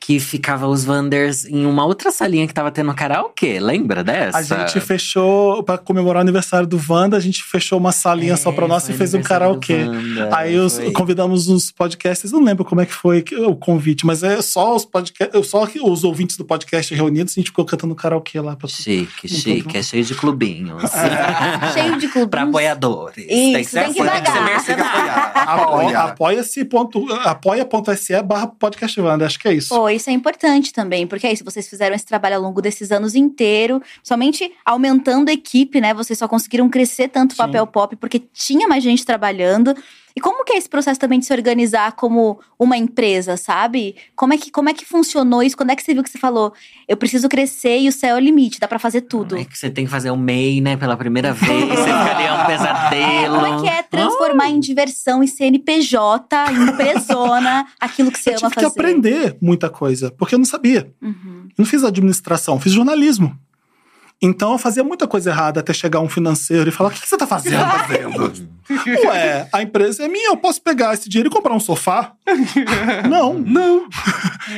que ficava os Wanders em uma outra salinha que tava tendo karaokê. Lembra dessa? A gente fechou, pra comemorar o aniversário do Wanda, a gente fechou uma salinha só pra É, nós foi e fez um karaokê. Wanda, Aí os, foi. convidamos uns podcasts, não lembro como é que foi que- o convite, mas é só os podcasts, só que os ouvintes do podcast reunidos, a gente ficou cantando karaokê lá. Pra... Chique, chique. É cheio de clubinhos. Cheio de clubes. pra apoiadores. Isso, tem que assim, pagar. ser mercenário. Apo- Apoia. Apoia-se ponto- apoia.se barra podcast Wanda, acho que é isso. Pô, isso é importante também, porque é isso, vocês fizeram esse trabalho ao longo desses anos inteiro, somente aumentando a equipe, né? Vocês só conseguiram crescer tanto o papel pop porque tinha mais gente trabalhando. E como que é esse processo também de se organizar como uma empresa, sabe? Como é que, como é que funcionou isso? Quando é que você viu que você falou, eu preciso crescer e o céu é o limite, dá pra fazer tudo? É que você tem que fazer o MEI, né, pela primeira vez. Você fica ali, é um pesadelo. Como é que é transformar em diversão e CNPJ, em pesona, aquilo que você Eu ama tive que fazer? aprender muita coisa, porque eu não sabia. Uhum. Eu não fiz administração, fiz jornalismo. Então eu fazia muita coisa errada até chegar um financeiro e falar: o que que você tá fazendo? Ué, a empresa é minha, eu posso pegar esse dinheiro e comprar um sofá? Não. Não.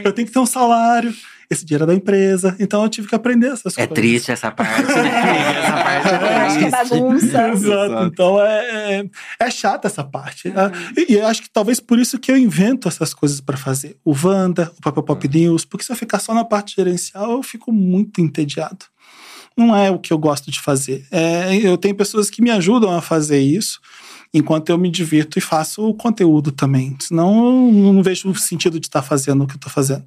Eu tenho que ter um salário. Esse dinheiro é da empresa. Então eu tive que aprender essas É coisas. triste essa parte, né? Essa parte Eu é acho que é bagunça. Exato. Então é, é, é chata essa parte. Ah, E, e eu acho que talvez por isso que eu invento essas coisas pra fazer. O Wanda, o Papel Pop News, porque se eu ficar só na parte gerencial, eu fico muito entediado. Não é o que eu gosto de fazer. É, eu tenho pessoas que me ajudam a fazer isso. Enquanto eu me divirto e faço o conteúdo também. Senão, eu não vejo o sentido de estar fazendo o que eu tô fazendo.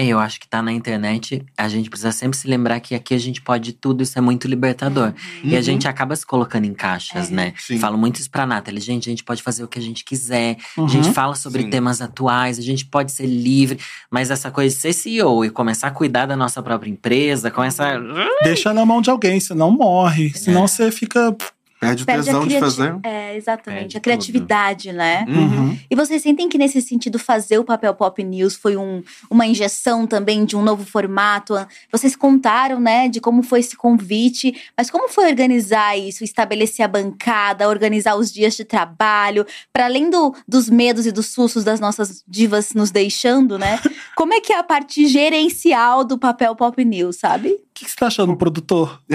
É, eu acho que tá na internet, a gente precisa sempre se lembrar que aqui a gente pode tudo, isso é muito libertador. E a Uhum. gente acaba se colocando em caixas, É. né? Sim. Falo muito isso pra Nathalie, gente, a gente pode fazer o que a gente quiser, Uhum. a gente fala sobre Sim. temas atuais, a gente pode ser livre, mas essa coisa de ser CEO e começar a cuidar da nossa própria empresa, com essa. Deixa na mão de alguém, senão morre. Senão você fica. Perde o Perde tesão de fazer. É, exatamente. Perde a criatividade, né? Uhum. E vocês sentem que nesse sentido fazer o Papel Pop News foi um, uma injeção também de um novo formato? Vocês contaram, né, de como foi esse convite, mas como foi organizar isso, estabelecer a bancada, organizar os dias de trabalho, para além do, dos medos e dos sustos das nossas divas nos deixando, né? Como é que é a parte gerencial do Papel Pop News, sabe? O que que você tá achando, produtor?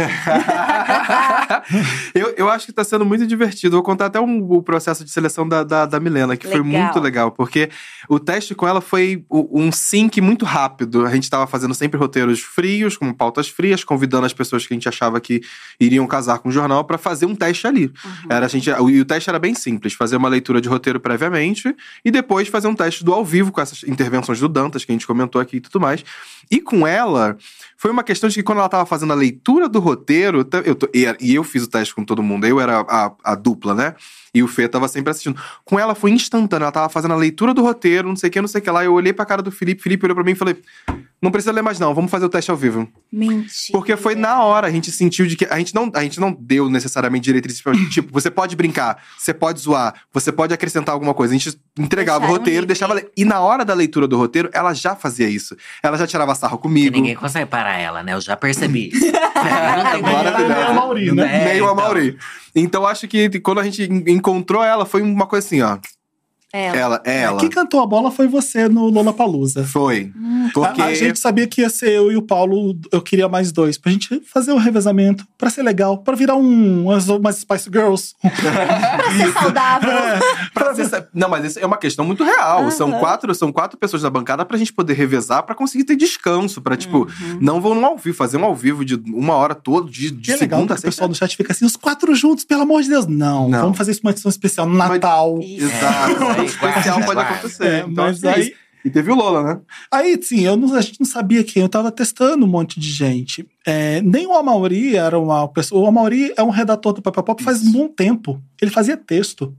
eu, eu acho que tá sendo muito divertido. Vou contar até um- o processo de seleção da, da, da Milena, que foi Legal. muito legal, porque o teste com ela foi um sync muito rápido. A gente tava fazendo sempre roteiros frios, com pautas frias, convidando as pessoas que a gente achava que iriam casar com o jornal pra fazer um teste ali. Era a gente, e o teste era bem simples: fazer uma leitura de roteiro previamente e depois fazer um teste do ao vivo com essas intervenções do Dantas, que a gente comentou aqui e tudo mais. E com ela, foi uma questão de que quando ela tava fazendo a leitura do roteiro, eu tô- e, e eu fiz o teste com todo mundo, eu era a, a dupla, né? E o Fê tava sempre assistindo. Com ela foi instantâneo, ela tava fazendo a leitura do roteiro, não sei o que, não sei o que lá. Eu olhei pra cara do Felipe, Felipe olhou pra mim e falei: Não precisa ler mais, não, vamos fazer o teste ao vivo. Mentira. Porque foi na hora, a gente sentiu de que. A gente não, a gente não deu necessariamente diretrizes pra. tipo, você pode brincar, você pode zoar, você pode acrescentar alguma coisa. A gente entregava Deixaram o roteiro, deixava. ler. E na hora da leitura do roteiro, ela já fazia isso. Ela já tirava sarro comigo. ninguém consegue parar ela, né? Eu já percebi. Maravilhosa. Nem a Mauri, né? É, Meio a então. Mauri. Então acho que quando a gente en- encontrou ela, foi uma coisa assim, ó. É, Ela, é ela. Quem cantou a bola foi você no Lollapalooza. Foi. Hum. Porque. A, a gente sabia que ia ser eu e o Paulo, eu queria mais dois, pra gente fazer um revezamento, pra ser legal, pra virar um, umas, umas Spice Girls. pra ser saudável. Pra ser- Não, mas isso é uma questão muito real. São Aham. quatro, são quatro pessoas na bancada pra gente poder revezar, pra conseguir ter descanso, Pra tipo, Uhum. não vão no ao vivo, fazer um ao vivo de uma hora todo, de, de é legal segunda a o pessoal sexta. do chat fica assim, os quatro juntos, pelo amor de Deus. Não, Não. vamos fazer isso uma edição especial no Natal. Isso. Exato. Especial pode acontecer. É, então, mas é aí-. E teve o Lola, né? Aí, sim, eu não- a gente não sabia quem, eu tava testando um monte de gente. É, nem o Amauri era uma pessoa. O Amauri é um redator do Papel Pop faz um bom tempo. Ele fazia texto.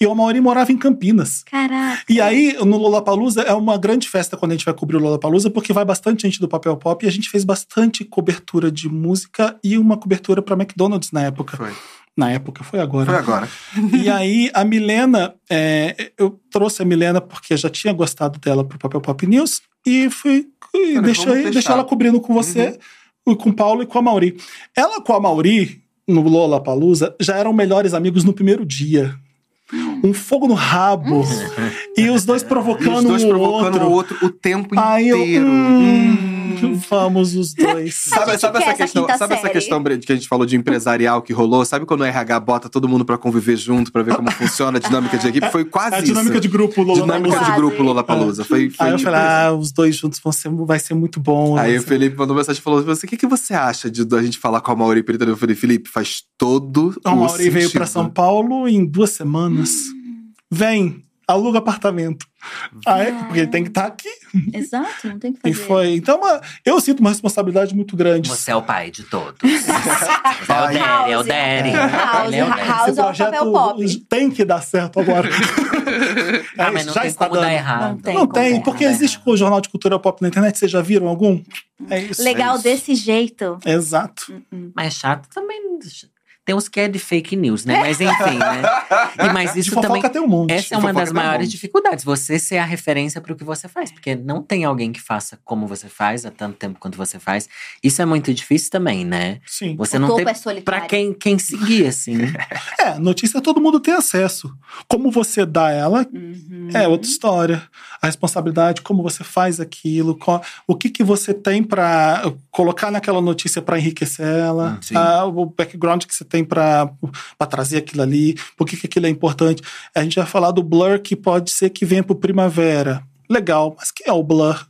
E o Amauri morava em Campinas. Caraca. E aí, no Lollapalooza, é uma grande festa quando a gente vai cobrir o Lollapalooza, porque vai bastante gente do papel pop e a gente fez bastante cobertura de música e uma cobertura para McDonald's na época. Foi. Na época, foi agora. Foi agora. E aí, a Milena, é, eu trouxe a Milena porque eu já tinha gostado dela pro Papel Pop News e fui e deixei, deixei ela cobrindo com você, e com o Paulo e com a Mauri. Ela com a Mauri, no Lollapalooza, já eram melhores amigos no primeiro dia. um fogo no rabo. e os dois E provocando os dois um provocando outro. o outro o tempo Aí eu, inteiro. hum, Hum. Vamos os dois. Sabe, gente sabe essa essa questão, quinta sabe essa questão Bre, que a gente falou de empresarial que rolou? Sabe quando o RH bota todo mundo pra conviver junto, pra ver como funciona a dinâmica de equipe? Foi quase a dinâmica isso. de grupo Lola dinâmica Quase. de grupo Lollapalooza. Foi, foi Aí eu tipo falei, ah, os dois juntos vão ser, vai ser muito bom. Aí vai o Felipe mandou mensagem e falou: você, o que, que você acha de a gente falar com a Mauri Perita? Eu falei, Felipe, faz todo A o Mauri veio pra sentido." São Paulo em duas semanas. Vem, aluga apartamento. Aí, porque ele tem que estar aqui. Exato, não tem que E fazer. foi. Então, uma- eu sinto uma responsabilidade muito grande. Você é o pai de todos. Você é o Daddy, é o Daddy. House, Ele é o Daddy. House Esse é o papel pop. tem que dar certo agora. Ah, É, mas não já tem está como dar dando. errado. Não tem. Não tem, dar porque errado. existe o jornal de cultura pop na internet. Vocês já viram algum? É isso. Legal É isso. desse jeito. Exato. Mas chato também. Tem uns que é de fake news, né? Mas enfim, né? E, mas De isso fofoca também. tem um monte. Essa é uma das um maiores dificuldades, você ser a referência para o que você faz. Porque não tem alguém que faça como você faz há tanto tempo quanto você faz. Isso é muito difícil também, né? Sim. Você o não topo tem é solitário. pra quem, quem seguir, assim. É, notícia todo mundo tem acesso. Como você dá ela Uhum. é outra história. A responsabilidade, como você faz aquilo, qual- o que, que você tem pra colocar naquela notícia pra enriquecer ela, Hum, ah, o background que você tem pra trazer aquilo ali, por que, que aquilo é importante. A gente vai falar do Blur que pode ser que venha pro Primavera. Legal, mas quem é o Blur?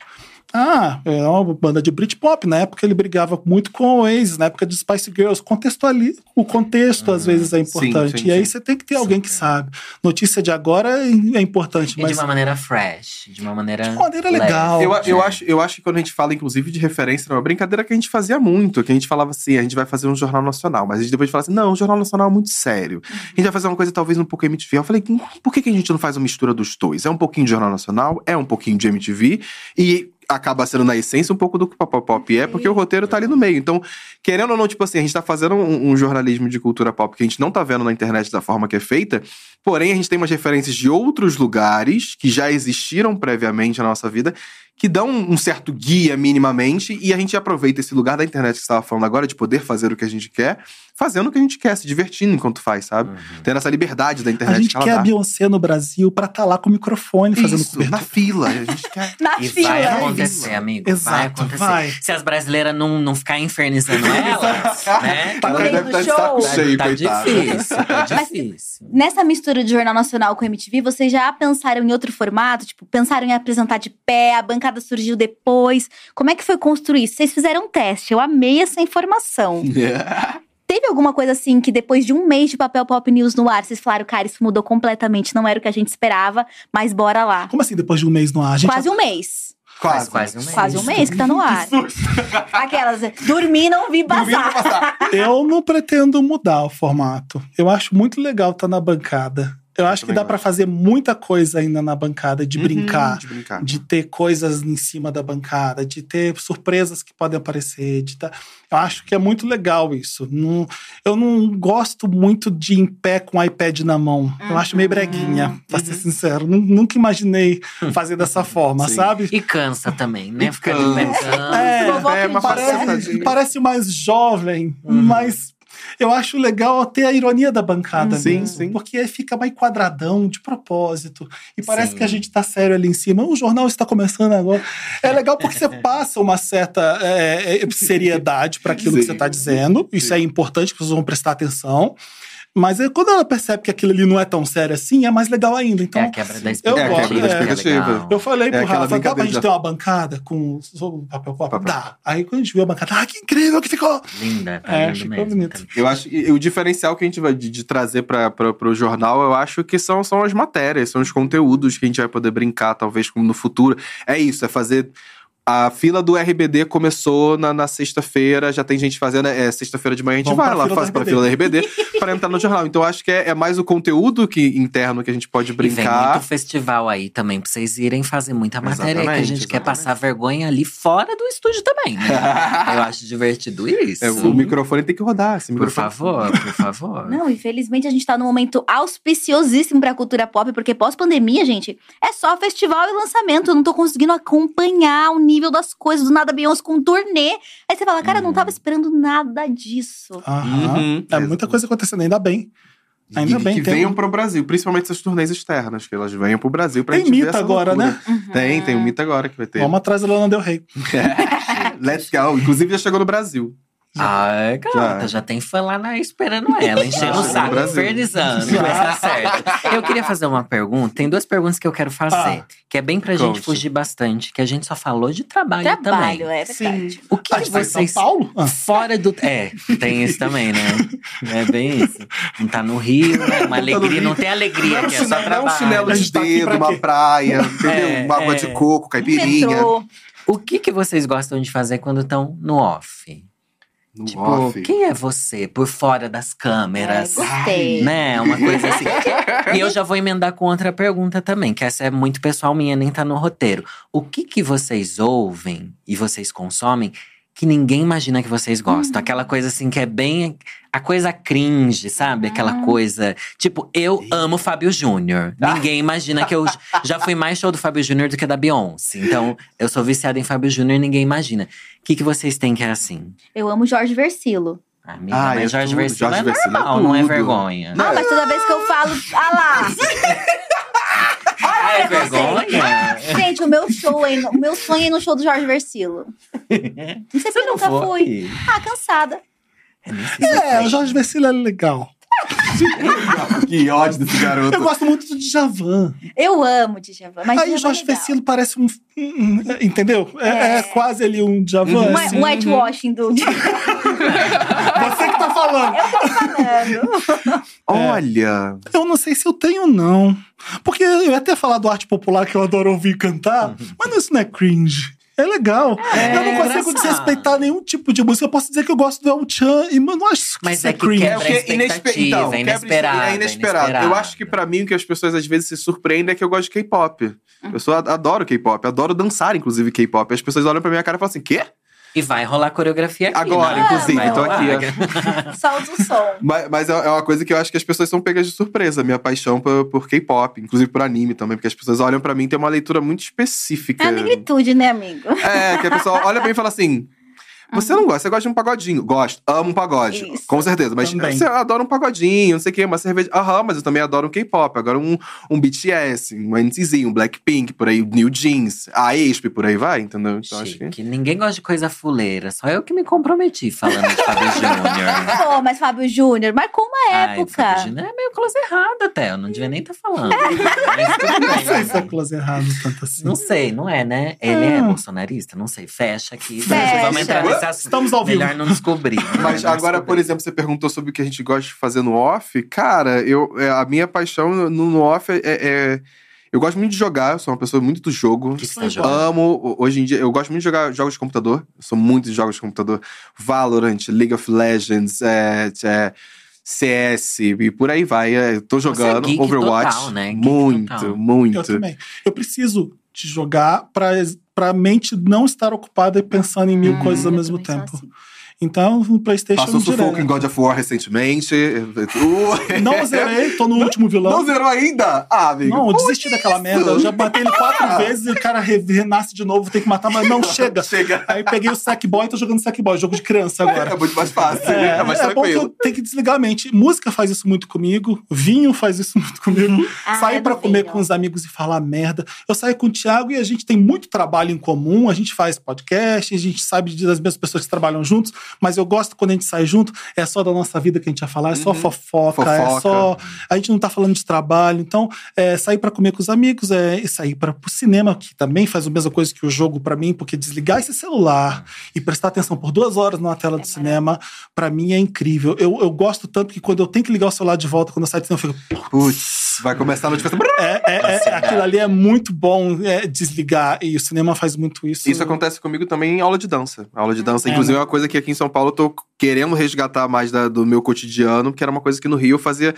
Ah, é uma banda de Britpop. Na época ele brigava muito com o Oasis, na época de Spice Girls. Contextuali o contexto, às vezes, é Uhum. sim, importante. sim, e aí sim. você tem que ter alguém que Super. sabe. Notícia de agora é é importante, E mas de uma maneira fresh, de uma maneira. De maneira leve. legal. Eu, eu, É. acho, eu acho que quando a gente fala, inclusive, de referência, é uma brincadeira que a gente fazia muito. Que a gente falava assim, a gente vai fazer um jornal nacional. Mas a gente depois fala assim, não, o jornal nacional é muito sério. A gente vai fazer uma coisa talvez um pouco MTV. Eu falei, "Hum, por que, que a gente não faz uma mistura dos dois? É um pouquinho de jornal nacional, é um pouquinho de MTV. E acaba sendo, na essência, um pouco do que o Pop Pop é, porque o roteiro tá ali no meio. Então, querendo ou não, tipo assim, a gente tá fazendo um, um jornalismo de cultura pop que a gente não tá vendo na internet da forma que é feita. Porém, a gente tem umas referências de outros lugares que já existiram previamente na nossa vida, que dão um certo guia minimamente, e a gente aproveita esse lugar da internet que você estava falando agora, de poder fazer o que a gente quer, fazendo o que a gente quer, se divertindo enquanto faz, sabe? Uhum. Tendo essa liberdade da a internet gente que ela quer a dá. Beyoncé no Brasil pra estar lá com o microfone fazendo Isso, cobertura. na fila. A gente quer. Na E fila. vai é acontecer, isso. amigo. vai Exato, acontecer. vai. Se as brasileiras não, não ficar infernizando elas, né? Tá Ela deve estar de show. saco Tá, cheio, tá coitada. difícil, tá Mas- difícil. Nessa mistura de Jornal Nacional com MTV, vocês já pensaram em outro formato? Tipo, pensaram em apresentar de pé, a bancada surgiu depois. Como é que foi construir isso? Vocês fizeram um teste, eu amei essa informação. Teve alguma coisa assim que depois de um mês de papel pop news no ar, vocês falaram, cara, isso mudou completamente, não era o que a gente esperava, mas bora lá. Como assim, depois de um mês no ar? A gente Quase um mês. Faz quase um mês. Quase um mês que tá no ar. Aquelas, dormi e não vi passar. Eu não pretendo mudar o formato. Eu acho muito legal estar na bancada. Eu acho que dá pra gosto. fazer muita coisa ainda na bancada, de brincar, Uhum, de brincar. de ter coisas em cima da bancada, de ter surpresas que podem aparecer. De tá... Eu acho que é muito legal isso. Não- eu não gosto muito de ir em pé com o iPad na mão. Eu acho meio breguinha, pra ser sincero. Nu- Nunca imaginei fazer dessa forma, Sim. sabe? E cansa também, né? Ficar de pé cansa. É, Vovó é, uma parece, parece mais jovem, Uhum. mas eu acho legal ter a ironia da bancada Sim, mesmo, sim. porque aí fica mais quadradão, de propósito. E parece Sim. que a gente tá sério ali em cima. O jornal está começando agora. É legal porque você passa uma certa é, é, seriedade para aquilo que você está dizendo. Isso é importante, que pessoas vão prestar atenção. Mas aí, quando ela percebe que aquilo ali não é tão sério assim, é mais legal ainda. Então, É a quebra da Eu expectativa. gosto, que é. legal. eu falei pro É aquela Rafa, dá pra brincadeira gente ter uma bancada com papel pop? Papel Dá. Aí quando a gente viu a bancada, ah, que incrível que ficou! Linda, tá É, lindo ficou mesmo. bonito. tá. Eu acho que o diferencial que a gente vai de, de trazer para o jornal, eu acho que são, são as matérias, são os conteúdos que a gente vai poder brincar, talvez, como no futuro. É isso, é fazer. A fila do RBD começou na, na sexta-feira, já tem gente fazendo. É, sexta-feira de manhã a gente Vamos vai lá, faz pra fila do RBD para entrar no jornal. Então eu acho que é, é mais o conteúdo que, interno que a gente pode E vem brincar. muito festival aí também, pra vocês irem fazer muita matéria. Que a Exatamente, gente quer exatamente. passar vergonha ali fora do estúdio também, né? Eu acho divertido isso. É, o microfone tem que rodar. Esse Por microfone. favor, por favor. Não, infelizmente a gente tá num momento auspiciosíssimo pra cultura pop, porque pós-pandemia, gente, é só festival e lançamento. Eu não tô conseguindo acompanhar o nível das coisas. Do nada, Beyoncé com um turnê. Aí você fala, cara, eu não tava esperando nada disso. Aham. Uhum. É muita coisa acontecendo, ainda bem. Ainda e bem, que tem venham um- pro Brasil, principalmente essas turnês externas, que elas venham pro Brasil pra Tem gente ver Mita essa agora, loucura. né? Tem, tem o Mita agora que vai ter. Vamos atrás da Lana Del Rey. Let's go. Inclusive já chegou no Brasil. Ai, garota, Já. já tem fã lá na, esperando ela, enchendo o saco, infernizando, mas tá certo. Eu queria fazer uma pergunta, tem duas perguntas que eu quero fazer, Ah. que é bem pra gente Conte. fugir bastante, que a gente só falou de trabalho, Trabalho, também. é verdade. O que, Ah, que tá em vocês... São Paulo? Ah. Fora do. É, tem isso também, né? É bem isso. Não tá no Rio, né? Uma alegria, não tem alegria Não é aqui, é só chinelo, não é um trabalho. chinelo de gente tá dedo, uma praia, entendeu? É, uma água é. de coco, caipirinha. metrô. O que, que vocês gostam de fazer quando estão no off? No tipo, off. quem é você por fora das câmeras? É, gostei. Né? Uma coisa assim. e eu já vou emendar com outra pergunta também, que essa é muito pessoal minha, nem tá no roteiro. O que que vocês ouvem e vocês consomem que ninguém imagina que vocês gostam? Aquela coisa assim que é bem a coisa cringe, sabe? Aquela coisa. Tipo, eu amo Fábio Júnior. Ninguém imagina que eu já fui mais show do Fábio Júnior do que da Beyoncé. Então, eu sou viciada em Fábio Júnior e ninguém imagina. O que, que vocês têm que é assim? Eu amo Jorge Versilo. Amiga, Ah, mas é Jorge tudo. Versilo Jorge é Versilo é normal, não é vergonha. Ah, mas toda vez que eu falo. Ah lá! Ah, é vergonha? Gente, o meu show, é, o meu sonho é no show do Jorge Versilo. Não sei porque não nunca foi? fui. Ah, cansada. Eu se eu É, o Jorge Versilo é legal. Que ódio desse garoto. Eu gosto muito do Djavan. Eu amo Djavan, mas Aí Djavan o é Jorge legal. Versilo parece um. um- entendeu? É, É. é quase ali um Djavan. Uhum. Um assim. whitewashing do Você que tá falando. falando. Olha. Eu não sei se eu tenho, não. Porque eu ia até falar do arte popular que eu adoro ouvir cantar, mas isso não é cringe. É legal. É eu não consigo engraçado. desrespeitar nenhum tipo de música. Eu posso dizer que eu gosto do El Chan e mas não acho que Mas isso é é que É o que a inespe- expectativa, então, é quebra- inesperado, É é inesperado. Eu acho que pra mim o que as pessoas às vezes se surpreendem é que eu gosto de K-pop. Eu sou, adoro K-pop, adoro dançar, inclusive, K-pop. As pessoas olham pra minha cara e falam assim: quê? E vai rolar coreografia aqui. Agora, né? inclusive, Vai tô rolar. aqui, Solta o som. Mas, mas é é uma coisa que eu acho que as pessoas são pegas de surpresa, minha paixão por, por K-pop, inclusive por anime também, porque as pessoas olham pra mim e tem uma leitura muito específica. É a negritude, né, amigo? É, que a pessoa olha pra mim e fala assim. Você não gosta, você gosta de um pagodinho. Gosto, amo um pagode. Isso. Com certeza. Mas Também. você adora um pagodinho, não sei o quê, uma cerveja. Aham, mas eu também adoro um K-pop. Agora um, um BTS, um NCZ, um Blackpink, por aí, New Jeans, a ESP, por aí vai, entendeu? Então acho que. Ninguém gosta de coisa fuleira. Só eu que me comprometi falando de Fábio Júnior. Pô, mas Fábio Júnior marcou uma Ai, época. Fábio Júnior é meio close errado até. Eu não devia nem estar falando. Mas tudo Não sei se é close errado tanto assim. Não sei, não é, né? Ele é Ah. bolsonarista? Não sei. Fecha aqui. Fecha. Vamos entrar nesse Estamos ao vivo. Melhor não descobrir. Mas não agora, por exemplo, você perguntou sobre o que a gente gosta de fazer no off. Cara, eu, é, a minha paixão no, no off é, é- Eu gosto muito de jogar, eu sou uma pessoa muito do jogo. Que você tá? Amo, hoje em dia, eu gosto muito de jogar jogos de computador. Eu sou muito de jogos de computador. Valorant, League of Legends, é, é, CS e por aí vai. É, Eu tô jogando geek Overwatch. total, né? Geek Muito, total. muito. Eu também. Eu preciso de jogar pra, pra mente não estar ocupada e pensando em mil Hum, coisas ao mesmo tempo. assim. Então, no PlayStation Passou sufoco em. God of War recentemente. Não zerei, tô no último vilão. Não zerou ainda? Ah, amigo. Não, eu desisti que daquela isso? merda. Eu já matei ele quatro vezes e o cara re- renasce de novo, tem que matar, mas não chega. Chega. Aí peguei o Sackboy e tô jogando Sackboy, jogo de criança agora. É muito mais fácil. É, mais é bom que eu tenho que desligar a mente. Música faz isso muito comigo, vinho faz isso muito comigo. Ah, sair é pra do comer vinho. com os amigos e falar merda. Eu saio com o Thiago e a gente tem muito trabalho em comum. A gente faz podcast, a gente sabe das mesmas pessoas que trabalham juntos, mas eu gosto quando a gente sai junto, é só da nossa vida que a gente vai falar, é só Uhum. fofoca, é Fofoca. só. A gente não tá falando de trabalho. Então, é, sair pra comer com os amigos, é sair para o cinema, que também faz a mesma coisa que o jogo pra mim, porque desligar esse celular e prestar atenção por duas horas na tela do cinema, pra mim é incrível. Eu, eu gosto tanto que quando eu tenho que ligar o celular de volta, quando eu saio do cinema, eu fico. Putz, vai começar a notificação. É, é, é, aquilo ali é muito bom é, desligar, e o cinema faz muito isso. Isso acontece comigo também em aula de dança. Aula de dança, É, inclusive, né? é uma coisa que aqui em São Paulo eu tô querendo resgatar mais da- do meu cotidiano, que era uma coisa que no Rio eu fazia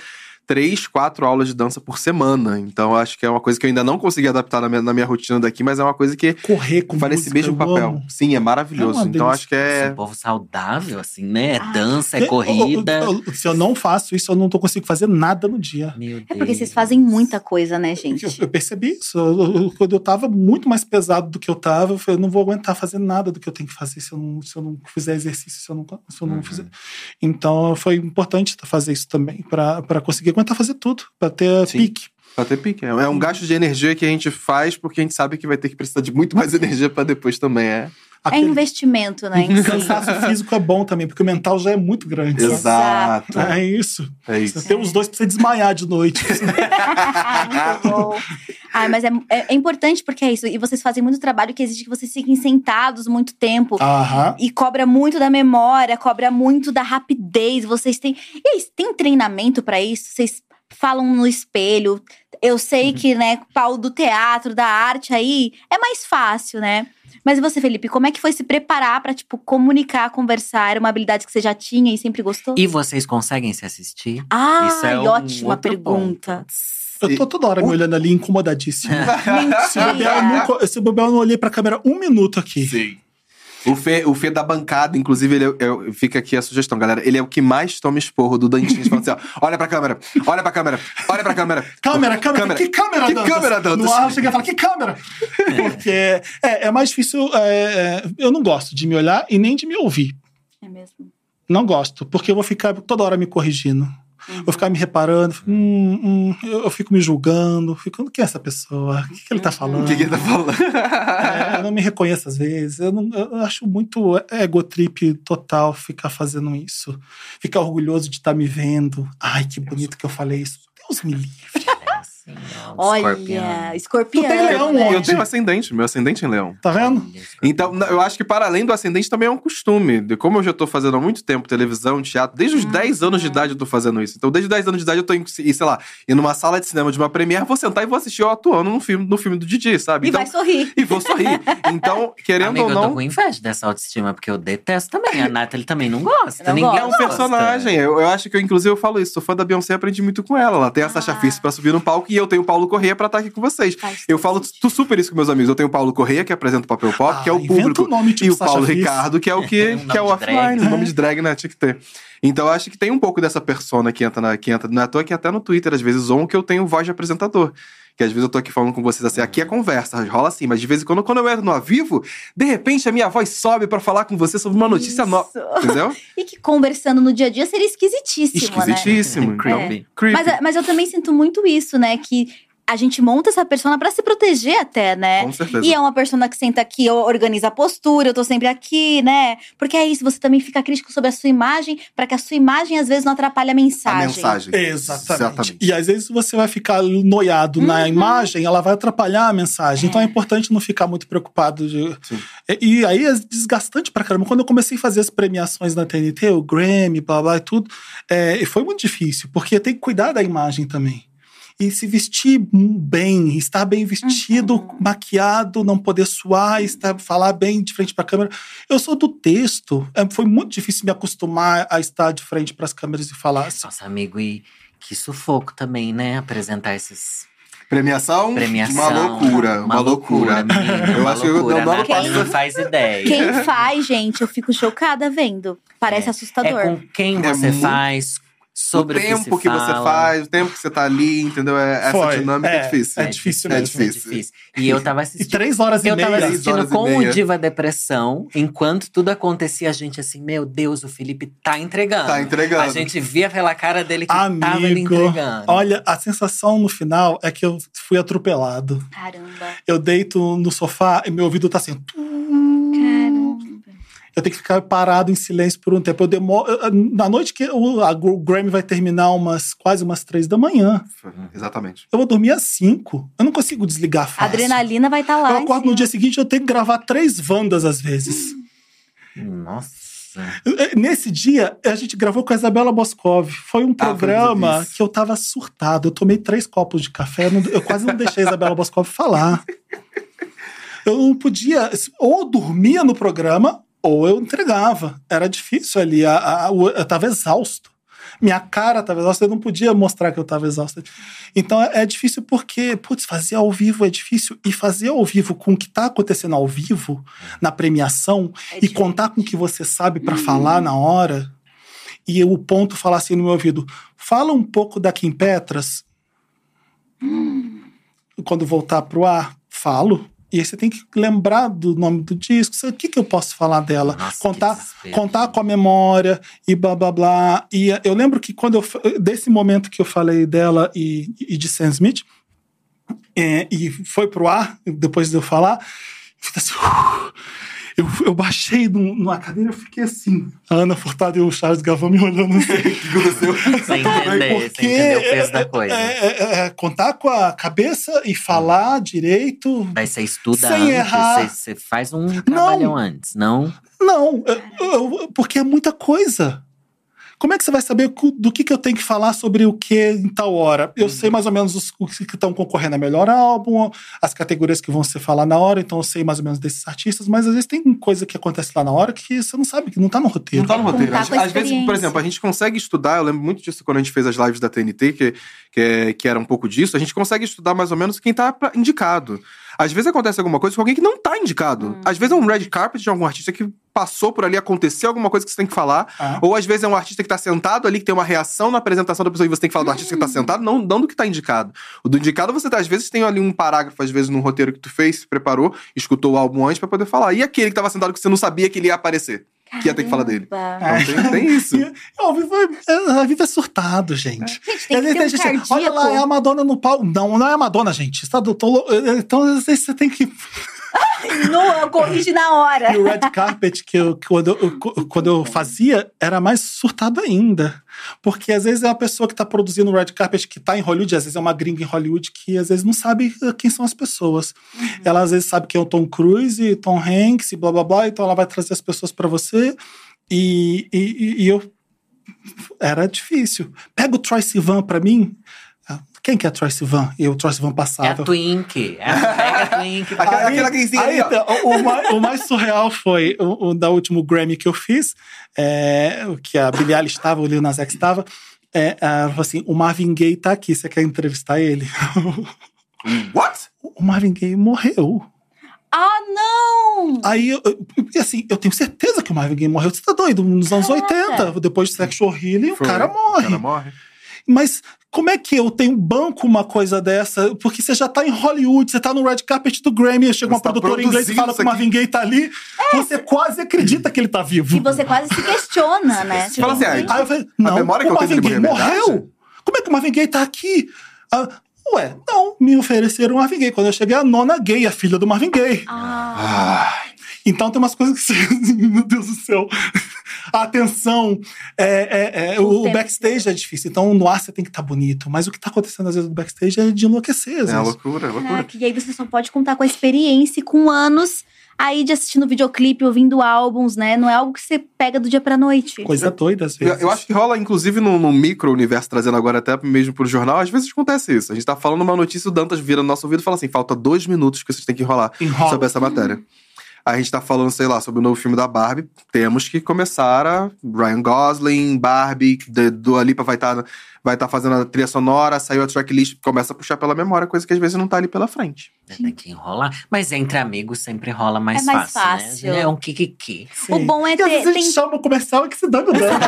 três, quatro aulas de dança por semana. Então, eu acho que é uma coisa que eu ainda não consegui adaptar na minha, na minha rotina daqui, mas é uma coisa que Correr com faz esse música, mesmo eu papel. amo. Sim, é maravilhoso. É então, acho que é. Esse povo saudável, assim, né? É Ah. dança, é Eu- corrida. eu- eu- se eu não faço isso, eu não tô conseguindo fazer nada no dia. Meu Deus. É porque vocês fazem muita coisa, né, Eu, gente? eu percebi isso. Eu- eu- quando eu tava muito mais pesado do que eu tava, eu falei, eu não vou aguentar fazer nada do que eu tenho que fazer se eu não, se eu não fizer exercício, se eu não, se eu não Uhum. fizer. Então foi importante fazer isso também, pra conseguir aguentar fazer tudo, pra ter Sim. pique. Pra ter pique. É é um gasto de energia que a gente faz porque a gente sabe que vai ter que precisar de muito mais energia pra depois também. É. É Aquele investimento, né? em si. cansaço físico é bom também, porque o mental já é muito grande. Exato. É isso. É isso. Você tem os dois pra você desmaiar de noite. Muito bom. Ai, mas é, é, é importante porque é isso. E vocês fazem muito trabalho que exige que vocês fiquem sentados muito tempo. Aham. E cobra muito da memória, cobra muito da rapidez. Vocês têm. E aí, tem treinamento pra isso? Vocês falam no espelho. Eu sei que, né, Paulo do teatro, da arte aí, é mais fácil, né? Mas e você, Felipe, como é que foi se preparar pra, tipo, comunicar, conversar? Era uma habilidade que você já tinha e sempre gostou? E vocês conseguem se assistir? Ah, Isso é um ótima outro pergunta. Eu tô toda hora me olhando ali, incomodadíssimo. Se bobear, eu Mentira. nunca- se bobear, eu não olhei pra câmera um minuto aqui. Sim. O Fê, o Fê da bancada, inclusive, ele é, é- fica aqui a sugestão, galera. Ele é o que mais toma esporro do Dantinho. falando assim, ó, olha pra câmera, olha pra câmera, olha pra câmera. Câmera, câmera, que câmera, Que Dantas? câmera, Dantas? No ar, eu cheguei a falar, que câmera? Porque é, é mais difícil. é, é, eu não gosto de me olhar e nem de me ouvir. É mesmo. Não gosto, porque eu vou ficar toda hora me corrigindo. Vou ficar me reparando, hum, hum, eu, eu fico me julgando, fico, quem é essa pessoa? O que, que ele tá falando? O que, que ele tá falando? É, eu não me reconheço às vezes. Eu, não- eu acho muito egotrip total ficar fazendo isso. Ficar orgulhoso de estar me vendo. Ai, que bonito que eu falei isso. Deus me livre. Escorpião. Olha, escorpião. Tu tem leão, né? Eu tenho ascendente, meu ascendente é em leão. Tá vendo? Então, eu acho que para além do ascendente também é um costume. De como eu já tô fazendo há muito tempo televisão, teatro, desde os 10 anos de idade eu tô fazendo isso. Então, desde os 10 anos de idade eu tô, em, e, sei lá, ir numa sala de cinema de uma premiere, vou sentar e vou assistir eu atuando no filme, no filme do Didi, sabe? E então, vai sorrir. e vou sorrir. Então, querendo Amigo, ou eu tô não, com inveja dessa autoestima, porque eu detesto também. A Nathalie também não gosta. Não Ninguém gosta. é um personagem. Eu, eu acho que, eu, inclusive, eu falo isso. Sou fã da Beyoncé, aprendi muito com ela. Ela tem a Sasha Ah. Fierce pra subir no palco e eu tenho o Paulo Correia pra estar aqui com vocês. Eu falo tu super isso com meus amigos. Eu tenho o Paulo Correia, que apresenta o Papel Pop, que é o Ah, público. um nome tipo e o Paulo. Ricardo, que é o que, Um que é o nome de drag. offline. O nome de drag, né? Tinha que ter. Então eu acho que tem um pouco dessa persona que entra, na, que entra. Não é à toa que até no Twitter, às vezes, zoam que eu tenho voz de apresentador. Que às vezes eu tô aqui falando com vocês assim, aqui é conversa, rola assim, mas de vez em quando, quando eu entro no ao vivo, de repente a minha voz sobe pra falar com você sobre uma notícia nova. Entendeu? E que conversando no dia a dia seria esquisitíssimo, né? Esquisitíssimo. Creepy. Creepy. Mas, mas eu também sinto muito isso, né? Que a gente monta essa persona pra se proteger até, né? Com certeza. E é uma persona que senta aqui, organiza a postura, eu tô sempre aqui, né? Porque é isso, você também fica crítico sobre a sua imagem, pra que a sua imagem às vezes não atrapalhe a a mensagem. mensagem. Exatamente. E às vezes você vai ficar noiado na imagem, ela vai atrapalhar a mensagem. Então é importante não ficar muito preocupado. De... Sim. E, e aí é desgastante pra caramba. Quando eu comecei a fazer as premiações na TNT, o Grammy, blá blá e tudo, é, foi muito difícil, porque tem que cuidar da imagem também. E se vestir bem, estar bem vestido, maquiado, não poder suar, estar, falar bem de frente para a câmera. Eu sou do texto. É, foi muito difícil me acostumar a estar de frente para as câmeras e falar assim. Nossa, amigo, e que sufoco também, né? Apresentar esses Premiação? premiação. Uma loucura. Uma, loucura. menino, Eu uma acho que eu- loucura. não- A Nathalie Quem- não faz ideia. Quem faz, gente, eu fico chocada vendo. Parece É. assustador. É com quem É você muito- faz, sobre o o tempo que, se você fala. faz, o tempo que você tá ali, entendeu? É- essa dinâmica é, É, difícil. é difícil É mesmo. É difícil. difícil. E eu tava E assistindo. três horas e Eu tava meia. Três assistindo e com o meia. Diva Depressão, enquanto tudo acontecia, a gente assim, meu Deus, o Felipe tá entregando. Tá entregando. A gente via pela cara dele que tava ele Amigo, entregando. olha, a sensação no final é que eu fui atropelado. Caramba. Eu deito no sofá e meu ouvido tá assim. Caramba. Eu tenho que ficar parado em silêncio por um tempo. Eu demoro. Na noite que o, a, o Grammy vai terminar, umas quase umas três da manhã. Exatamente. Eu vou dormir às cinco. Eu não consigo desligar A fácil. adrenalina vai estar lá. Eu acordo no dia seguinte, eu tenho que gravar três Wandas às vezes. Nossa. Nesse dia, a gente gravou com a Isabela Boscov. Foi um Ah, programa isso. que eu tava surtado. Eu tomei três copos de café, eu não- eu quase não deixei a Isabela Boscov falar. Eu não podia, ou dormia no programa, ou eu entregava. Era difícil ali, a- a- o- eu tava exausto. Minha cara tava exausta, eu não podia mostrar que eu tava exausta. Então é, é difícil porque, putz, fazer ao vivo é difícil. E fazer ao vivo com o que tá acontecendo ao vivo, na premiação, É e contar com o que você sabe pra falar na hora, e o ponto falar assim no meu ouvido: fala um pouco da Kim Petras. Quando voltar pro ar, falo. E aí você tem que lembrar do nome do disco. O que, que eu posso falar dela? Nossa, contar, contar com a memória e blá blá blá. E eh, eu lembro que quando eu. fa- Desse momento que eu falei dela e, e de Sam Smith, é, e foi pro ar, depois de eu falar, fiz assim. Eu, eu baixei num- numa cadeira, eu fiquei assim. A Ana Furtado e o Charles Gavão me olhando assim. Sem entender, Porque sem entender o peso da coisa. É, é, é, contar com a cabeça e falar direito. Daí você estuda Sem antes, errar. você, você faz um trabalhão antes, não? Não, eu- eu- porque é muita coisa. Como é que você vai saber do que, que eu tenho que falar sobre o que em tal hora? Eu sei mais ou menos os, os que estão concorrendo a melhor álbum, as categorias que vão ser falar na hora, então eu sei mais ou menos desses artistas, mas às vezes tem coisa que acontece lá na hora que você não sabe, que não tá no roteiro. Não tá no roteiro. Contar Às, vezes, por exemplo, a gente consegue estudar, eu lembro muito disso quando a gente fez as lives da TNT, que, que, é- que era um pouco disso, a gente consegue estudar mais ou menos quem tá pra- indicado. Às vezes acontece alguma coisa com alguém que não tá indicado. Às vezes é um red carpet de algum artista que passou por ali, aconteceu alguma coisa que você tem que falar. Ah. Ou às vezes é um artista que tá sentado ali, que tem uma reação na apresentação da pessoa e você tem que falar do artista que tá sentado, não, não do que tá indicado. O do indicado, você tá, às vezes tem ali um parágrafo, às vezes, num roteiro que tu fez, se preparou, escutou o álbum antes pra poder falar. E aquele que tava sentado que você não sabia que ele ia aparecer? Que ia ter que falar dele. Então tem, tem isso. E, ao vivo é, ao vivo é surtado, gente. Gente, tem que ter um gente, Olha lá, é a. Madonna no palco. Não, não é a Madonna, gente. Está do, tô então, às vezes você tem que. Nua, corrige na hora. E o red carpet que eu, que quando, eu, quando eu fazia era mais surtado ainda. Porque às vezes é a pessoa que está produzindo o red carpet que está em Hollywood, às vezes é uma gringa em Hollywood que às vezes não sabe eh, quem são as pessoas. Ela às vezes sabe quem é o Tom Cruise e Tom Hanks e blá blá blá, então ela vai trazer as pessoas para você. E, e, e- e eu. Era difícil. Pega o Troy Sivan para mim. Quem que é Troy Sivan? E o Troy Sivan É a passava. Twink. É a, pega a Twink. Aquela- aquela ali, ó. então, o, mais, o mais surreal foi o, o da último Grammy que eu fiz, é, o que a Billie Eilish estava, o Lil Nas X estava. É, ela falou assim: o Marvin Gaye tá aqui, você quer entrevistar ele? What? o Marvin Gaye morreu. Ah, não! Aí, eu- eu- e assim, eu tenho certeza que o Marvin Gaye morreu. Você tá doido? Nos anos Caraca. 80, depois de Sexual Healing, o cara morre. O cara morre. Mas como é que eu tenho banco uma coisa dessa? Porque você já tá em Hollywood, você tá no red carpet do Grammy, chega uma tá produtora inglesa e fala que o Marvin Gaye tá ali, você quase acredita que ele tá vivo. E você quase se questiona, né? Você fala assim, ah, Aí eu falei, não, memória que o eu tenho Marvin dele Gaye é morreu? verdade? Como é que o Marvin Gaye tá aqui? Ah, ué, não, me ofereceram o Marvin Gaye. Quando eu cheguei, a nona gay, a filha do Marvin Gaye. Ah, Ah, Então tem umas coisas que você. Meu Deus do céu. A atenção. é, é, é, o tempo. backstage é difícil. Então no ar você tem que estar bonito. Mas o que tá acontecendo às vezes no backstage é de enlouquecer. Às é loucura, é loucura. caraca, e aí você só pode contar com a experiência e com anos aí de assistindo videoclipe, ouvindo álbuns, né? Não é algo que você pega do dia pra noite. Coisa doida às Eu, vezes. eu acho que rola, inclusive, no, no micro-universo, trazendo agora até mesmo pro jornal, às vezes acontece isso. A gente tá falando uma notícia, o Dantas vira no nosso ouvido e fala assim: falta dois minutos que vocês têm que enrolar Enrola. sobre essa matéria. A gente tá falando, sei lá, sobre o novo filme da Barbie. Temos que começar a Ryan Gosling, Barbie, de- Dua Lipa vai estar vai tá fazendo a trilha sonora, saiu a tracklist, começa a puxar pela memória, coisa que às vezes não tá ali pela frente. Tem que enrolar. Mas entre amigos sempre rola mais, É mais fácil, fácil. né? É um kikiki. O bom é E às ter. vezes a Tem... gente chama o comercial e que se dá no dano.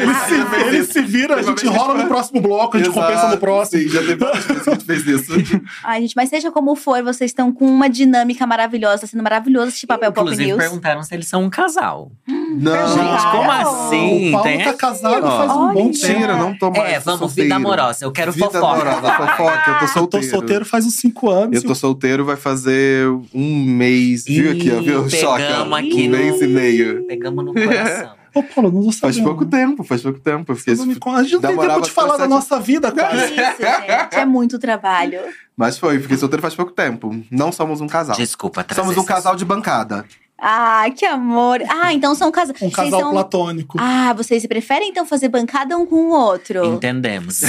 ele, se, ele se vira, a gente rola no próximo bloco, a gente compensa no próximo. Sim, já teve várias vezes que a gente fez isso. Ai, gente, mas seja como for, vocês estão com uma dinâmica maravilhosa, tá sendo maravilhoso assistir Papel Pop Inclusive, News. perguntaram se eles são um casal. Não, Gente, como assim? O Paulo Tem tá casado faz um bom tempo. Mentira, não tô mais. É, vamos, solteiro. vida amorosa. Eu quero Vida fofoca. amorosa, fofoca, eu tô Eu tô solteiro. solteiro faz uns cinco anos. Eu tô solteiro, vai fazer um mês. viu aqui, ó, viu? Choca. pegamos Um aqui no- mês e meio. Pegamos no coração. Ô, Paulo, não vou saber. Faz pouco tempo, faz pouco tempo. Eu fiquei- Não me. A gente não tem tempo de falar da nossa vida, É quase. isso, gente. É muito trabalho. Mas foi, fiquei solteiro faz pouco tempo. Não somos um casal. Desculpa, Somos um casal de bancada. Ah, que amor. Ah, então são casais. Um casal são... platônico. Ah, vocês preferem então fazer bancada um com o outro? Entendemos. Hum,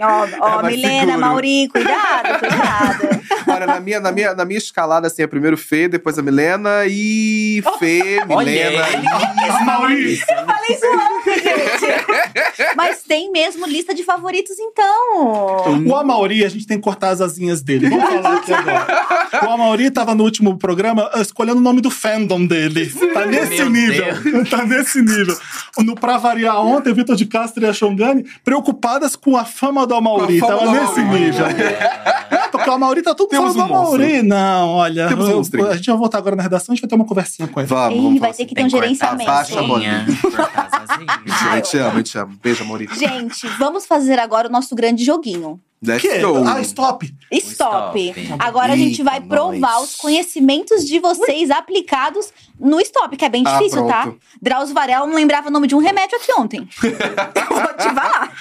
Ó, ó, É Milena, seguro. Mauri, cuidado, cuidado. Olha, na minha, na, minha, na minha escalada, assim, é primeiro Fê, depois a Milena e Fê, Olha Milena. ele. Mauri. Falei zoando, gente. Mas tem mesmo lista de favoritos, então. O Amauri, a gente tem que cortar as asinhas dele. Vamos falar aqui agora. O Amauri tava no último programa ah, escolhendo o nome do fandom dele. Tá nesse Meu nível. Tá nesse nível. No Pra Variar ontem, o Vitor de Castro e a Xongani preocupadas com a fama do Amauri. Com a fama Tava do nesse nível. É, porque o Amauri tá tudo Temos falando do um. Amauri. Não, olha. Temos um a gente vai voltar agora na redação, a gente vai ter uma conversinha com ele. Vamos, vamos vai ter que ter um gerenciamento. Abaixa a bola. asinha, cortar as asinhas. assim. Eu te amo, eu te amo. Beijo, Maurício. Gente, vamos fazer agora o nosso grande joguinho. Let's Que? go. Ah, stop. Stop. stop. Agora a gente vai provar nós. os conhecimentos de vocês aplicados no stop, que é bem Ah, difícil, tá? Drauzio Varela não lembrava o nome de um remédio aqui ontem. Vou te falar.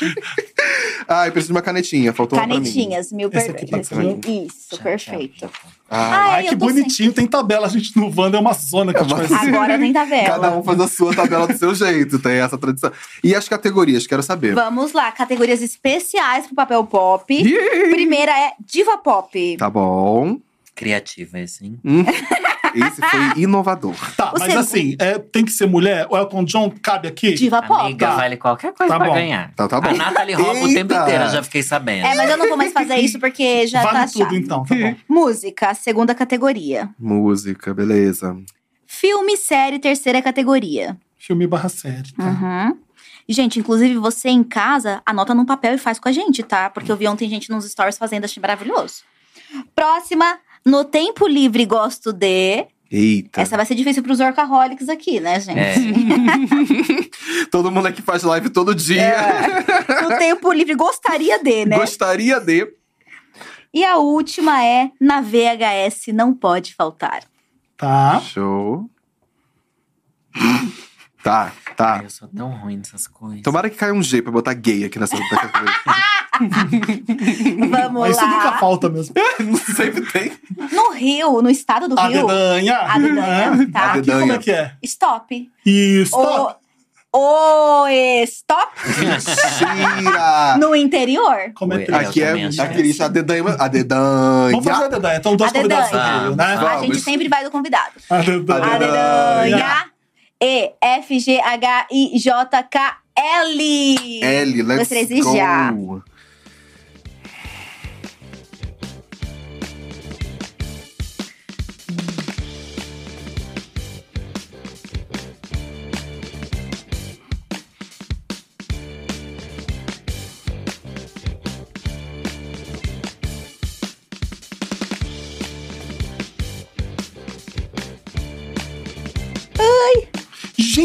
Ai, preciso de uma canetinha. Faltou uma pra mim. Canetinhas, mil Esse aqui perdões. Isso, perfeito. Ah, Ai, eu que tô sem- bonitinho. Tem tabela. A gente no Wanda é uma zona que a gente É uma- faz. Agora nem tá vendo. cada um faz a sua tabela do seu jeito. Tem essa tradição. E as categorias, quero saber. Vamos lá, categorias especiais pro papel pop. Primeira é diva pop. Tá bom. Criativa, assim. Hum, Esse foi inovador. Tá, O mas segundo- assim, é, tem que ser mulher? O Elton John cabe aqui? Diva pop. Amiga, Tá. vale qualquer coisa Tá pra bom. ganhar. Tá, tá bom. A Nathalie rouba o tempo inteiro, eu já fiquei sabendo. É, mas eu não vou mais fazer isso porque já vale tá tudo, chato. então. Tá bom. Música, segunda categoria. Música, beleza. Filme, série, terceira categoria. Filme barra série. Tá? Uhum. Gente, inclusive você em casa, anota num papel e faz com a gente, tá? Porque eu vi ontem gente nos stories fazendo, achei maravilhoso. Próxima, no tempo livre gosto de. Eita. Essa vai ser difícil pros workaholics aqui, né, gente? É. Todo mundo aqui faz live todo dia. É. No tempo livre gostaria de, né? Gostaria de. E a última é na VHS não pode faltar. Tá. Show. Tá, tá. Ai, eu sou tão ruim nessas coisas. Tomara que caia um G pra botar gay aqui nessa. Vamos Mas isso nunca lá. falta mesmo. Sempre tem. No Rio, no estado do A Rio. dedanha. A dedanha, tá. A Aqui como é que é? Stop. Isso. O, o stop Mentira! no interior. Como é triste. Aqui é que é a dedanha. A dedanha. Vamos fazer a dedanha. Então, dois convidados do dedanha. Né? Vamos. A gente sempre vai do convidado. A dedanha. A dedanha. E F G H I J K L. L, let's e go. já.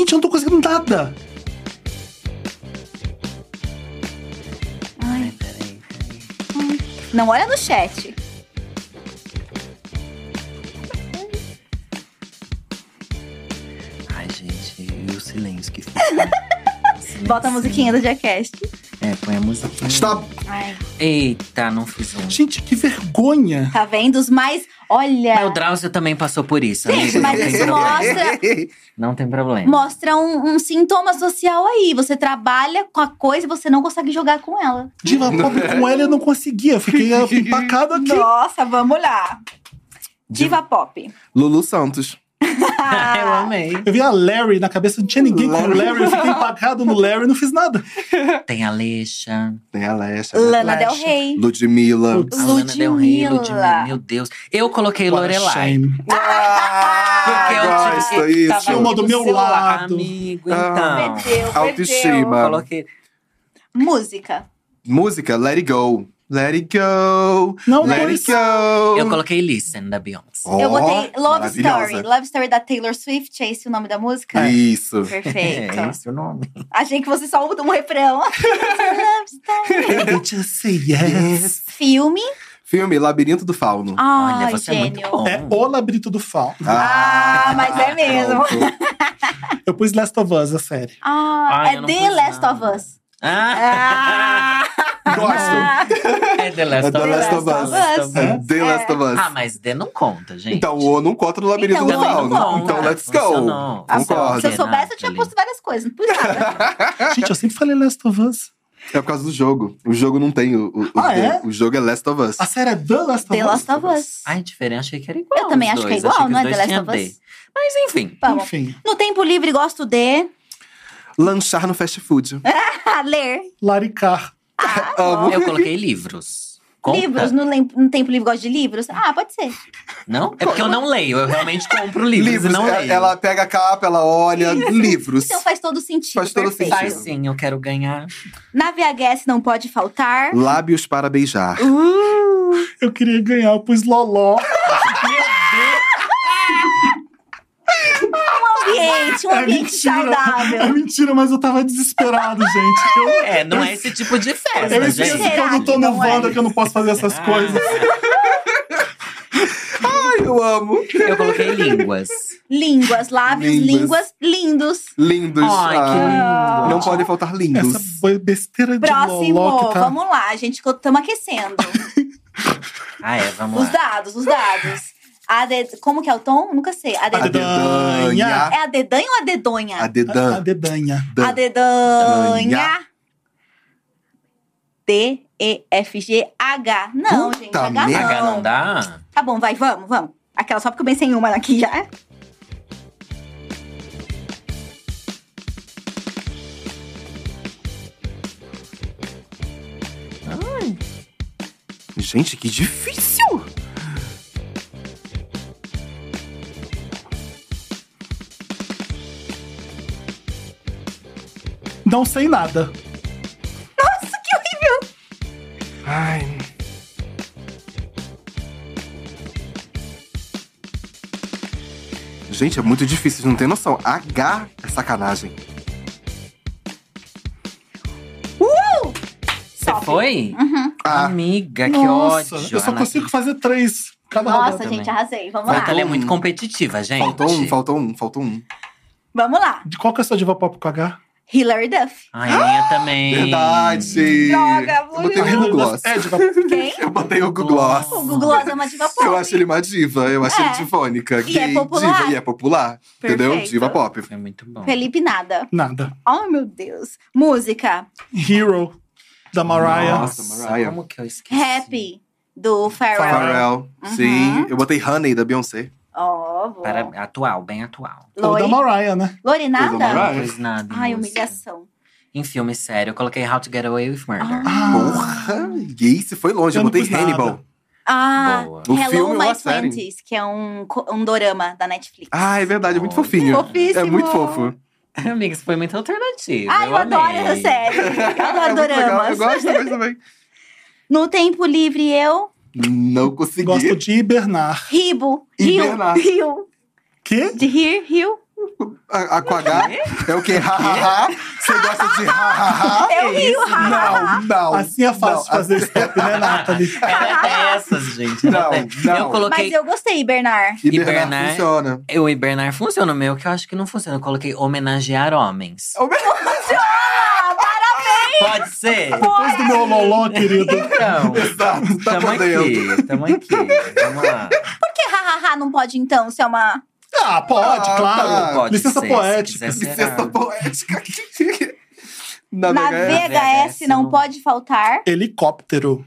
Gente, eu não tô conseguindo nada. Ai, não olha no chat. Ai, gente, e o silêncio que fica. Silêncio. Bota a musiquinha do Jackass. É, põe a musiquinha. Stop! Ai, Eita, não fiz um. Gente, que vergonha. tá vendo? Os mais. Olha. Mas o Drauzio também passou por isso, Gente, mas isso problema. mostra- não tem problema. Mostra um, um sintoma social aí. Você trabalha com a coisa e você não consegue jogar com ela. Diva Pop com ela eu não conseguia. Eu fiquei eh, empacado aqui. Nossa, vamos lá. Diva Pop. Lulu Santos. eu amei. Eu vi a Larry na cabeça, não tinha ninguém com o Larry. Eu fiquei empacado no Larry e não fiz nada. Tem a Leixa. Tem a Lesha. Lana Del. Rey. Ludmilla. Putz. A Lana Del Rey, Ludmilla. Ludmilla. Meu Deus. Eu coloquei What Lorelai. shame. Porque eu Ah, tive gosto que isso. tava do meu celular, lado. Amigo, Ah. então. Perdeu, Autoestima. Coloquei. Música. Música, Let It Go. Let It Go. Não, Let It Go. Eu coloquei Listen, da Beyoncé. Oh, eu botei Love. Story. Love Story da Taylor Swift. É esse o nome da música? Isso. Perfeito. É esse o nome. Achei que você só muda um refrão. Love Story. Just say yes. Filme. Filme Labirinto do Fauno. Ai, Olha, você é muito gênio. bom. É o Labirinto do Fal. Ah, mas é mesmo. Eu pus Last of Us, a série. Ah, Ai, é The Last nada. of Us. Ah! Ah, Gosto. É The Last É The Last of Us. É The Last of Us. Ah, mas D não conta, gente. Então, o não conta no Labirinto Então, do não Fauno. conta. Então, let's go. Funcionou. Ah, Concordo. Se eu soubesse, eu tinha posto várias coisas. Não pus nada. Gente, eu sempre falei Last of Us. É por causa do jogo. O jogo não tem o, o, o Ah, The. é? O jogo é Last of Us. A série é The Last of The Us. Last of Us. Ai, diferente. Achei que era igual. Eu também acho que é dois. igual, Achei não é os The dois Last tinham of D. Us? Mas enfim. Vamos. Enfim. No tempo livre, gosto de. Lanchar no fast food. Ah, ler. Laricar. Amo. Eu coloquei livros. Conta? Livros, no, no tempo livre gosta de livros? Ah, pode ser. Não? É porque eu não leio. Eu realmente compro livros, e não é- leio. ela pega a capa, ela olha. livros. Então faz todo sentido. Faz todo perfeito. Faz sim, eu quero ganhar. Na VHS não pode faltar. Lábios para beijar. Eu queria ganhar, eu pus loló. Um ambiente, um É ambiente mentira. É saudável. mentira, mas eu tava desesperado, gente. Eu, É, não é esse tipo de festa, eu gente. que eu não tô que no não é? Wanda, que eu não posso fazer essas coisas. Ai, eu amo. Eu coloquei línguas. Línguas, lábios, Línguas. línguas, lindos. Lindos. Ai, que Ah, lindo. Não podem faltar lindos. Essa foi besteira de Próximo, loló que tá... vamos lá, gente, estamos aquecendo. Ah, é, vamos os lá. dados, os dados. A de- Como que é o tom? Nunca sei. A A de- dedanha. É a dedanha ou a dedonha? A dedã. a dedanha. A dedanha. Danha. D, E, F, G, H. Não, Puta gente, H não. H não dá? Tá bom, vai, vamos, vamos. Aquela só porque eu pensei em uma aqui já. Gente, que difícil. Não sei nada. Nossa, que horrível. Ai. Gente, é muito difícil, vocês não tem noção. H é sacanagem. Você Top. foi? Ah, Amiga, que Nossa, ódio. eu só Ana- consigo fazer três. Cada Nossa, rodada. gente, arrasei. Vamos A lá. Natália é muito competitiva, gente. faltou um, faltou um, faltou um. Vamos lá. De qual que é a sua diva pop com H? Hilary Duff. A minha também. Verdade! Droga, eu botei o. Google Gloss. É, diva Quem? Eu botei o Google Gloss. O Google Gloss é uma diva pop. Eu acho ele uma diva, eu acho É. ele divônica. E é gay, popular. diva, e é popular. Entendeu? Perfeito. Diva pop. Foi muito bom. Felipe nada. Nada. Oh, meu Deus. Música. Hero, da Mariah. Nossa, Mariah. como que eu esqueci? Happy, do Pharrell. Pharrell. Sim. Eu botei Honey da Beyoncé. Ó, boa. Para, atual, bem atual. Ou da Lori. Mariah, né? Lori, Ou da nada? Mariah. Fiz nada. Ai, humilhação. Em filme sério, eu coloquei How to Get Away with Murder. Ah, Porra! Gay, se foi longe. Eu Eu, botei nada. Hannibal. Ah, Boa. O Hello filme My? Twenties, que é um, um dorama da Netflix. Ah, é verdade, é muito Olha. fofinho. Fofíssimo. É muito fofo. Amiga, isso foi muito alternativo. Ai, eu, adoro amei. essa série. Eu adoro é doramas. Eu gosto também, também. No tempo livre, eu Não consegui. Gosto de hibernar. ribo. Rio. Hibernar. Rio. Que? De rir, rio. A, a com H é o quê? Ha, ha, ha. Você gosta de ha, ha, ha? Eu rio. Não, não. Assim é fácil não, de fazer step, né, Nathalie? Era essas, gente. Não, não. Eu coloquei. Mas eu gostei. Hibernar, Hibernar. funciona. Eu hibernar funciona, o meu que eu acho que não funciona. Eu coloquei homenagear homens. Parabéns! Pode ser? Depois do meu loló, querido. Então, Exato, tá tamo podendo. aqui, tamo aqui. Vamos lá. Por que hahaha não pode, então, ser uma. Ah, pode, Ah, claro. tá. Pode Licença ser, poética. se quiser Licença será. poética. Na, Na VHS. VHS não não- pode faltar. Helicóptero.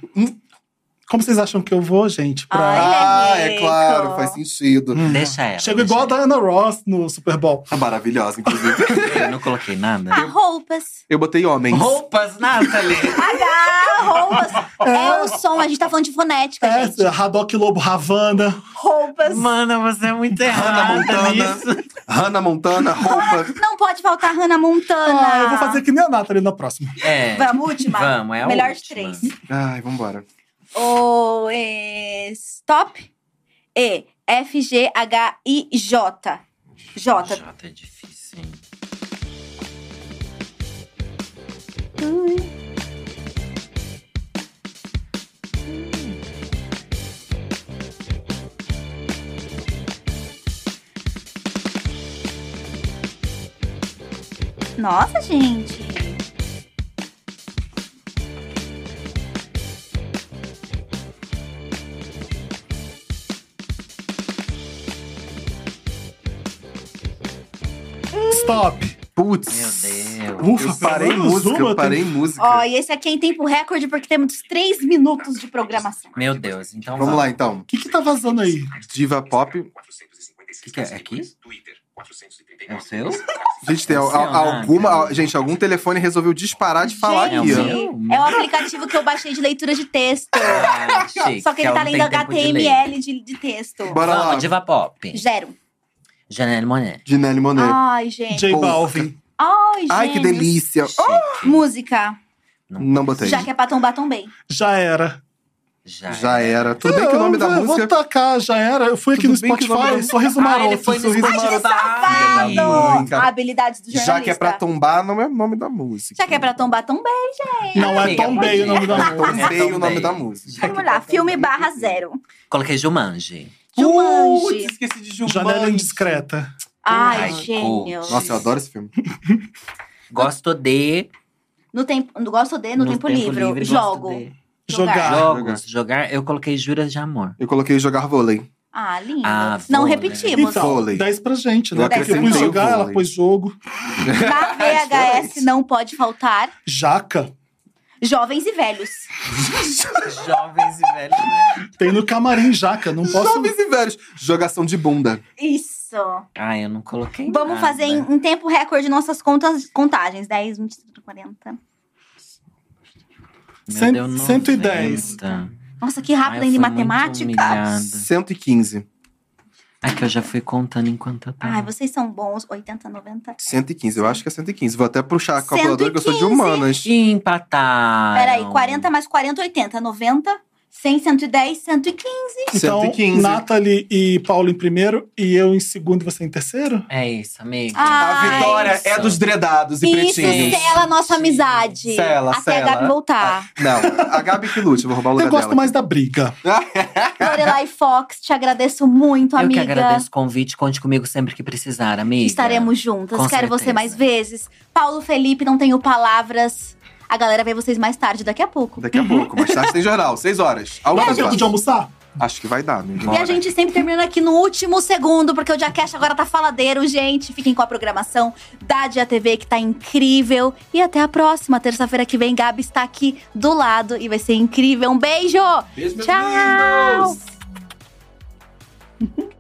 Hum. Como vocês acham que eu vou, gente? Pra... Ai, Ah, é é claro, faz sentido. Deixa ela. Chego deixa igual a ela. Diana Ross no Super Bowl. Tá Maravilhosa, inclusive. Eu não coloquei nada. Ah, roupas. Eu botei homens. Roupas, Nathalie. Ah, roupas. É o som, a gente tá falando de fonética, É, gente. Haddock Lobo Havana. Roupas. Mano, você é muito Hannah errada Montana. nisso. Hannah Montana, roupa. Não pode faltar Hannah Montana. Ah, eu vou fazer que nem a Nathalie na próxima. É. Vamos, última? Vamos, é a Melhor última. de três. Ai, vambora. O é, stop. E, F, G, H, I, J. J. Jota é difícil, hein? Nossa, gente. Stop. Putz. Meu Deus. Ufa, Eu parei música, eu parei música. Ó, e esse aqui é em tempo recorde porque temos três minutos de programação. Meu Deus, então Vamos lá, então. O que que tá vazando aí? Diva pop. O que, que é? Aqui? É o seu? Gente, tem Funciona, alguma. cara. Gente, algum telefone resolveu disparar de falar Gente, aqui, ó. ó. é o aplicativo que eu baixei de leitura de texto. Ah, Só que ele ela tá lendo tempo de. HTML de, de texto. Bora lá. Vamos, diva pop. Zero. Janelle Monet. De Nelly Monet. Ai, gente. J. Balvin. Ai, Ai, que delícia. Chique. Música. Não botei. Já que é pra tombar, tombei. Já era. Já, Já era. Tudo bem que o nome da eu, eu música. Vou tacar, já era. Eu fui aqui Tudo no Spotify, sorriso Ah, maroto. ele foi no sorriso Spotify. maroto. Safado! cara. Habilidades do jornalista. Já que é pra tombar, não é o nome da música. Já que é pra tombar, tombei, gente. Não é Amiga, Tom Bay o nome da música. Tombei É o nome Tombei. da música. Vamos lá, filme barra zero. Coloquei Jumanji. Jumanji. Putz, esqueci de Jumanji. Janela indiscreta. Ai, Ai, gênios. Nossa, eu adoro esse filme. Gosto de. No tempo, gosto de, no, tempo, livre. gosto Jogo. de- Jogar. Jogos, jogar. Eu coloquei Juras de Amor. Eu coloquei jogar vôlei. Ah, lindo. Ah, não repetimos. Então, Vôlei. 10 pra gente, né? Eu Porque eu pus jogar, ela vôlei. pôs jogo. Na VHS não pode faltar Jaca. Jovens e velhos. Jovens e velhos, né? Tem no camarim jaca, não posso. Jovens e velhos. Jogação de bunda. Isso. Ah, eu não coloquei. Vamos nada. fazer em, em tempo recorde nossas contas, contagens. 10, 20, 30, 40. Meu Cento- Deus, 110. 90. Nossa, que rápido Ai, ainda em matemática. humilhada. 115. É que eu já fui contando enquanto eu tava. Ai, vocês são bons. 80, 90. 115, eu acho que é 115. Vou até puxar a calculadora que eu sou de 115. humanas. E empataram. Peraí, 40 mais 40, 80. 90, 100, 110, 115. Então, 115. Nathalie e Paulo em primeiro e eu em segundo e você em terceiro? É isso, amiga. Ah, A vitória isso. é dos dredados e Isso pretinhos. sela a nossa amizade. Sela, Até sela. a Gabi voltar. Não, a Gabi que lute, eu vou roubar o lugar Eu gosto dela. mais da briga. Lorelai Fox, te agradeço muito, eu amiga. que agradeço o convite. Conte comigo sempre que precisar, amiga. Estaremos juntas. Com Quero você certeza. mais vezes. Paulo Felipe, não tenho palavras. A galera vê vocês mais tarde, daqui a pouco. Daqui a uhum. pouco, mais tarde tem jornal, seis horas. Algumas Dá tempo de almoçar? Acho que vai dar, minha E a gente sempre terminando aqui no último segundo, porque o Diacast agora tá faladeiro, gente. Fiquem com a programação da Dia TV, que tá incrível. E até a próxima. Terça-feira que vem, Gabi está aqui do lado e vai ser incrível. Um beijo! beijo Tchau!